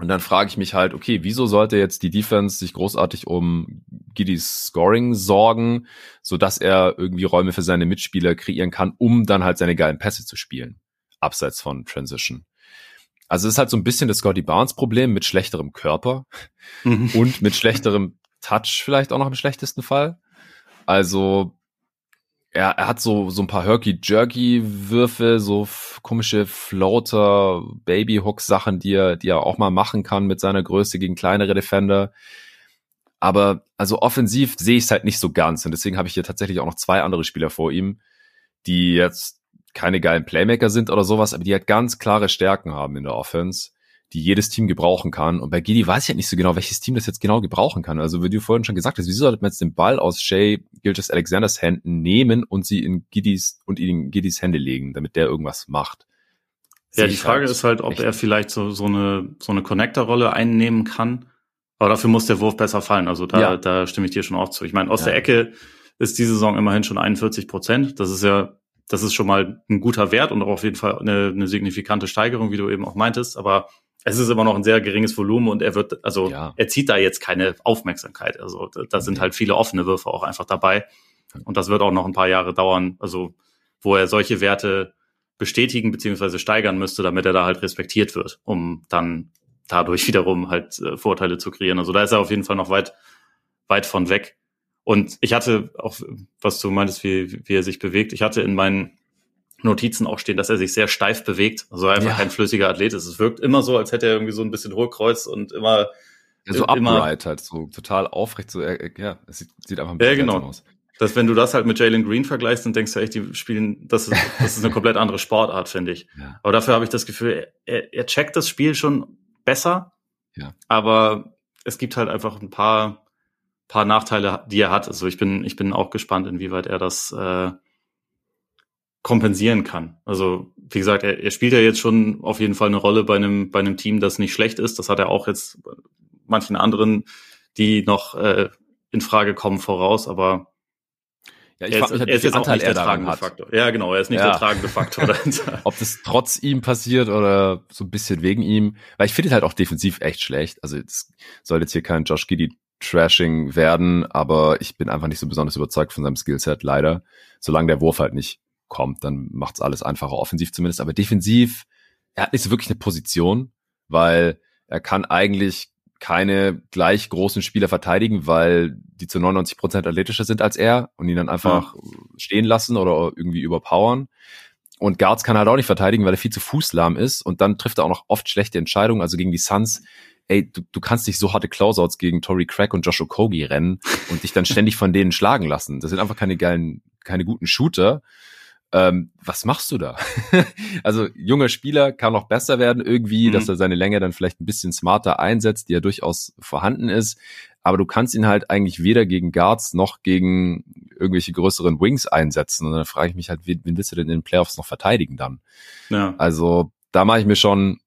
Und dann frage ich mich halt, okay, wieso sollte jetzt die Defense sich großartig um Giddys Scoring sorgen, so dass er irgendwie Räume für seine Mitspieler kreieren kann, um dann halt seine geilen Pässe zu spielen, abseits von Transition. Also es ist halt so ein bisschen das Scotty Barnes Problem mit schlechterem Körper mhm. [LAUGHS] und mit schlechterem Touch vielleicht auch noch im schlechtesten Fall. Also er, er hat so, so ein paar Herky-Jerky-Würfe, so komische Floater, Baby-Hook-Sachen, die er, die er auch mal machen kann mit seiner Größe gegen kleinere Defender. Aber also offensiv sehe ich es halt nicht so ganz. Und deswegen habe ich hier tatsächlich auch noch zwei andere Spieler vor ihm, die jetzt keine geilen Playmaker sind oder sowas, aber die halt ganz klare Stärken haben in der Offense die jedes Team gebrauchen kann. Und bei Giddy weiß ich halt nicht so genau, welches Team das jetzt genau gebrauchen kann. Also wie du vorhin schon gesagt hast, wieso sollte man jetzt den Ball aus Shay Gilgis Alexanders Händen nehmen und sie in Giddys und in Giddys Hände legen, damit der irgendwas macht? Ja, die Frage halt ist halt, ob er vielleicht so, so eine, so eine Connector-Rolle einnehmen kann. Aber dafür muss der Wurf besser fallen. Also da, ja. da stimme ich dir schon auch zu. Ich meine, aus ja. der Ecke ist diese Saison immerhin schon 41 Prozent. Das ist ja, das ist schon mal ein guter Wert und auch auf jeden Fall eine, eine signifikante Steigerung, wie du eben auch meintest. Aber es ist immer noch ein sehr geringes Volumen und er wird, also ja. er zieht da jetzt keine Aufmerksamkeit. Also da, da sind halt viele offene Würfe auch einfach dabei. Und das wird auch noch ein paar Jahre dauern, also wo er solche Werte bestätigen beziehungsweise steigern müsste, damit er da halt respektiert wird, um dann dadurch [LAUGHS] wiederum halt äh, Vorteile zu kreieren. Also da ist er auf jeden Fall noch weit, weit von weg. Und ich hatte auch, was du meintest, wie, wie er sich bewegt, ich hatte in meinen Notizen auch stehen, dass er sich sehr steif bewegt, also einfach ja. kein flüssiger Athlet ist. Es wirkt immer so, als hätte er irgendwie so ein bisschen Hohlkreuz und immer ja, so upright halt, so total aufrecht, so ja, es sieht, sieht einfach ein bisschen ja, genau. aus. Dass wenn du das halt mit Jalen Green vergleichst, dann denkst du echt, die spielen, das ist, das ist eine komplett andere Sportart, finde ich. [LAUGHS] Ja. Aber dafür habe ich das Gefühl, er, er checkt das Spiel schon besser. Ja. Aber es gibt halt einfach ein paar, paar Nachteile, die er hat. Also ich bin, ich bin auch gespannt, inwieweit er das äh, kompensieren kann. Also wie gesagt, er, er spielt ja jetzt schon auf jeden Fall eine Rolle bei einem bei einem Team, das nicht schlecht ist. Das hat er auch jetzt manchen anderen, die noch äh, in Frage kommen, voraus. Aber ja, ich er ist, halt, er ist jetzt Anteil auch nicht der tragende hat. Faktor. Ja, genau, er ist nicht ja. der tragende Faktor. [LAUGHS] Ob das trotz ihm passiert oder so ein bisschen wegen ihm, weil ich finde halt auch defensiv echt schlecht. Also es soll jetzt hier kein Josh Giddy Trashing werden, aber ich bin einfach nicht so besonders überzeugt von seinem Skillset, leider. Solange der Wurf halt nicht kommt, dann macht's alles einfacher, offensiv zumindest. Aber defensiv, er hat nicht so wirklich eine Position, weil er kann eigentlich keine gleich großen Spieler verteidigen, weil die zu 99 Prozent athletischer sind als er und ihn dann einfach ja. stehen lassen oder irgendwie überpowern. Und Guards kann er halt auch nicht verteidigen, weil er viel zu fußlahm ist und dann trifft er auch noch oft schlechte Entscheidungen. Also gegen die Suns, ey, du, du kannst nicht so harte Closeouts gegen Tory Craig und Josh Okogie rennen und dich dann ständig von denen schlagen lassen. Das sind einfach keine geilen, keine guten Shooter. Ähm, was machst du da? [LAUGHS] also junger Spieler kann noch besser werden irgendwie, mhm. dass er seine Länge dann vielleicht ein bisschen smarter einsetzt, die ja durchaus vorhanden ist. Aber du kannst ihn halt eigentlich weder gegen Guards noch gegen irgendwelche größeren Wings einsetzen. Und dann frage ich mich halt, wen, wen willst du denn in den Playoffs noch verteidigen dann? Ja. Also da mache ich mir schon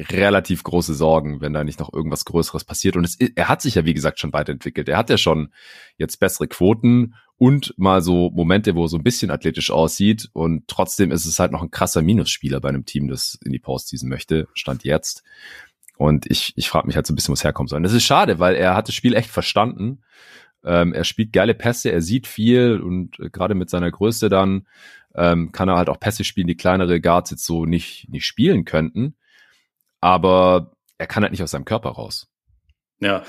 relativ große Sorgen, wenn da nicht noch irgendwas Größeres passiert. Und es, er hat sich ja, wie gesagt, schon weiterentwickelt. Er hat ja schon jetzt bessere Quoten und mal so Momente, wo er so ein bisschen athletisch aussieht. Und trotzdem ist es halt noch ein krasser Minusspieler bei einem Team, das in die Postseason möchte, stand jetzt. Und ich, ich frage mich halt so ein bisschen, was herkommen soll. Und das ist schade, weil er hat das Spiel echt verstanden. Ähm, er spielt geile Pässe, er sieht viel und äh, gerade mit seiner Größe dann ähm, kann er halt auch Pässe spielen, die kleinere Guards jetzt so nicht, nicht spielen könnten aber er kann halt nicht aus seinem Körper raus. Ja.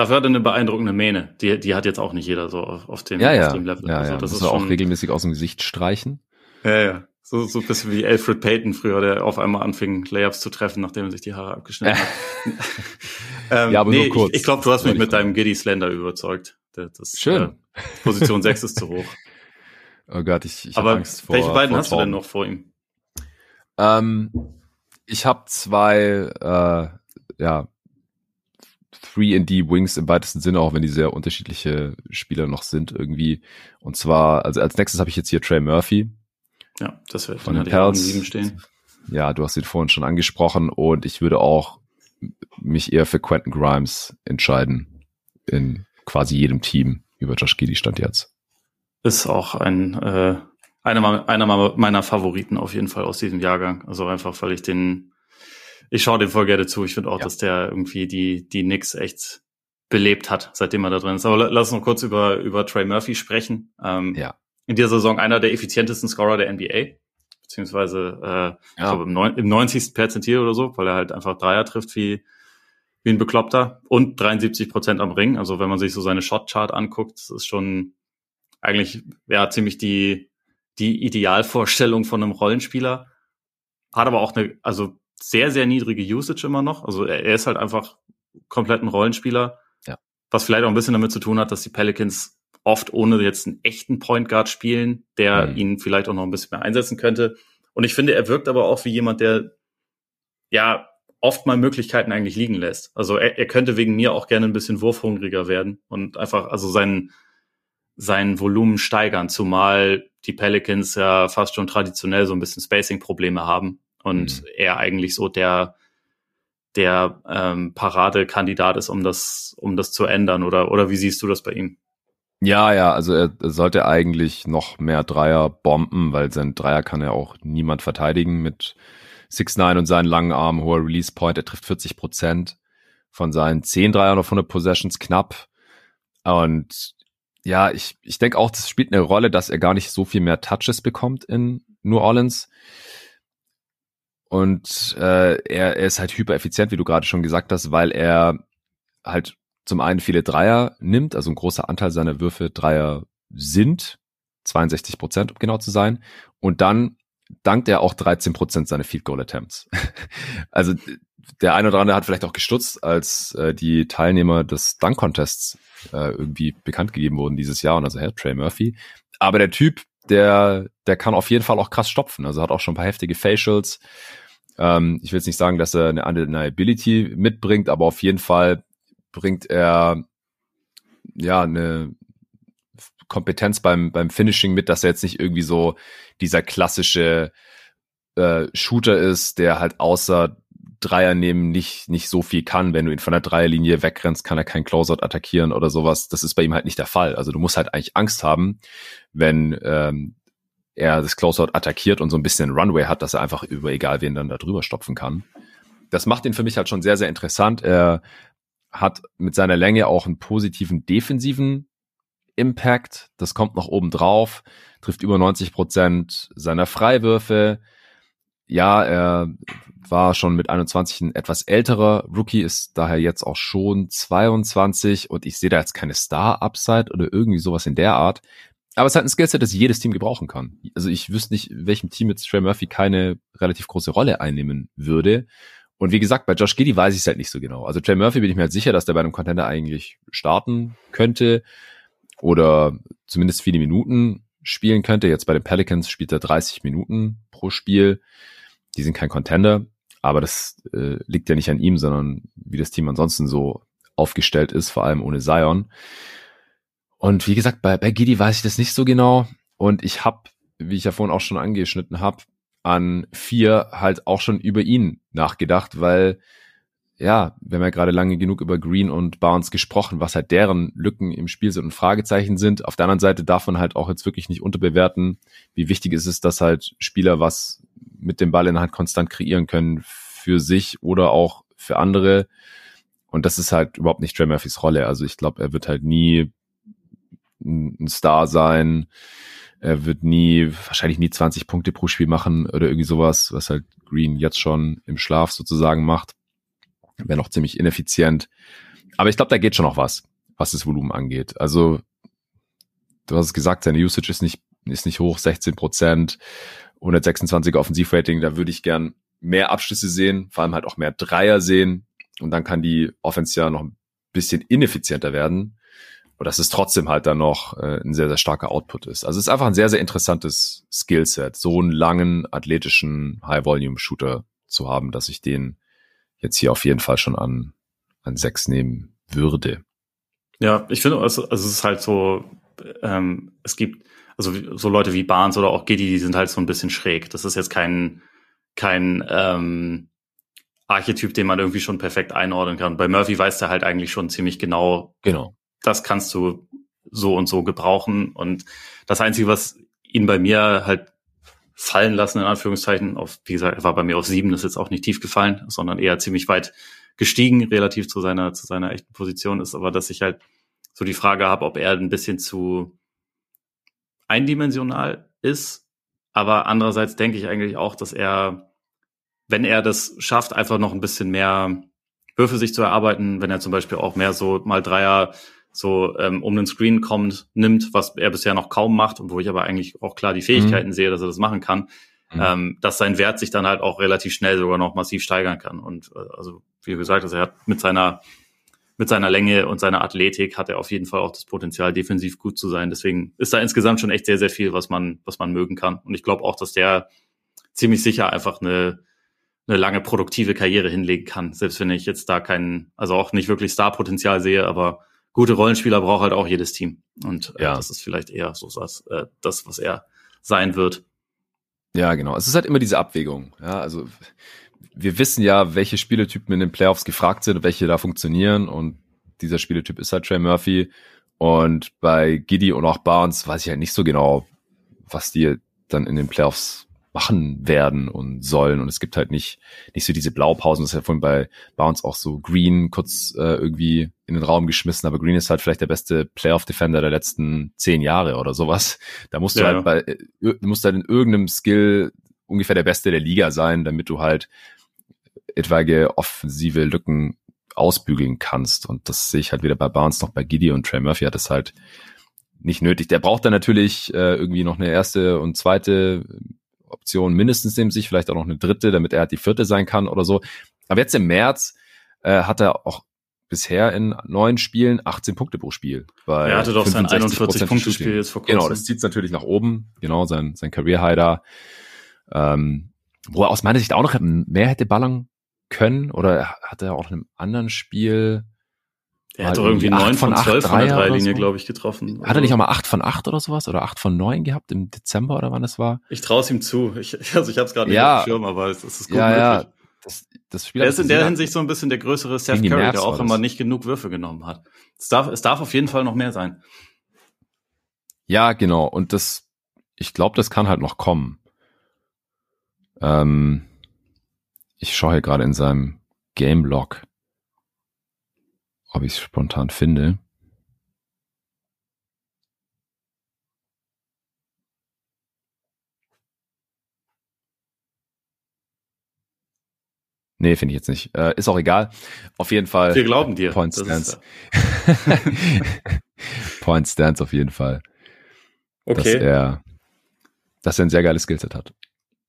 Dafür hat er eine beeindruckende Mähne. Die, die hat jetzt auch nicht jeder so auf, auf, dem, ja, ja. auf dem Level. Ja, also, das muss er auch regelmäßig aus dem Gesicht streichen. Ja, ja. So, so ein bisschen wie Alfred Payton früher, der auf einmal anfing, Layups zu treffen, nachdem er sich die Haare abgeschnitten hat. [LAUGHS] ähm, ja, aber nee, nur kurz. Ich, ich glaube, du hast mich mit deinem Giddy Slender überzeugt. Das, Schön. Äh, Position 6 ist zu hoch. [LAUGHS] Oh Gott, ich, ich habe Angst vor. Welche beiden vor hast du denn noch vor ihm? Ähm, ich habe zwei, äh, ja, 3D Wings im weitesten Sinne, auch wenn die sehr unterschiedliche Spieler noch sind irgendwie. Und zwar, also als nächstes habe ich jetzt hier Trey Murphy. Ja, das wäre von den. Sieben stehen. Ja, du hast ihn vorhin schon angesprochen und ich würde auch mich eher für Quentin Grimes entscheiden in quasi jedem Team über Josh Giddy stand jetzt. Ist auch ein äh, einer, einer meiner Favoriten auf jeden Fall aus diesem Jahrgang. Also einfach, weil ich den, ich schaue dem voll gerne zu. Ich finde auch, ja. dass der irgendwie die, die Knicks echt belebt hat, seitdem er da drin ist. Aber lass uns noch kurz über, über Trey Murphy sprechen. Ähm, ja. In dieser Saison einer der effizientesten Scorer der NBA. Beziehungsweise, äh, ja. ich glaube, im, neun, im 90. Perzentil oder so, weil er halt einfach Dreier trifft wie, wie ein Bekloppter. Und 73 Prozent am Ring. Also wenn man sich so seine Shot-Chart anguckt, das ist schon eigentlich, ja, ziemlich die, die Idealvorstellung von einem Rollenspieler. Hat aber auch eine, also sehr, sehr niedrige Usage immer noch. Also er, er ist halt einfach komplett ein Rollenspieler. Ja. Was vielleicht auch ein bisschen damit zu tun hat, dass die Pelicans oft ohne jetzt einen echten Point Guard spielen, der mhm. ihn vielleicht auch noch ein bisschen mehr einsetzen könnte. Und ich finde, er wirkt aber auch wie jemand, der ja oft mal Möglichkeiten eigentlich liegen lässt. Also er, er könnte wegen mir auch gerne ein bisschen wurfhungriger werden und einfach also seinen sein Volumen steigern, zumal die Pelicans ja fast schon traditionell so ein bisschen Spacing-Probleme haben und mhm. er eigentlich so der der ähm, Paradekandidat ist, um das um das zu ändern oder oder wie siehst du das bei ihm? Ja, ja, also er sollte eigentlich noch mehr Dreier bomben, weil sein Dreier kann ja auch niemand verteidigen mit 6'9 und seinen langen Armen, hoher Release Point. Er trifft 40 Prozent von seinen 10 Dreiern auf 100 Possessions knapp. Und ja, ich, ich denke auch, das spielt eine Rolle, dass er gar nicht so viel mehr Touches bekommt in New Orleans. Und äh, er, er ist halt hyper effizient, wie du gerade schon gesagt hast, weil er halt zum einen viele Dreier nimmt, also ein großer Anteil seiner Würfe Dreier sind, 62 Prozent, um genau zu sein. Und dann dankt er auch 13 Prozent seiner Field Goal Attempts. [LAUGHS] also der eine oder andere hat vielleicht auch gestutzt, als äh, die Teilnehmer des Dunk Contests äh, irgendwie bekannt gegeben wurden dieses Jahr und also Herr Trey Murphy. Aber der Typ, der, der kann auf jeden Fall auch krass stopfen. Also hat auch schon ein paar heftige Facials. Ähm, ich will jetzt nicht sagen, dass er eine Undeniability mitbringt, aber auf jeden Fall bringt er ja eine Kompetenz beim, beim Finishing mit, dass er jetzt nicht irgendwie so dieser klassische äh, Shooter ist, der halt außer Dreier nehmen nicht, nicht so viel kann. Wenn du ihn von der Dreierlinie wegrennst, kann er keinen Closeout attackieren oder sowas. Das ist bei ihm halt nicht der Fall. Also du musst halt eigentlich Angst haben, wenn ähm, er das Closeout attackiert und so ein bisschen Runway hat, dass er einfach über egal wen dann da drüber stopfen kann. Das macht ihn für mich halt schon sehr, sehr interessant. Er hat mit seiner Länge auch einen positiven defensiven Impact. Das kommt noch oben drauf, trifft über 90 Prozent seiner Freiwürfe. Ja, er war schon mit 21 ein etwas älterer Rookie, ist daher jetzt auch schon 22 und ich sehe da jetzt keine Star-Upside oder irgendwie sowas in der Art. Aber es hat ein Skillset, das jedes Team gebrauchen kann. Also ich wüsste nicht, welchem Team jetzt Trey Murphy keine relativ große Rolle einnehmen würde. Und wie gesagt, bei Josh Giddy weiß ich es halt nicht so genau. Also Trey Murphy bin ich mir halt sicher, dass der bei einem Contender eigentlich starten könnte oder zumindest viele Minuten spielen könnte. Jetzt bei den Pelicans spielt er 30 Minuten pro Spiel. Die sind kein Contender, aber das äh, liegt ja nicht an ihm, sondern wie das Team ansonsten so aufgestellt ist, vor allem ohne Zion. Und wie gesagt, bei, bei Gidi weiß ich das nicht so genau. Und ich habe, wie ich ja vorhin auch schon angeschnitten habe, an vier halt auch schon über ihn nachgedacht, weil ja, wir haben ja gerade lange genug über Green und Barnes gesprochen, was halt deren Lücken im Spiel sind und Fragezeichen sind. Auf der anderen Seite darf man halt auch jetzt wirklich nicht unterbewerten, wie wichtig ist es, dass halt Spieler was mit dem Ball in der Hand konstant kreieren können für sich oder auch für andere. Und das ist halt überhaupt nicht Trey Murphys Rolle. Also ich glaube, er wird halt nie ein Star sein. Er wird nie, wahrscheinlich nie 20 Punkte pro Spiel machen oder irgendwie sowas, was halt Green jetzt schon im Schlaf sozusagen macht. Wäre noch ziemlich ineffizient. Aber ich glaube, da geht schon noch was, was das Volumen angeht. Also, du hast es gesagt, seine Usage ist nicht, ist nicht hoch, 16 Prozent, 126 Offensivrating, da würde ich gern mehr Abschlüsse sehen, vor allem halt auch mehr Dreier sehen. Und dann kann die Offense ja noch ein bisschen ineffizienter werden. Und dass es trotzdem halt dann noch äh, ein sehr, sehr starker Output ist. Also es ist einfach ein sehr, sehr interessantes Skillset, so einen langen, athletischen High-Volume-Shooter zu haben, dass ich den jetzt hier auf jeden Fall schon an, an sechs nehmen würde. Ja, ich finde, also, also es ist halt so, ähm, es gibt also so Leute wie Barnes oder auch Giddy, die sind halt so ein bisschen schräg. Das ist jetzt kein, kein ähm, Archetyp, den man irgendwie schon perfekt einordnen kann. Bei Murphy weiß der halt eigentlich schon ziemlich genau, genau. das kannst du so und so gebrauchen. Und das Einzige, was ihn bei mir halt fallen lassen, in Anführungszeichen, auf, wie gesagt, er war bei mir auf sieben, ist jetzt auch nicht tief gefallen, sondern eher ziemlich weit gestiegen, relativ zu seiner, zu seiner echten Position ist, aber dass ich halt so die Frage habe, ob er ein bisschen zu eindimensional ist. Aber andererseits denke ich eigentlich auch, dass er, wenn er das schafft, einfach noch ein bisschen mehr Würfe sich zu erarbeiten, wenn er zum Beispiel auch mehr so mal Dreier so ähm, um den Screen kommt, nimmt, was er bisher noch kaum macht und wo ich aber eigentlich auch klar die Fähigkeiten mhm. sehe, dass er das machen kann, mhm. ähm, dass sein Wert sich dann halt auch relativ schnell sogar noch massiv steigern kann. Und äh, also wie gesagt, also er hat mit seiner mit seiner Länge und seiner Athletik hat er auf jeden Fall auch das Potenzial, defensiv gut zu sein. Deswegen ist da insgesamt schon echt sehr, sehr viel, was man, was man mögen kann. Und ich glaube auch, dass der ziemlich sicher einfach eine, eine lange produktive Karriere hinlegen kann. Selbst wenn ich jetzt da keinen, also auch nicht wirklich Starpotenzial sehe, aber gute Rollenspieler braucht halt auch jedes Team. Und äh, ja. das ist vielleicht eher so was, äh, das, was er sein wird. Ja, genau. Es ist halt immer diese Abwägung. Ja, also wir wissen ja, welche Spieletypen in den Playoffs gefragt sind und welche da funktionieren. Und dieser Spieletyp ist halt Trey Murphy. Und bei Giddy und auch Barnes weiß ich halt nicht so genau, was die dann in den Playoffs machen werden und sollen. Und es gibt halt nicht, nicht so diese Blaupausen. Das ist ja vorhin bei Bounce auch so Green kurz äh, irgendwie in den Raum geschmissen. Aber Green ist halt vielleicht der beste Playoff-Defender der letzten zehn Jahre oder sowas. Da musst du ja, halt bei, äh, du musst halt in irgendeinem Skill ungefähr der Beste der Liga sein, damit du halt etwaige offensive Lücken ausbügeln kannst. Und das sehe ich halt weder bei Barnes noch bei Giddy und Trey Murphy hat das halt nicht nötig. Der braucht dann natürlich äh, irgendwie noch eine erste und zweite Option mindestens neben sich, vielleicht auch noch eine dritte, damit er halt die vierte sein kann oder so. Aber jetzt im März äh, hat er auch bisher in neun Spielen 18 Punkte pro Spiel. Er hatte doch sein 41 Punkte Spiel jetzt vor kurzem. Genau, das zieht es natürlich nach oben. Genau, sein, sein Career High da. Ähm, wo er aus meiner Sicht auch noch mehr hätte ballern können oder hat er auch in einem anderen Spiel er hat doch irgendwie neun von zwölf von der Dreilinie, so. glaube ich, getroffen. Hat er nicht auch mal acht von acht oder sowas? Oder acht von neun gehabt im Dezember oder wann es war? Ich traue es ihm zu. Ich, [LAUGHS] also ich habe es gerade ja. nicht auf dem Schirm, aber es, es ist gut ja, möglich. Ja. Das, das Spiel er ist in der Hinsicht so ein bisschen der größere Seth Curry, der auch immer nicht genug Würfe genommen hat. Es darf, es darf auf jeden Fall noch mehr sein. Ja, genau. Und das, ich glaube, das kann halt noch kommen. Ähm, ich schaue hier gerade in seinem Game Log ob ich es spontan finde. Nee, finde ich jetzt nicht. Äh, ist auch egal. Auf jeden Fall. Wir glauben dir. Point Stance. [LAUGHS] Point Stance auf jeden Fall. Okay. Dass er, dass er ein sehr geiles Skillset hat.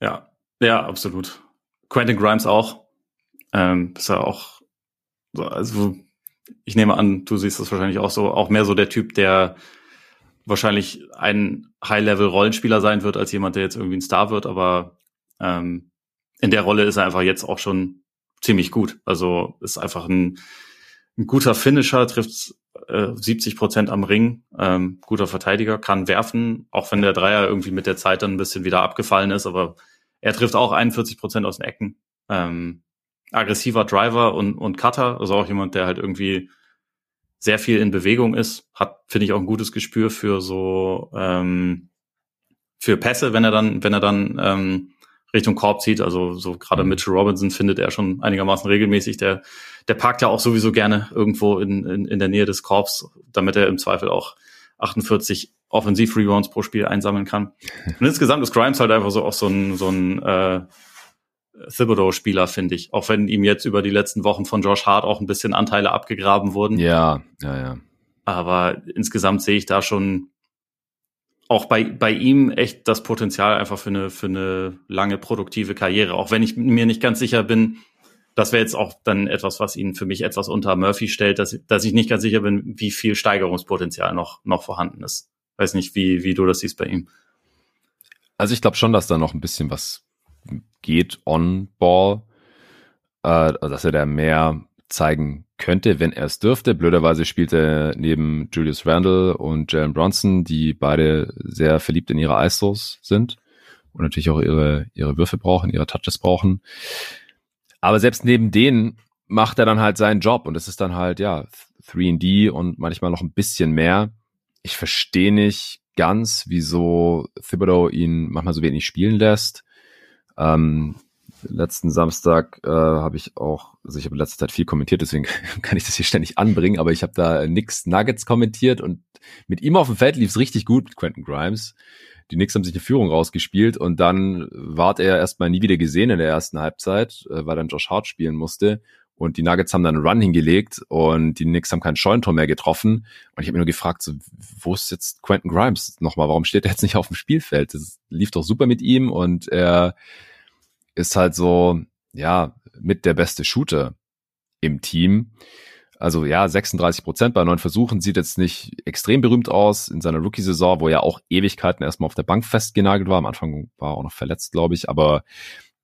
Ja, ja, absolut. Quentin Grimes auch. Ähm, ist er auch, also ich nehme an, du siehst das wahrscheinlich auch so, auch mehr so der Typ, der wahrscheinlich ein High-Level-Rollenspieler sein wird, als jemand, der jetzt irgendwie ein Star wird, aber ähm, in der Rolle ist er einfach jetzt auch schon ziemlich gut. Also ist einfach ein, ein guter Finisher, trifft äh, 70 Prozent am Ring, ähm, guter Verteidiger, kann werfen, auch wenn der Dreier irgendwie mit der Zeit dann ein bisschen wieder abgefallen ist, aber er trifft auch 41 Prozent aus den Ecken. Ähm, aggressiver Driver und, und Cutter, also auch jemand, der halt irgendwie sehr viel in Bewegung ist, hat, finde ich, auch ein gutes Gespür für so ähm, für Pässe, wenn er dann, wenn er dann ähm, Richtung Korb zieht. Also so gerade mhm. Mitchell Robinson findet er schon einigermaßen regelmäßig. Der, der parkt ja auch sowieso gerne irgendwo in, in, in der Nähe des Korbs, damit er im Zweifel auch 48 Offensiv-Rebounds pro Spiel einsammeln kann. Und insgesamt ist Grimes halt einfach so auch so ein, so ein äh, Thibodeau-Spieler, finde ich. Auch wenn ihm jetzt über die letzten Wochen von Josh Hart auch ein bisschen Anteile abgegraben wurden. Ja, ja, ja. Aber insgesamt sehe ich da schon auch bei, bei ihm echt das Potenzial einfach für eine, für eine lange produktive Karriere. Auch wenn ich mir nicht ganz sicher bin, das wäre jetzt auch dann etwas, was ihn für mich etwas unter Murphy stellt, dass, dass ich nicht ganz sicher bin, wie viel Steigerungspotenzial noch, noch vorhanden ist. Weiß nicht, wie, wie du das siehst bei ihm. Also ich glaube schon, dass da noch ein bisschen was geht on Ball, äh, dass er da mehr zeigen könnte, wenn er es dürfte. Blöderweise spielt er neben Julius Randle und Jalen Bronson, die beide sehr verliebt in ihre ISOs sind und natürlich auch ihre, ihre Würfe brauchen, ihre Touches brauchen. Aber selbst neben denen macht er dann halt seinen Job und es ist dann halt, ja, 3D und manchmal noch ein bisschen mehr. Ich verstehe nicht ganz, wieso Thibodeau ihn manchmal so wenig spielen lässt. Ähm, letzten Samstag äh, habe ich auch, also ich habe in letzter Zeit viel kommentiert, deswegen [LAUGHS] kann ich das hier ständig anbringen, aber ich habe da nix Nuggets kommentiert und mit ihm auf dem Feld lief es richtig gut mit Quentin Grimes. Die Knicks haben sich eine Führung rausgespielt und dann ward er erstmal nie wieder gesehen in der ersten Halbzeit, äh, weil dann Josh Hart spielen musste. Und die Nuggets haben dann einen Run hingelegt und die Knicks haben keinen Scheunentor mehr getroffen. Und ich habe mir nur gefragt, so, wo ist jetzt Quentin Grimes nochmal? Warum steht er jetzt nicht auf dem Spielfeld? Das lief doch super mit ihm und er ist halt so, ja, mit der beste Shooter im Team. Also ja, 36 Prozent bei neun Versuchen sieht jetzt nicht extrem berühmt aus in seiner Rookie-Saison, wo er auch Ewigkeiten erstmal auf der Bank festgenagelt war. Am Anfang war er auch noch verletzt, glaube ich, aber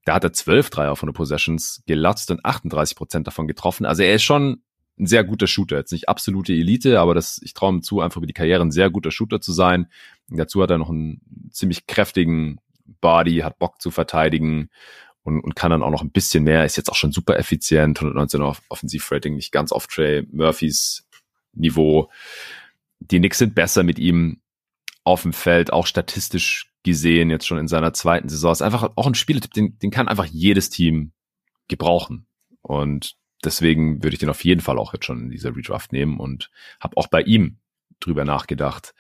da hat er zwölf Dreier von den Possessions gelatzt und 38 Prozent davon getroffen. Also er ist schon ein sehr guter Shooter. Jetzt nicht absolute Elite, aber das, ich traue ihm zu, einfach über die Karriere ein sehr guter Shooter zu sein. Und dazu hat er noch einen ziemlich kräftigen Body, hat Bock zu verteidigen und, und kann dann auch noch ein bisschen mehr, ist jetzt auch schon super effizient, 119 auf Offensivrating, nicht ganz auf Trey Murphys Niveau. Die Knicks sind besser mit ihm auf dem Feld, auch statistisch gesehen, jetzt schon in seiner zweiten Saison. Ist einfach auch ein Spieltyp, den, den kann einfach jedes Team gebrauchen. Und deswegen würde ich den auf jeden Fall auch jetzt schon in dieser Redraft nehmen und habe auch bei ihm drüber nachgedacht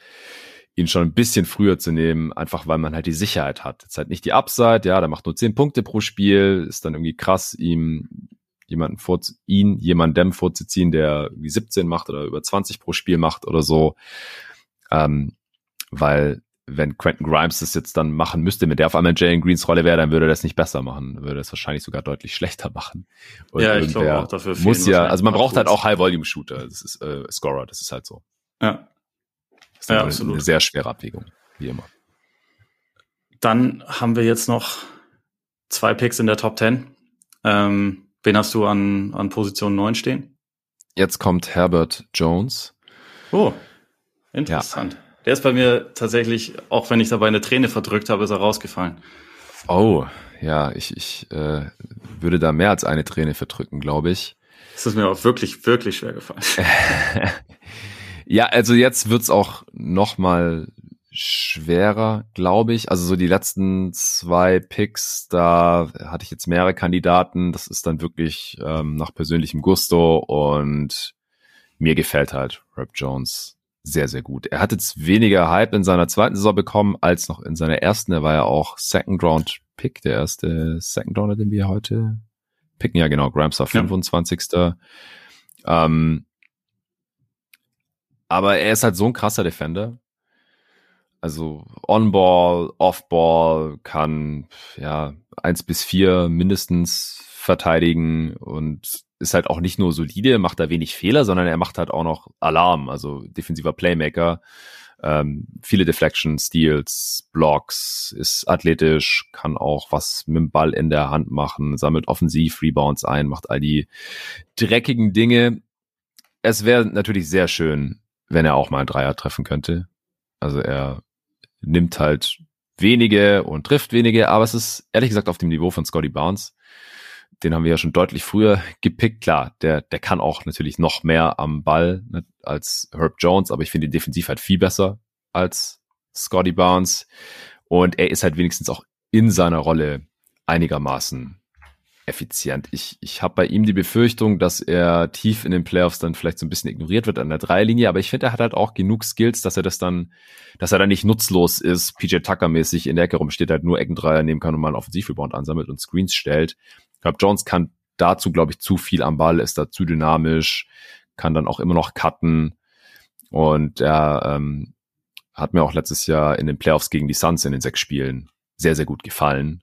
ihn schon ein bisschen früher zu nehmen, einfach weil man halt die Sicherheit hat. Jetzt halt nicht die Upside, ja, der macht nur zehn Punkte pro Spiel, ist dann irgendwie krass, ihm jemanden vor, ihn jemandem vorzuziehen, der wie 17 macht oder über 20 pro Spiel macht oder so. Ähm, weil wenn Quentin Grimes das jetzt dann machen müsste, mit der auf einmal Jalen Greens Rolle wäre, dann würde er das nicht besser machen, würde es wahrscheinlich sogar deutlich schlechter machen. Und ja, ich glaube auch dafür. Muss ja, also man braucht halt auch High-Volume-Shooter, das ist äh, Scorer, das ist halt so. Ja, ist ja, absolut. eine sehr schwere Abwägung, wie immer. Dann haben wir jetzt noch zwei Picks in der Top 10. Ähm, wen hast du an, an Position 9 stehen? Jetzt kommt Herbert Jones. Oh, interessant. Ja. Der ist bei mir tatsächlich, auch wenn ich dabei eine Träne verdrückt habe, ist er rausgefallen. Oh, ja, ich, ich äh, würde da mehr als eine Träne verdrücken, glaube ich. Das ist mir auch wirklich, wirklich schwer gefallen. [LAUGHS] Ja, also jetzt wird's auch noch mal schwerer, glaube ich. Also so die letzten zwei Picks, da hatte ich jetzt mehrere Kandidaten. Das ist dann wirklich ähm, nach persönlichem Gusto und mir gefällt halt Rap Jones sehr, sehr gut. Er hat jetzt weniger Hype in seiner zweiten Saison bekommen als noch in seiner ersten. Er war ja auch Second Round Pick, der erste Second Rounder, den wir heute picken. Ja, genau, Grimes war 25. Ja. Ähm, aber er ist halt so ein krasser Defender. Also On-Ball, Off-Ball, kann ja eins bis vier mindestens verteidigen und ist halt auch nicht nur solide, macht da wenig Fehler, sondern er macht halt auch noch Alarm, also defensiver Playmaker. Ähm, viele Deflections, Steals, Blocks, ist athletisch, kann auch was mit dem Ball in der Hand machen, sammelt offensiv Rebounds ein, macht all die dreckigen Dinge. Es wäre natürlich sehr schön, wenn er auch mal einen Dreier treffen könnte. Also er nimmt halt wenige und trifft wenige, aber es ist ehrlich gesagt auf dem Niveau von Scotty Barnes. Den haben wir ja schon deutlich früher gepickt. Klar, der, der kann auch natürlich noch mehr am Ball ne, als Herb Jones, aber ich finde ihn defensiv halt viel besser als Scotty Barnes. Und er ist halt wenigstens auch in seiner Rolle einigermaßen effizient. Ich, ich habe bei ihm die Befürchtung, dass er tief in den Playoffs dann vielleicht so ein bisschen ignoriert wird an der Dreilinie, aber ich finde, er hat halt auch genug Skills, dass er das dann, dass er dann nicht nutzlos ist, PJ Tucker-mäßig in der Ecke rumsteht, halt nur Eckendreier nehmen kann und mal einen Offensivrebound ansammelt und Screens stellt. Ich glaube, Jones kann dazu, glaube ich, zu viel am Ball, ist da zu dynamisch, kann dann auch immer noch cutten und er ähm, hat mir auch letztes Jahr in den Playoffs gegen die Suns in den sechs Spielen sehr, sehr gut gefallen.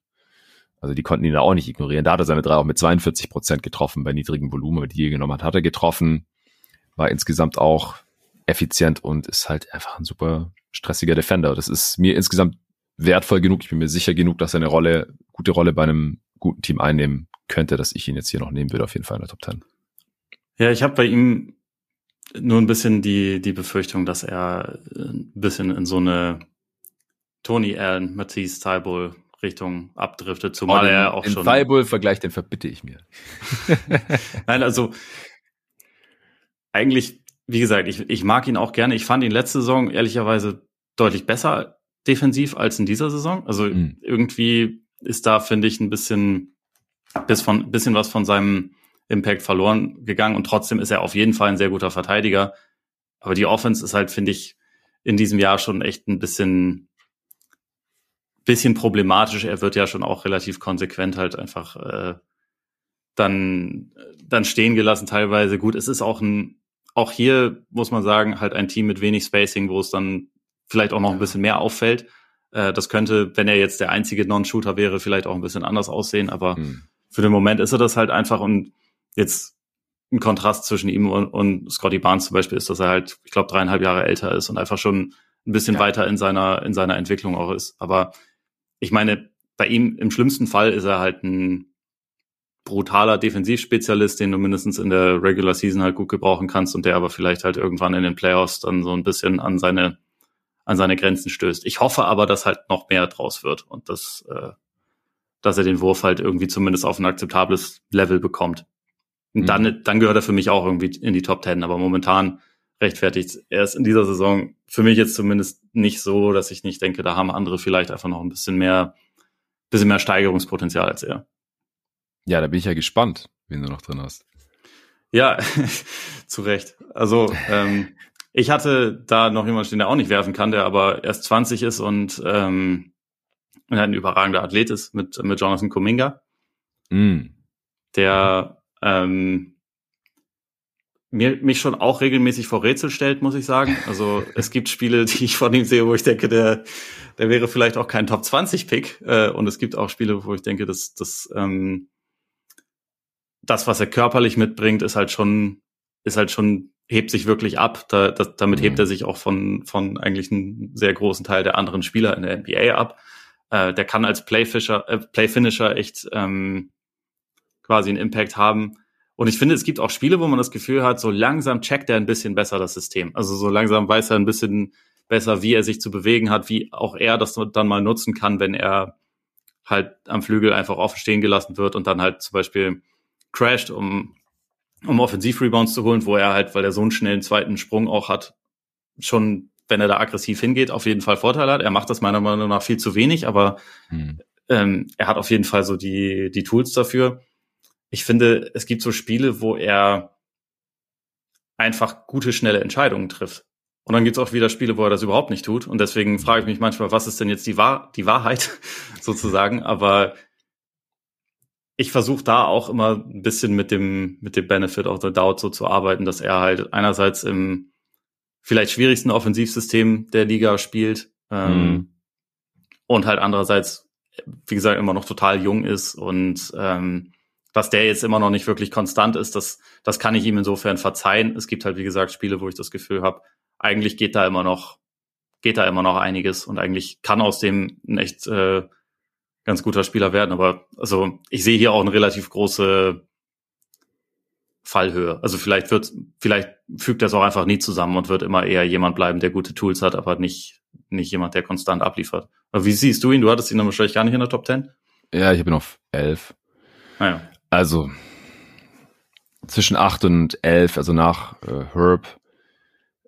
Also die konnten ihn da auch nicht ignorieren. Da hat er seine drei auch mit 42 Prozent getroffen bei niedrigem Volumen, die er genommen hat, hat er getroffen. War insgesamt auch effizient und ist halt einfach ein super stressiger Defender. Das ist mir insgesamt wertvoll genug. Ich bin mir sicher genug, dass er eine Rolle, gute Rolle bei einem guten Team einnehmen könnte, dass ich ihn jetzt hier noch nehmen würde, auf jeden Fall in der Top 10. Ja, ich habe bei ihm nur ein bisschen die, die Befürchtung, dass er ein bisschen in so eine Tony Allen, Matisse Tybul Richtung abdriftet, zumal oh, den, er auch den schon. Den Fireball-Vergleich, den verbitte ich mir. [LAUGHS] [LAUGHS] Nein, also eigentlich, wie gesagt, ich, ich mag ihn auch gerne. Ich fand ihn letzte Saison ehrlicherweise deutlich besser defensiv als in dieser Saison. Also mhm. irgendwie ist da, finde ich, ein bisschen, bis von, bisschen was von seinem Impact verloren gegangen und trotzdem ist er auf jeden Fall ein sehr guter Verteidiger. Aber die Offense ist halt, finde ich, in diesem Jahr schon echt ein bisschen bisschen problematisch. Er wird ja schon auch relativ konsequent halt einfach äh, dann, dann stehen gelassen teilweise. Gut, es ist auch ein, auch hier muss man sagen, halt ein Team mit wenig Spacing, wo es dann vielleicht auch noch ein bisschen mehr auffällt. Äh, das könnte, wenn er jetzt der einzige Non-Shooter wäre, vielleicht auch ein bisschen anders aussehen, aber mhm. für den Moment ist er das halt einfach und jetzt ein Kontrast zwischen ihm und, und Scotty Barnes zum Beispiel ist, dass er halt, ich glaube, dreieinhalb Jahre älter ist und einfach schon ein bisschen ja. weiter in seiner, in seiner Entwicklung auch ist. Aber ich meine, bei ihm im schlimmsten Fall ist er halt ein brutaler Defensivspezialist, den du mindestens in der Regular Season halt gut gebrauchen kannst und der aber vielleicht halt irgendwann in den Playoffs dann so ein bisschen an seine an seine Grenzen stößt. Ich hoffe aber, dass halt noch mehr draus wird und dass, äh, dass er den Wurf halt irgendwie zumindest auf ein akzeptables Level bekommt. Und mhm. dann, dann gehört er für mich auch irgendwie in die Top Ten. Aber momentan rechtfertigt er ist in dieser Saison für mich jetzt zumindest nicht so, dass ich nicht denke, da haben andere vielleicht einfach noch ein bisschen mehr, bisschen mehr Steigerungspotenzial als er. Ja, da bin ich ja gespannt, wen du noch drin hast. Ja, [LAUGHS] zu Recht. Also ähm, ich hatte da noch jemanden stehen, der auch nicht werfen kann, der aber erst 20 ist und ähm, ein überragender Athlet ist mit, mit Jonathan Kuminga. Mm. Der ähm, mir, mich schon auch regelmäßig vor Rätsel stellt, muss ich sagen. Also [LAUGHS] es gibt Spiele, die ich von ihm sehe, wo ich denke, der, der wäre vielleicht auch kein Top 20 Pick. Äh, und es gibt auch Spiele, wo ich denke, dass, dass ähm, das, was er körperlich mitbringt, ist halt schon, ist halt schon, hebt sich wirklich ab. Da, das, damit mhm. hebt er sich auch von, von eigentlich einem sehr großen Teil der anderen Spieler in der NBA ab. Äh, der kann als Playfisher, äh, Playfinisher echt ähm, quasi einen Impact haben und ich finde, es gibt auch Spiele, wo man das Gefühl hat, so langsam checkt er ein bisschen besser das System. Also so langsam weiß er ein bisschen besser, wie er sich zu bewegen hat, wie auch er das dann mal nutzen kann, wenn er halt am Flügel einfach offen stehen gelassen wird und dann halt zum Beispiel crasht, um, um Offensiv-Rebounds zu holen, wo er halt, weil er so einen schnellen zweiten Sprung auch hat, schon, wenn er da aggressiv hingeht, auf jeden Fall Vorteil hat. Er macht das meiner Meinung nach viel zu wenig, aber hm. ähm, er hat auf jeden Fall so die, die Tools dafür ich finde, es gibt so Spiele, wo er einfach gute, schnelle Entscheidungen trifft. Und dann gibt es auch wieder Spiele, wo er das überhaupt nicht tut. Und deswegen frage ich mich manchmal, was ist denn jetzt die, Wahr die Wahrheit [LAUGHS] sozusagen? Aber ich versuche da auch immer ein bisschen mit dem, mit dem Benefit of the Doubt so zu arbeiten, dass er halt einerseits im vielleicht schwierigsten Offensivsystem der Liga spielt ähm, mhm. und halt andererseits, wie gesagt, immer noch total jung ist und ähm, dass der jetzt immer noch nicht wirklich konstant ist, das, das kann ich ihm insofern verzeihen. Es gibt halt, wie gesagt, Spiele, wo ich das Gefühl habe, eigentlich geht da immer noch geht da immer noch einiges und eigentlich kann aus dem ein echt äh, ganz guter Spieler werden. Aber also ich sehe hier auch eine relativ große Fallhöhe. Also vielleicht wird, vielleicht fügt das auch einfach nie zusammen und wird immer eher jemand bleiben, der gute Tools hat, aber nicht, nicht jemand, der konstant abliefert. Aber wie siehst du ihn? Du hattest ihn dann wahrscheinlich gar nicht in der Top 10? Ja, ich bin auf 11. Ah, ja. Also zwischen 8 und 11, also nach äh, Herb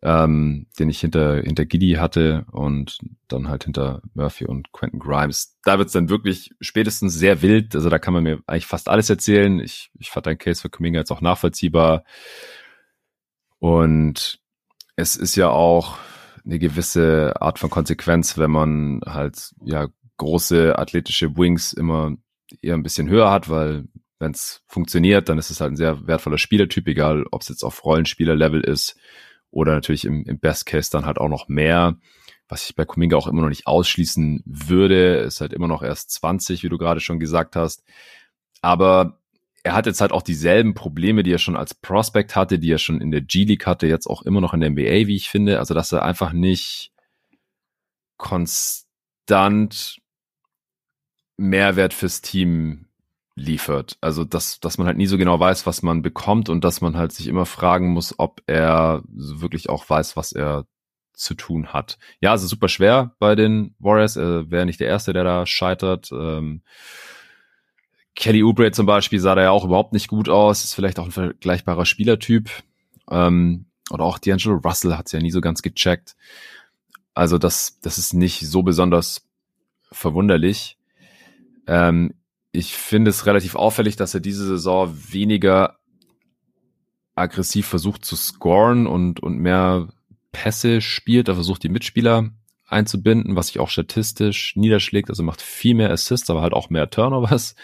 ähm, den ich hinter, hinter Giddy hatte und dann halt hinter Murphy und Quentin Grimes. Da wird's dann wirklich spätestens sehr wild. Also da kann man mir eigentlich fast alles erzählen. Ich, ich fand dein Case für Kuminga jetzt auch nachvollziehbar. Und es ist ja auch eine gewisse Art von Konsequenz, wenn man halt ja große athletische Wings immer eher ein bisschen höher hat, weil wenn es funktioniert, dann ist es halt ein sehr wertvoller Spielertyp, egal ob es jetzt auf Rollenspielerlevel ist oder natürlich im, im Best Case dann halt auch noch mehr. Was ich bei Kuminga auch immer noch nicht ausschließen würde, ist halt immer noch erst 20, wie du gerade schon gesagt hast. Aber er hat jetzt halt auch dieselben Probleme, die er schon als Prospect hatte, die er schon in der G-League hatte, jetzt auch immer noch in der NBA, wie ich finde. Also, dass er einfach nicht konstant Mehrwert fürs Team liefert. Also dass, dass man halt nie so genau weiß, was man bekommt und dass man halt sich immer fragen muss, ob er wirklich auch weiß, was er zu tun hat. Ja, es ist super schwer bei den Warriors. Er wäre nicht der Erste, der da scheitert. Ähm, Kelly Oubre zum Beispiel sah da ja auch überhaupt nicht gut aus. Ist vielleicht auch ein vergleichbarer Spielertyp. Ähm, oder auch D'Angelo Russell hat es ja nie so ganz gecheckt. Also das, das ist nicht so besonders verwunderlich. Ähm, ich finde es relativ auffällig, dass er diese Saison weniger aggressiv versucht zu scoren und, und mehr Pässe spielt. Er versucht die Mitspieler einzubinden, was sich auch statistisch niederschlägt. Also macht viel mehr Assists, aber halt auch mehr Turnovers.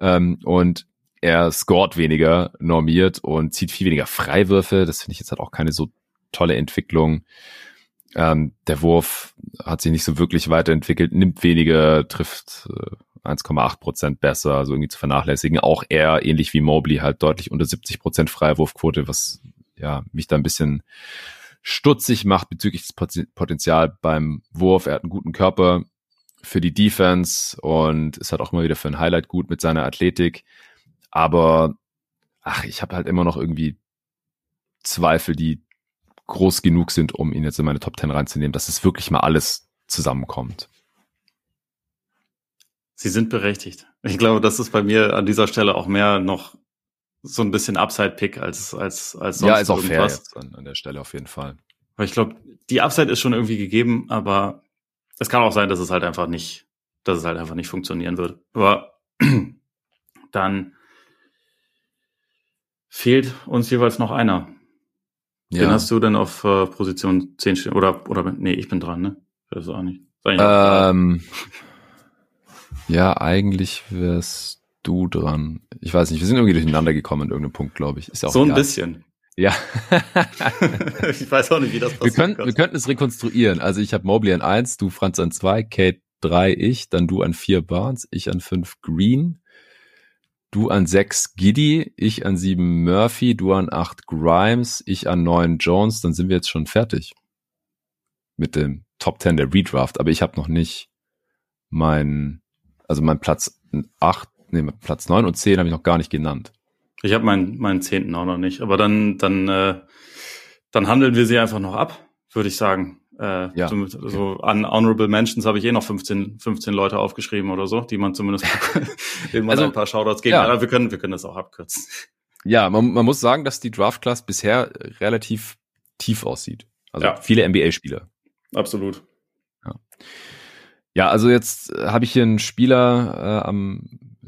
Ähm, und er scoret weniger normiert und zieht viel weniger Freiwürfe. Das finde ich jetzt halt auch keine so tolle Entwicklung. Ähm, der Wurf hat sich nicht so wirklich weiterentwickelt, nimmt weniger, trifft äh, 1,8 Prozent besser, also irgendwie zu vernachlässigen. Auch er, ähnlich wie Mobley, halt deutlich unter 70 Prozent Freiwurfquote, was ja mich da ein bisschen stutzig macht bezüglich des Potenzial beim Wurf. Er hat einen guten Körper für die Defense und ist halt auch immer wieder für ein Highlight gut mit seiner Athletik. Aber ach, ich habe halt immer noch irgendwie Zweifel, die groß genug sind, um ihn jetzt in meine Top 10 reinzunehmen, dass es wirklich mal alles zusammenkommt. Sie sind berechtigt. Ich glaube, das ist bei mir an dieser Stelle auch mehr noch so ein bisschen Upside-Pick als, als, als sonst Ja, ist auch irgendwas. fair jetzt an, an der Stelle auf jeden Fall. Weil ich glaube, die Upside ist schon irgendwie gegeben, aber es kann auch sein, dass es halt einfach nicht, dass es halt einfach nicht funktionieren wird. Aber [CLEARS THROAT] dann fehlt uns jeweils noch einer. Ja. Den hast du denn auf äh, Position 10 stehen? Oder, oder, nee, ich bin dran, ne? Das ist auch nicht. Ähm, [LAUGHS] ja, eigentlich wärst du dran. Ich weiß nicht, wir sind irgendwie durcheinander gekommen in irgendeinem Punkt, glaube ich. Ist auch so egal. ein bisschen. Ja. [LAUGHS] ich weiß auch nicht, wie das passiert. Wir, können, wir könnten es rekonstruieren. Also ich habe Mobley an 1, du Franz an 2, Kate 3, ich, dann du an 4 Barnes, ich an 5 Green, du an 6 Giddy, ich an 7 Murphy, du an 8 Grimes, ich an 9 Jones, dann sind wir jetzt schon fertig mit dem Top 10 der Redraft, aber ich habe noch nicht mein also mein Platz 8, nee, Platz 9 und 10 habe ich noch gar nicht genannt. Ich habe meinen, meinen zehnten auch noch nicht. Aber dann, dann, äh, dann handeln wir sie einfach noch ab, würde ich sagen. Äh, ja. So, so an Honorable Mentions habe ich eh noch 15, 15 Leute aufgeschrieben oder so, die man zumindest [LAUGHS] man also, ein paar Shoutouts geben ja. kann. Aber wir können, wir können das auch abkürzen. Ja, man, man muss sagen, dass die Draft Class bisher relativ tief aussieht. Also ja. viele NBA-Spieler. Absolut. Ja. Ja, also jetzt äh, habe ich hier einen Spieler äh, am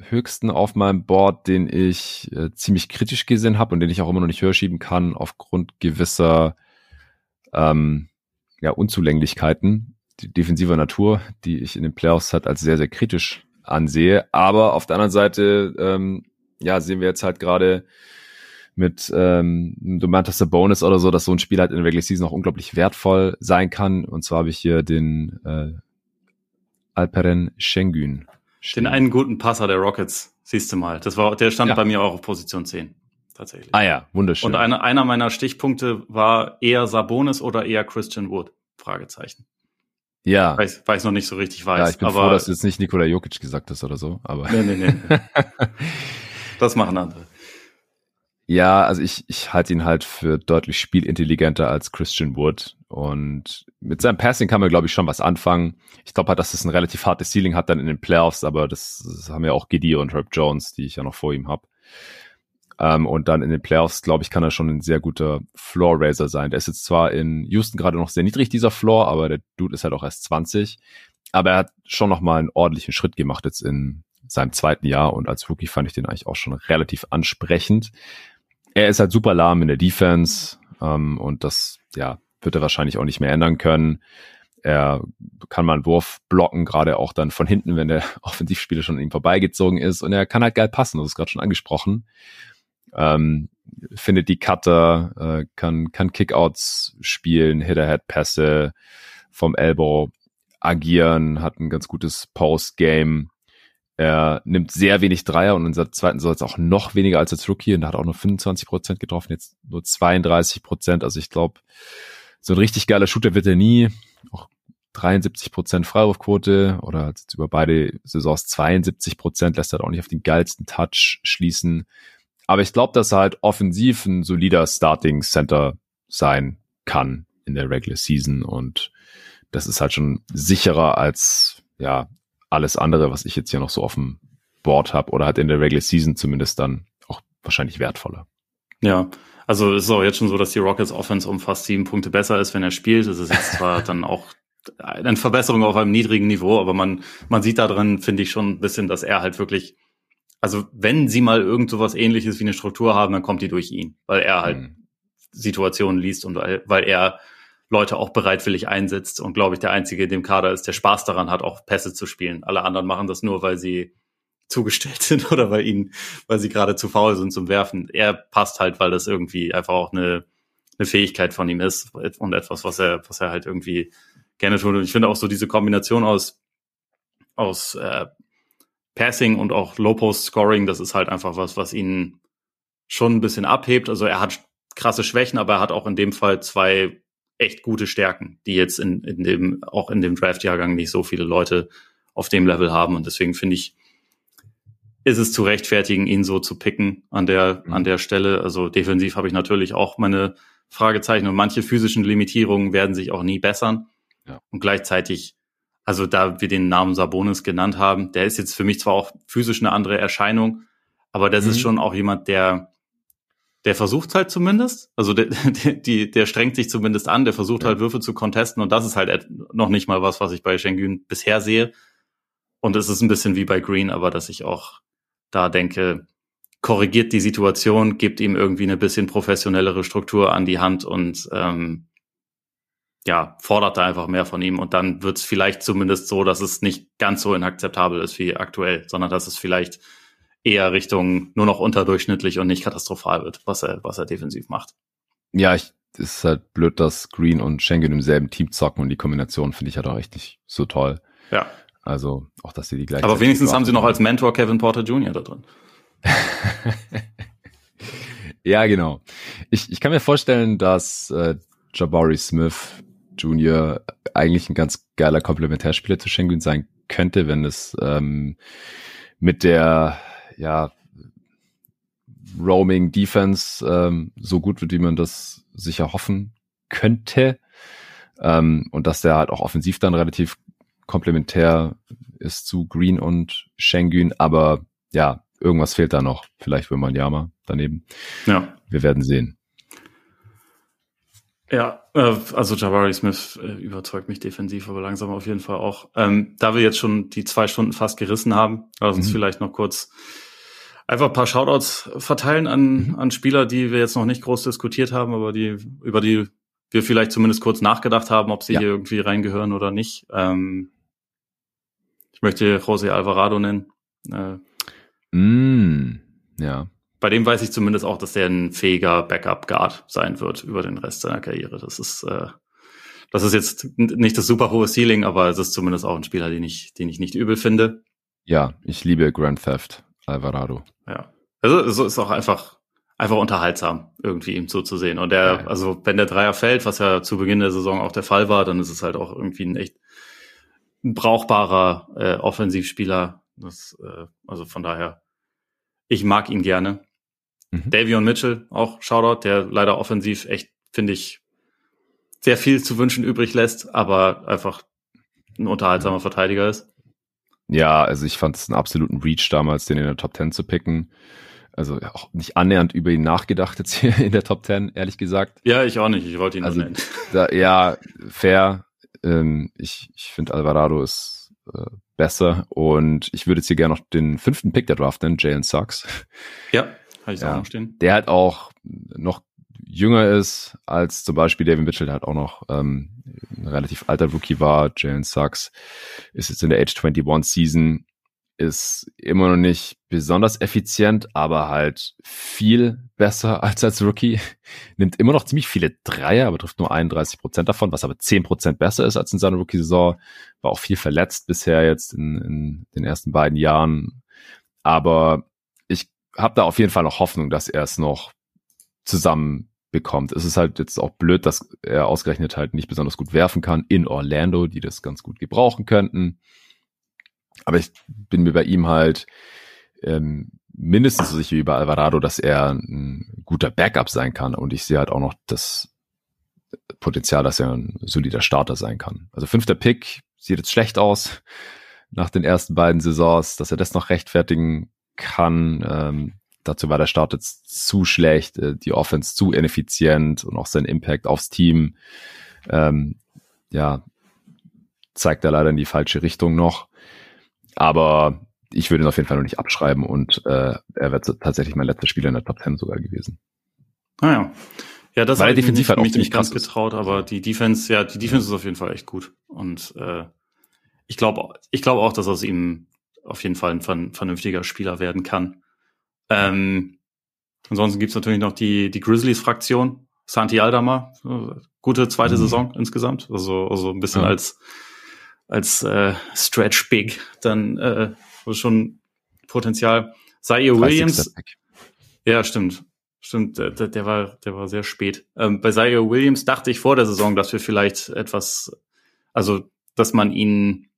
höchsten auf meinem Board, den ich äh, ziemlich kritisch gesehen habe und den ich auch immer noch nicht höher schieben kann aufgrund gewisser ähm, ja, Unzulänglichkeiten defensiver Natur, die ich in den Playoffs halt als sehr, sehr kritisch ansehe. Aber auf der anderen Seite, ähm, ja, sehen wir jetzt halt gerade mit ähm, Domantas Bonus oder so, dass so ein Spiel halt in der Regular Season auch unglaublich wertvoll sein kann. Und zwar habe ich hier den äh, Alperen Schengen. Den einen guten Passer der Rockets, siehst du mal. Das war, der stand ja. bei mir auch auf Position 10. Tatsächlich. Ah ja, wunderschön. Und eine, einer meiner Stichpunkte war eher Sabonis oder eher Christian Wood? Fragezeichen. Ja. Weiß, weiß noch nicht so richtig weiß. Ja, ich bin aber, froh, dass du jetzt nicht Nikola Jokic gesagt hast oder so, aber. Nee, nee, nee. [LAUGHS] das machen andere. Ja, also ich, ich halte ihn halt für deutlich spielintelligenter als Christian Wood. Und mit seinem Passing kann man, glaube ich, schon was anfangen. Ich glaube halt, dass es ein relativ hartes Ceiling hat dann in den Playoffs, aber das, das haben ja auch Giddy und Herb Jones, die ich ja noch vor ihm habe. Ähm, und dann in den Playoffs, glaube ich, kann er schon ein sehr guter Floor-Raiser sein. Der ist jetzt zwar in Houston gerade noch sehr niedrig, dieser Floor, aber der Dude ist halt auch erst 20. Aber er hat schon noch mal einen ordentlichen Schritt gemacht jetzt in seinem zweiten Jahr und als Rookie fand ich den eigentlich auch schon relativ ansprechend. Er ist halt super lahm in der Defense ähm, und das, ja, wird er wahrscheinlich auch nicht mehr ändern können. Er kann mal einen Wurf blocken, gerade auch dann von hinten, wenn der [LAUGHS] Offensivspieler schon an ihm vorbeigezogen ist. Und er kann halt geil passen, das ist gerade schon angesprochen. Ähm, findet die Cutter, äh, kann, kann Kickouts spielen, Hit-Ahead-Pässe vom Elbow agieren, hat ein ganz gutes Post-Game. Er nimmt sehr wenig Dreier und in der zweiten es auch noch weniger als als Rookie und hat auch nur 25 Prozent getroffen, jetzt nur 32 Prozent. Also ich glaube, so ein richtig geiler Shooter wird er nie. Auch 73 Prozent Freiwurfquote oder jetzt über beide Saisons 72 Prozent lässt er auch nicht auf den geilsten Touch schließen. Aber ich glaube, dass er halt offensiv ein solider Starting Center sein kann in der Regular Season und das ist halt schon sicherer als ja alles andere, was ich jetzt hier noch so auf dem Board habe oder halt in der Regular Season zumindest dann auch wahrscheinlich wertvoller. Ja, also es ist auch jetzt schon so, dass die Rockets Offense um fast sieben Punkte besser ist, wenn er spielt. Das ist jetzt zwar [LAUGHS] dann auch eine Verbesserung auf einem niedrigen Niveau, aber man, man sieht da drin, finde ich schon ein bisschen, dass er halt wirklich also wenn sie mal irgend sowas ähnliches wie eine Struktur haben, dann kommt die durch ihn, weil er halt mhm. Situationen liest und weil, weil er Leute auch bereitwillig einsetzt und glaube ich der einzige in dem Kader ist, der Spaß daran hat, auch Pässe zu spielen. Alle anderen machen das nur, weil sie [LAUGHS] zugestellt sind oder weil ihnen, weil sie gerade zu faul sind zum Werfen. Er passt halt, weil das irgendwie einfach auch eine, eine Fähigkeit von ihm ist und etwas, was er, was er halt irgendwie gerne tut. Und ich finde auch so diese Kombination aus, aus äh, Passing und auch Low-Post-Scoring, das ist halt einfach was, was ihn schon ein bisschen abhebt. Also er hat krasse Schwächen, aber er hat auch in dem Fall zwei echt gute Stärken, die jetzt in, in dem, auch in dem Draft-Jahrgang nicht so viele Leute auf dem Level haben. Und deswegen finde ich, ist es zu rechtfertigen, ihn so zu picken an der, mhm. an der Stelle. Also defensiv habe ich natürlich auch meine Fragezeichen und manche physischen Limitierungen werden sich auch nie bessern. Ja. Und gleichzeitig also da wir den Namen Sabonis genannt haben, der ist jetzt für mich zwar auch physisch eine andere Erscheinung, aber das mhm. ist schon auch jemand, der, der versucht halt zumindest, also der, [LAUGHS] der, die, der strengt sich zumindest an, der versucht ja. halt Würfe zu contesten und das ist halt noch nicht mal was, was ich bei Schengen bisher sehe. Und es ist ein bisschen wie bei Green, aber dass ich auch da denke, korrigiert die Situation, gibt ihm irgendwie eine bisschen professionellere Struktur an die Hand und ähm, ja, fordert da einfach mehr von ihm und dann wird es vielleicht zumindest so, dass es nicht ganz so inakzeptabel ist wie aktuell, sondern dass es vielleicht eher Richtung nur noch unterdurchschnittlich und nicht katastrophal wird, was er, was er defensiv macht. Ja, ich, ist halt blöd, dass Green und Schengen im selben Team zocken und die Kombination finde ich halt auch echt nicht so toll. Ja. Also auch, dass sie die gleiche. Aber wenigstens haben sie noch als Mentor Kevin Porter Jr. da drin. [LAUGHS] ja, genau. Ich, ich kann mir vorstellen, dass äh, Jabari Smith Jr. eigentlich ein ganz geiler Komplementärspieler zu Schengen sein könnte, wenn es ähm, mit der ja, Roaming Defense ähm, so gut wird, wie man das sicher hoffen könnte. Ähm, und dass der halt auch offensiv dann relativ komplementär ist zu Green und Schengen, aber ja, irgendwas fehlt da noch. Vielleicht will man Yama daneben. Ja. Wir werden sehen. Ja, äh, also Jabari Smith äh, überzeugt mich defensiv, aber langsam auf jeden Fall auch. Ähm, da wir jetzt schon die zwei Stunden fast gerissen haben, lass uns mhm. vielleicht noch kurz einfach ein paar Shoutouts verteilen an, mhm. an Spieler, die wir jetzt noch nicht groß diskutiert haben, aber die, über die wir vielleicht zumindest kurz nachgedacht haben, ob sie ja. hier irgendwie reingehören oder nicht. Ähm, ich möchte José Alvarado nennen. Äh, mm, ja bei dem weiß ich zumindest auch, dass der ein fähiger Backup-Guard sein wird über den Rest seiner Karriere. Das ist, äh, das ist jetzt nicht das super hohe Ceiling, aber es ist zumindest auch ein Spieler, den ich, den ich nicht übel finde. Ja, ich liebe Grand Theft Alvarado. Ja. Also es ist auch einfach, einfach unterhaltsam, irgendwie ihm zuzusehen. Und der, ja. also wenn der Dreier fällt, was ja zu Beginn der Saison auch der Fall war, dann ist es halt auch irgendwie ein echt ein brauchbarer äh, Offensivspieler. Das, äh, also von daher, ich mag ihn gerne. Mhm. Davion Mitchell, auch Shoutout, der leider offensiv echt, finde ich, sehr viel zu wünschen übrig lässt, aber einfach ein unterhaltsamer Verteidiger ist. Ja, also ich fand es einen absoluten Reach damals, den in der Top 10 zu picken. Also auch nicht annähernd über ihn nachgedacht jetzt hier in der Top 10, ehrlich gesagt. Ja, ich auch nicht. Ich wollte ihn also, nennen. [LAUGHS] Da, ja, fair. Ähm, ich ich finde Alvarado ist äh, besser und ich würde jetzt hier gerne noch den fünften Pick der Draft nennen, Jalen Sachs. Ja, habe ich ja, auch noch stehen. Der halt auch noch jünger ist als zum Beispiel David Mitchell, der halt auch noch ähm, ein relativ alter Rookie war. Jalen Sachs ist jetzt in der Age 21 Season, ist immer noch nicht besonders effizient, aber halt viel besser [LAUGHS] als als Rookie. Nimmt immer noch ziemlich viele Dreier, aber trifft nur 31 Prozent davon, was aber 10 Prozent besser ist als in seiner Rookie-Saison. War auch viel verletzt bisher jetzt in, in den ersten beiden Jahren. Aber ich habe da auf jeden Fall noch Hoffnung, dass er es noch zusammen bekommt. Es ist halt jetzt auch blöd, dass er ausgerechnet halt nicht besonders gut werfen kann in Orlando, die das ganz gut gebrauchen könnten. Aber ich bin mir bei ihm halt ähm, mindestens so sicher wie bei Alvarado, dass er ein guter Backup sein kann. Und ich sehe halt auch noch das Potenzial, dass er ein solider Starter sein kann. Also fünfter Pick sieht jetzt schlecht aus nach den ersten beiden Saisons, dass er das noch rechtfertigen kann. Ähm, Dazu war der Start jetzt zu schlecht, äh, die Offense zu ineffizient und auch sein Impact aufs Team, ähm, ja, zeigt er leider in die falsche Richtung noch. Aber ich würde ihn auf jeden Fall noch nicht abschreiben und äh, er wird tatsächlich mein letzter Spieler in der Top 10 sogar gewesen. Ah ja. Ja, das ich defensiv halt mich nicht ganz getraut, aber die Defense, ja, die Defense ist auf jeden Fall echt gut. Und äh, ich glaube ich glaube auch, dass aus ihm auf jeden Fall ein vernünftiger Spieler werden kann. Ähm, ansonsten gibt's natürlich noch die, die Grizzlies-Fraktion, Santi Aldama, gute zweite mhm. Saison insgesamt, also, also ein bisschen ja. als, als äh, Stretch Big, dann äh, schon Potenzial. Zaire Williams. Ja, stimmt. Stimmt, der, der, war, der war sehr spät. Ähm, bei Zaire Williams dachte ich vor der Saison, dass wir vielleicht etwas, also dass man ihn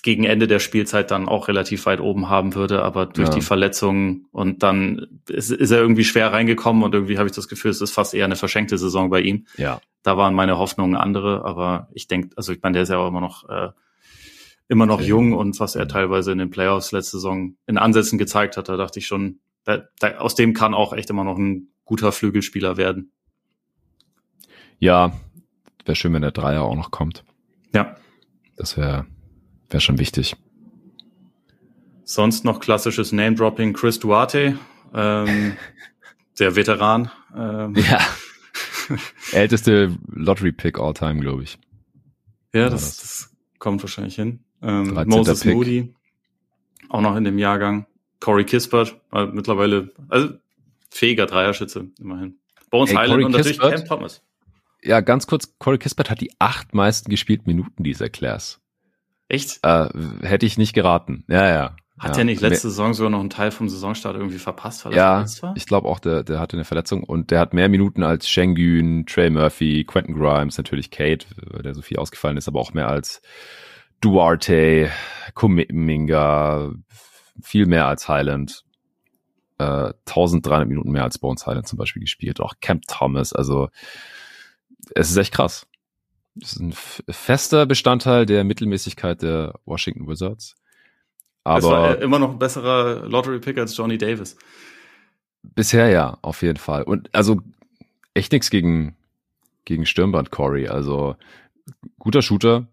gegen Ende der Spielzeit dann auch relativ weit oben haben würde, aber durch ja. die Verletzungen und dann ist, ist, er irgendwie schwer reingekommen und irgendwie habe ich das Gefühl, es ist fast eher eine verschenkte Saison bei ihm. Ja. Da waren meine Hoffnungen andere, aber ich denke, also ich meine, der ist ja auch immer noch äh, immer noch ja. jung und was er teilweise in den Playoffs letzte Saison in Ansätzen gezeigt hat, da dachte ich schon, da, da, aus dem kann auch echt immer noch ein guter Flügelspieler werden. Ja, wäre schön, wenn der Dreier auch noch kommt. Ja. Das wäre Wäre schon wichtig. Sonst noch klassisches Name-Dropping, Chris Duarte, ähm, [LAUGHS] der Veteran. Ähm. Ja. Älteste Lottery-Pick all time, glaube ich. Ja, das, das, kommt wahrscheinlich hin. Ähm, Moses Pick. Moody, auch noch in dem Jahrgang. Corey Kispert, äh, mittlerweile, also fähiger Dreierschütze, immerhin. Bones Ey, Highland und natürlich Cam Thomas. Ja, ganz kurz, Corey Kispert hat die acht meisten gespielten Minuten dieser Class. Echt? Äh, hätte ich nicht geraten. Ja, ja. Hat ja. der nicht letzte Saison sogar noch einen Teil vom Saisonstart irgendwie verpasst? Weil ja, ich glaube auch, der, der hatte eine Verletzung und der hat mehr Minuten als Schengen, Trey Murphy, Quentin Grimes, natürlich Kate, der so viel ausgefallen ist, aber auch mehr als Duarte, Kuminga, viel mehr als Highland. Äh, 1300 Minuten mehr als Bones Highland zum Beispiel gespielt, auch Camp Thomas, also es ist echt krass. Das ist ein fester Bestandteil der Mittelmäßigkeit der Washington Wizards. Aber es war immer noch ein besserer Lottery-Pick als Johnny Davis. Bisher ja, auf jeden Fall. Und also echt nichts gegen, gegen Stirnband Corey. Also guter Shooter,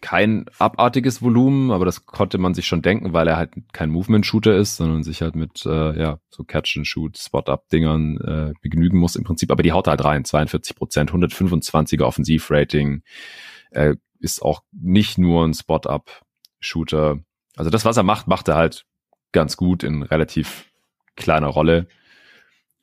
kein abartiges Volumen, aber das konnte man sich schon denken, weil er halt kein Movement-Shooter ist, sondern sich halt mit äh, ja so Catch-and-Shoot, Spot-Up-Dingern äh, begnügen muss im Prinzip. Aber die haut halt rein, 42 Prozent, 125er Offensiv-Rating, äh, ist auch nicht nur ein Spot-Up-Shooter. Also das, was er macht, macht er halt ganz gut in relativ kleiner Rolle.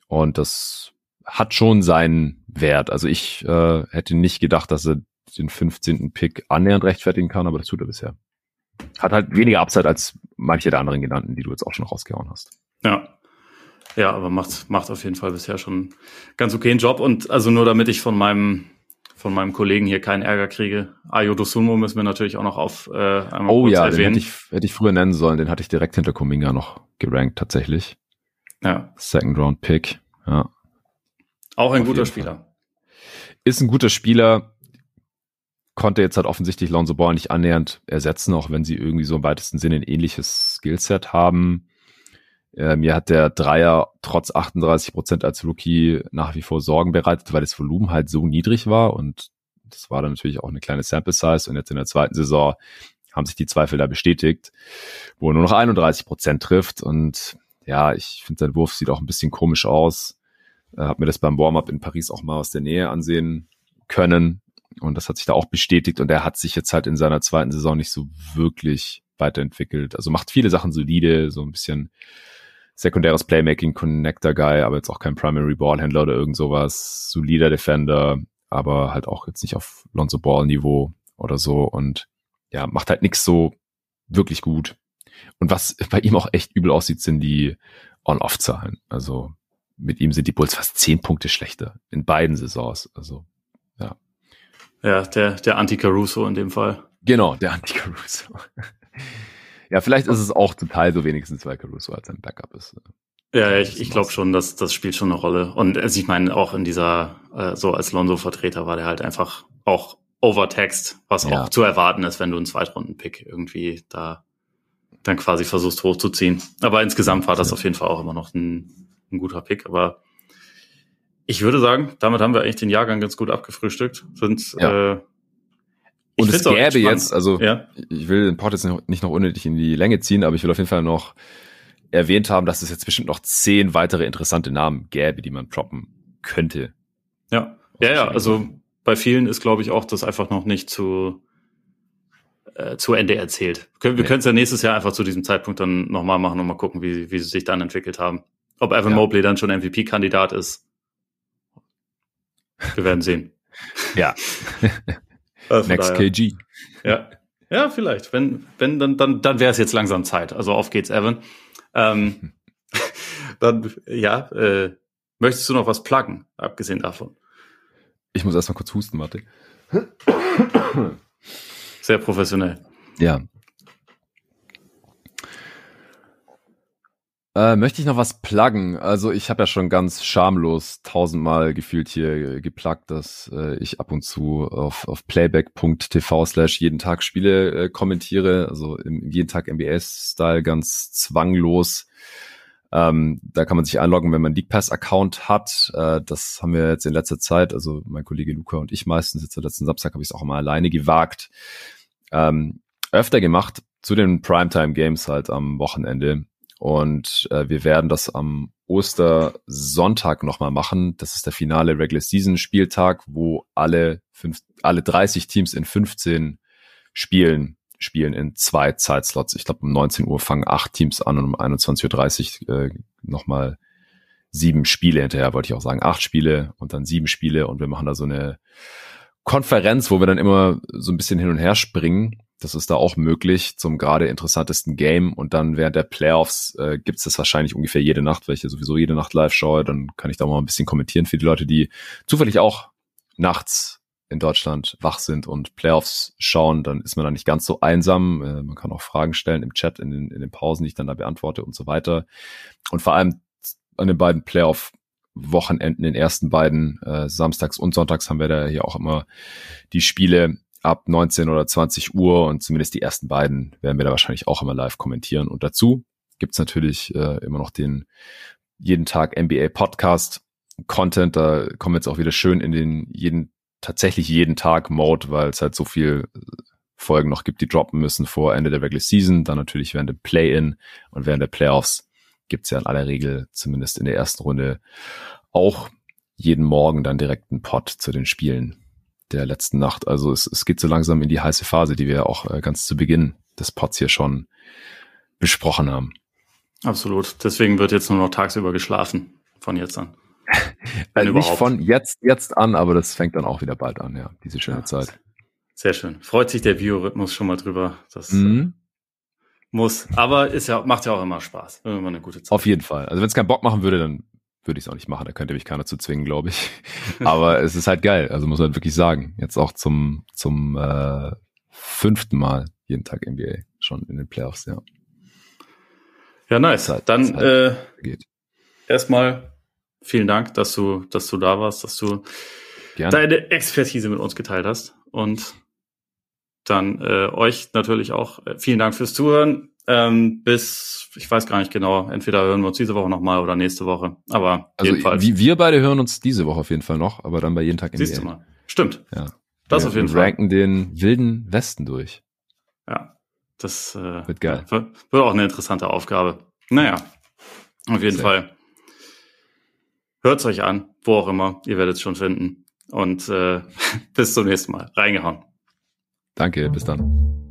Und das hat schon seinen Wert. Also ich äh, hätte nicht gedacht, dass er den 15. Pick annähernd rechtfertigen kann, aber das tut er bisher. Hat halt weniger Upside als manche der anderen genannten, die du jetzt auch schon rausgehauen hast. Ja. Ja, aber macht, macht auf jeden Fall bisher schon ganz okayen Job. Und also nur damit ich von meinem, von meinem Kollegen hier keinen Ärger kriege. Ayodo Sumo müssen wir natürlich auch noch auf äh, einmal Oh ja, erwähnen. den hätte ich, hätte ich früher nennen sollen. Den hatte ich direkt hinter Kuminga noch gerankt tatsächlich. Ja. Second Round Pick. Ja. Auch ein auf guter Spieler. Fall. Ist ein guter Spieler. Konnte jetzt halt offensichtlich Lonzo Ball nicht annähernd ersetzen, auch wenn sie irgendwie so im weitesten Sinne ein ähnliches Skillset haben. Mir hat der Dreier trotz 38 Prozent als Rookie nach wie vor Sorgen bereitet, weil das Volumen halt so niedrig war und das war dann natürlich auch eine kleine Sample Size und jetzt in der zweiten Saison haben sich die Zweifel da bestätigt, wo er nur noch 31 Prozent trifft und ja, ich finde sein Wurf sieht auch ein bisschen komisch aus. Äh, hab mir das beim Warm-up in Paris auch mal aus der Nähe ansehen können und das hat sich da auch bestätigt und er hat sich jetzt halt in seiner zweiten Saison nicht so wirklich weiterentwickelt. Also macht viele Sachen solide, so ein bisschen sekundäres Playmaking, Connector Guy, aber jetzt auch kein Primary Ballhändler oder irgend sowas, solider Defender, aber halt auch jetzt nicht auf Lonzo Ball Niveau oder so und ja, macht halt nichts so wirklich gut. Und was bei ihm auch echt übel aussieht, sind die On-Off-Zahlen. Also mit ihm sind die Bulls fast zehn Punkte schlechter in beiden Saisons. Also. Ja, der, der Anti-Caruso in dem Fall. Genau, der Anti-Caruso. [LAUGHS] Ja, vielleicht ist es auch total so wenigstens, weil Caruso als ein Backup ist. Ja, ich, ich glaube schon, dass das spielt schon eine Rolle. Und also ich meine, auch in dieser, äh, so als Lonzo-Vertreter war der halt einfach auch overtext, was ja. auch zu erwarten ist, wenn du einen Zweitrunden-Pick irgendwie da dann quasi versuchst hochzuziehen. Aber insgesamt war das auf jeden Fall auch immer noch ein, ein guter Pick. Aber ich würde sagen, damit haben wir eigentlich den Jahrgang ganz gut abgefrühstückt. Sind ja. äh, und es gäbe jetzt, also ja. ich will den Pod jetzt nicht noch unnötig in die Länge ziehen, aber ich will auf jeden Fall noch erwähnt haben, dass es jetzt bestimmt noch zehn weitere interessante Namen gäbe, die man droppen könnte. Ja, ja, ja, also bei vielen ist, glaube ich, auch das einfach noch nicht zu, äh, zu Ende erzählt. Wir können es ja nächstes Jahr einfach zu diesem Zeitpunkt dann nochmal machen und mal gucken, wie, wie sie sich dann entwickelt haben. Ob Evan ja. Mobley dann schon MVP-Kandidat ist. Wir werden sehen. ja. [LAUGHS] Also Next daher, KG. Ja. Ja, vielleicht. Wenn, wenn, dann, dann, dann wäre es jetzt langsam Zeit. Also auf geht's, Evan. Ähm, [LAUGHS] dann, ja, äh, möchtest du noch was pluggen, abgesehen davon? Ich muss erstmal kurz husten, warte. Sehr professionell. Ja, Äh, möchte ich noch was pluggen? Also ich habe ja schon ganz schamlos tausendmal gefühlt hier gepluggt, dass äh, ich ab und zu auf, auf playback.tv slash jeden Tag Spiele äh, kommentiere, also im jeden Tag NBA-Style ganz zwanglos. Ähm, da kann man sich einloggen, wenn man League Pass-Account hat. Äh, das haben wir jetzt in letzter Zeit, also mein Kollege Luca und ich meistens, jetzt letzten Samstag habe ich es auch mal alleine gewagt, ähm, öfter gemacht zu den Primetime-Games halt am Wochenende und äh, wir werden das am Ostersonntag nochmal machen. Das ist der finale Regular Season Spieltag, wo alle, fünf, alle 30 Teams in 15 Spielen spielen in zwei Zeitslots. Ich glaube, um 19 Uhr fangen acht Teams an und um 21.30 Uhr äh, nochmal sieben Spiele hinterher, wollte ich auch sagen. Acht Spiele und dann sieben Spiele und wir machen da so eine Konferenz, wo wir dann immer so ein bisschen hin und her springen das ist da auch möglich zum gerade interessantesten Game. Und dann während der Playoffs äh, gibt es das wahrscheinlich ungefähr jede Nacht, weil ich ja sowieso jede Nacht live schaue. Dann kann ich da mal ein bisschen kommentieren für die Leute, die zufällig auch nachts in Deutschland wach sind und Playoffs schauen, dann ist man da nicht ganz so einsam. Äh, man kann auch Fragen stellen im Chat, in den, in den Pausen, die ich dann da beantworte und so weiter. Und vor allem an den beiden Playoff Wochenenden, den ersten beiden, äh, samstags und sonntags haben wir da hier auch immer die Spiele ab 19 oder 20 Uhr und zumindest die ersten beiden werden wir da wahrscheinlich auch immer live kommentieren. Und dazu gibt's natürlich äh, immer noch den jeden Tag NBA Podcast Content. Da kommen wir jetzt auch wieder schön in den jeden, tatsächlich jeden Tag Mode, weil es halt so viel Folgen noch gibt, die droppen müssen vor Ende der Regular Season. Dann natürlich während dem Play-In und während der Playoffs gibt's ja in aller Regel zumindest in der ersten Runde auch jeden Morgen dann direkt einen Pod zu den Spielen der letzten Nacht. Also es, es geht so langsam in die heiße Phase, die wir auch äh, ganz zu Beginn des Pods hier schon besprochen haben. Absolut. Deswegen wird jetzt nur noch tagsüber geschlafen von jetzt an. [LAUGHS] also nicht von jetzt, jetzt an, aber das fängt dann auch wieder bald an, ja, diese schöne ja, Zeit. Sehr schön. Freut sich der Biorhythmus schon mal drüber. Das mhm. muss. Aber ist ja, macht ja auch immer Spaß. Immer eine gute Zeit. Auf jeden Fall. Also wenn es keinen Bock machen würde, dann würde ich es auch nicht machen. Da könnte mich keiner zu zwingen, glaube ich. [LAUGHS] Aber es ist halt geil. Also muss man wirklich sagen. Jetzt auch zum, zum äh, fünften Mal jeden Tag NBA schon in den Playoffs, ja. Ja, nice. Halt, Dann halt äh, erstmal vielen Dank, dass du, dass du da warst, dass du Gerne. deine Expertise mit uns geteilt hast. Und dann äh, euch natürlich auch äh, vielen Dank fürs Zuhören. Ähm, bis, ich weiß gar nicht genau, entweder hören wir uns diese Woche nochmal oder nächste Woche. Aber also jedenfalls. Wir beide hören uns diese Woche auf jeden Fall noch, aber dann bei jeden Tag NBA. Siehst du mal. Stimmt. Ja. Das wir, auf jeden wir Fall. ranken den wilden Westen durch. Ja. Das äh, wird geil. Wird, wird auch eine interessante Aufgabe. Naja, auf jeden Sehr. Fall. Hört's euch an, wo auch immer. Ihr werdet es schon finden. Und äh, [LAUGHS] bis zum nächsten Mal. Reingehauen. Danke, bis dann.